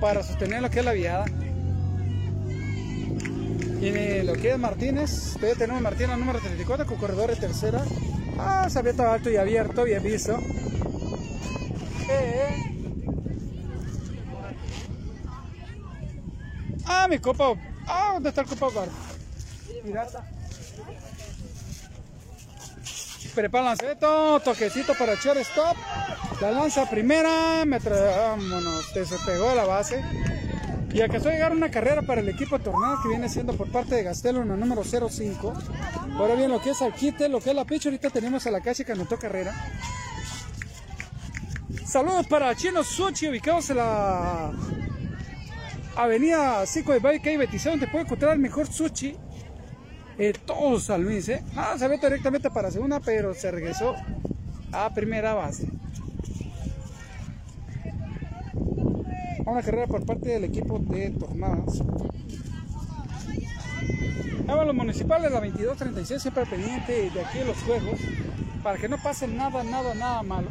A: para sostener lo que es la viada. Y lo que es Martínez, todavía tenemos Martínez número 34 con corredor de tercera. Ah, se estado alto y abierto, bien visto. Eh, eh. Ah, mi copa. Ah, ¿dónde está el copa? Pirata. Prepara el lanzamiento, toquecito para echar stop. La lanza primera, me vámonos, se pegó la base. Y alcanzó a llegar una carrera para el equipo Tornado que viene siendo por parte de Gastelo en el número 05. Ahora bien, lo que es al quite, lo que es la picha, ahorita tenemos a la calle que anotó carrera. Saludos para Chino Suchi, ubicados en la Avenida 5 de Valle, calle 26, donde puede encontrar el mejor sushi eh, todo San Luis, ¿eh? Ah, se ve directamente para segunda, pero se regresó a primera base. Una carrera por parte del equipo de Tornadas. Ahora los municipales, la 2236, siempre pendiente de aquí de los juegos, para que no pase nada, nada, nada malo.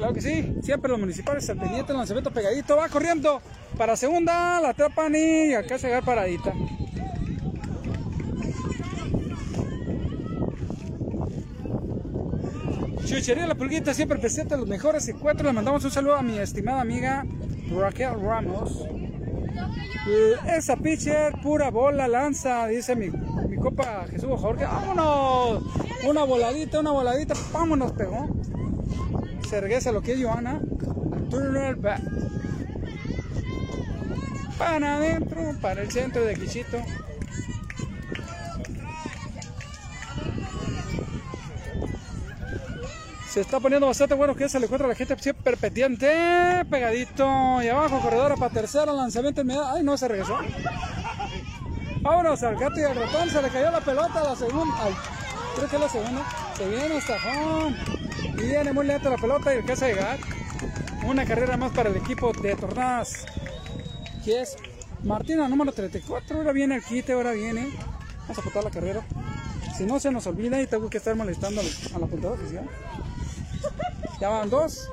A: Claro que sí, siempre los municipales al pendiente, el lanzamiento pegadito, va corriendo para segunda, la atrapan y acá se va paradita. Chuchería La Pulguita siempre presenta los mejores encuentros. Le mandamos un saludo a mi estimada amiga Raquel Ramos. Eh, Esa pitcher, pura bola, lanza, dice mi, mi copa Jesús Jorge. ¡Vámonos! Una voladita, una voladita, vámonos, pegó. Se regresa lo que es Johanna. Para adentro, para el centro de Quichito. Se está poniendo bastante bueno que se le encuentra a la gente siempre pendiente. Pegadito. Y abajo, corredora para tercera, lanzamiento inmediato. Ay, no, se regresó. Vámonos al gato y al ratón. Se le cayó la pelota a la segunda. Ay, creo que es la segunda. Se viene hasta home. Y viene muy lenta la pelota y alcanza a llegar. Una carrera más para el equipo de Tornadas. Que es Martina, número 34. Ahora viene el quite, ahora viene. Vamos a apuntar la carrera. Si no se nos olvida y tengo que estar molestando al- a la apuntadora oficial. Ya van dos.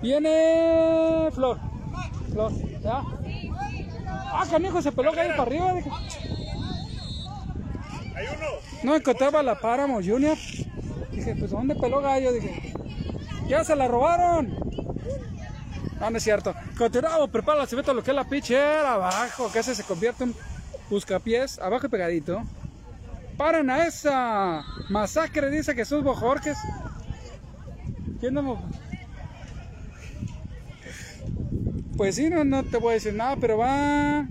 A: Viene Flor. Flor, ya. Ah, canijo, se peló ahí para arriba. dije. No encontraba la Páramo Junior. Dije, pues ¿dónde peló gallo? Dije, ya se la robaron. No, no es cierto. Continuamos, prepara la cebeta, lo que es la pitcher, abajo, que se convierte en buscapiés, abajo y pegadito. Paren a esa masacre, dice Jesús Bojorques. ¿Quién no? Pues sí, no, no te voy a decir nada, pero va.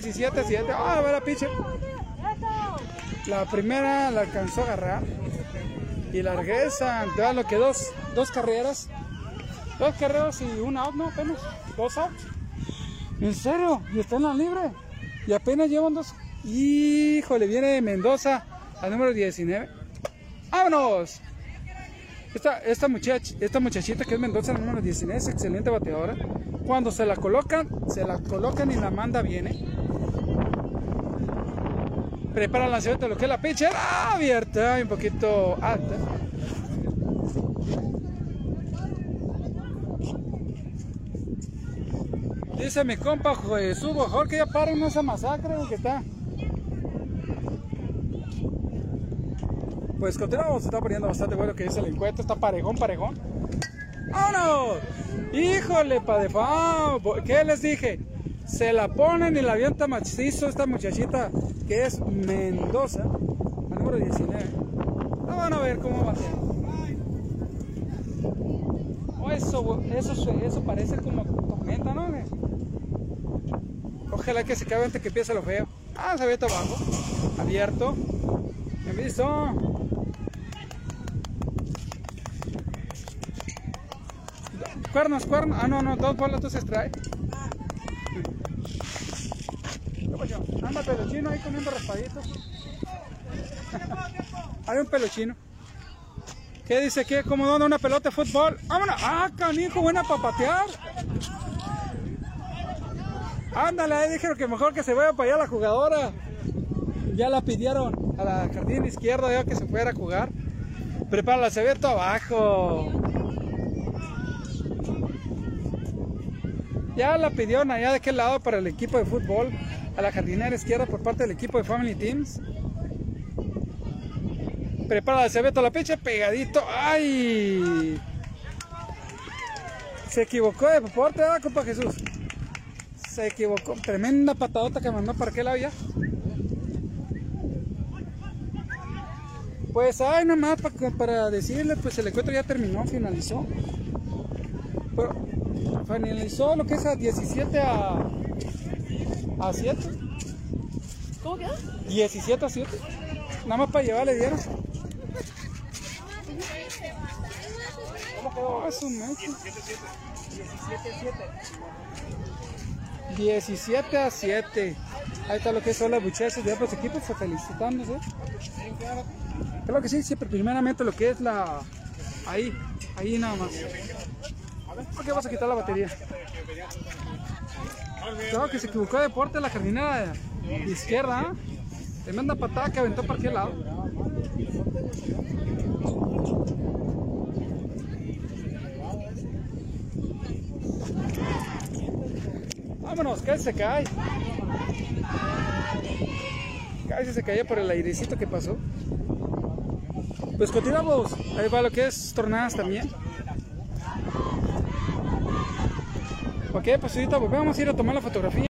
A: 17, 7. Ah, va la pitcher. La primera la alcanzó a agarrar. Y la regresa. Te lo que dos, dos carreras. Dos carreras y un out, ¿no? Apenas. Dos outs. ¿En serio? ¿Y está en la libre? Y apenas llevan dos. Híjole, viene Mendoza al número 19. ¡Vámonos! Esta, esta, muchach- esta muchachita que es Mendoza, número 19, es excelente bateadora. Cuando se la colocan, se la colocan y la manda viene. Prepara el lanzamiento de lo que es la pitcher. Abierta un poquito alta. Dice mi compa Jesús Bojor que ya paren esa masacre que está. Pues continuamos, se está poniendo bastante bueno que es el encuentro, está parejón, parejón. ¡Vámonos! ¡Híjole, padefao! ¿Qué les dije? Se la ponen y la avienta macizo esta muchachita que es Mendoza, la número 19. No van a ver cómo va a ser. Oh, eso, eso, eso parece como tormenta, ¿no? Ojalá que se acabe antes que empiece lo feo. Ah, se ve abajo. Abierto. ¿Me visto? Cuernos, cuernos. Ah, no, no, dos bolas se Anda peluchino ahí comiendo raspaditos. Hay un peluchino. ¿Qué dice? ¿Qué? ¿Cómo dónde una pelota de fútbol? ¡Vámonos! ¡Ah, canijo! Buena para patear. Ándale, ahí dijeron que mejor que se vaya para allá la jugadora. Ya la pidieron a la jardín izquierda ya que se fuera a jugar. Prepárala, se ve todo abajo. Ya la pidieron allá de aquel lado para el equipo de fútbol, a la jardinera izquierda por parte del equipo de Family Teams. Prepara ve toda la pecha pegadito. ¡Ay! Se equivocó de deporte, ¿verdad, compa Jesús? Se equivocó. Tremenda patadota que mandó para aquel lado ya. Pues, ay, nomás para, para decirle, pues el encuentro ya terminó, finalizó. Pero, finalizó lo que es a 17 a, a 7.
B: ¿Cómo quedó?
A: 17 a 7. Nada más para llevar le dieron. ¿Cómo quedó? Es un mes. 17 a 7. Ahí está lo que son las muchachas de otros equipos felicitándose. Creo que sí, siempre primeramente lo que es la... Ahí, ahí nada más. ¿Por qué vas a quitar la batería? Creo que se equivocó de deporte la jardinera de izquierda. Tremenda patada que aventó para aquel lado. Vámonos, que se cae. Casi se caía por el airecito que pasó. Pues continuamos. Ahí va lo que es tornadas también. Ok, pues ahorita volvemos a ir a tomar la fotografía.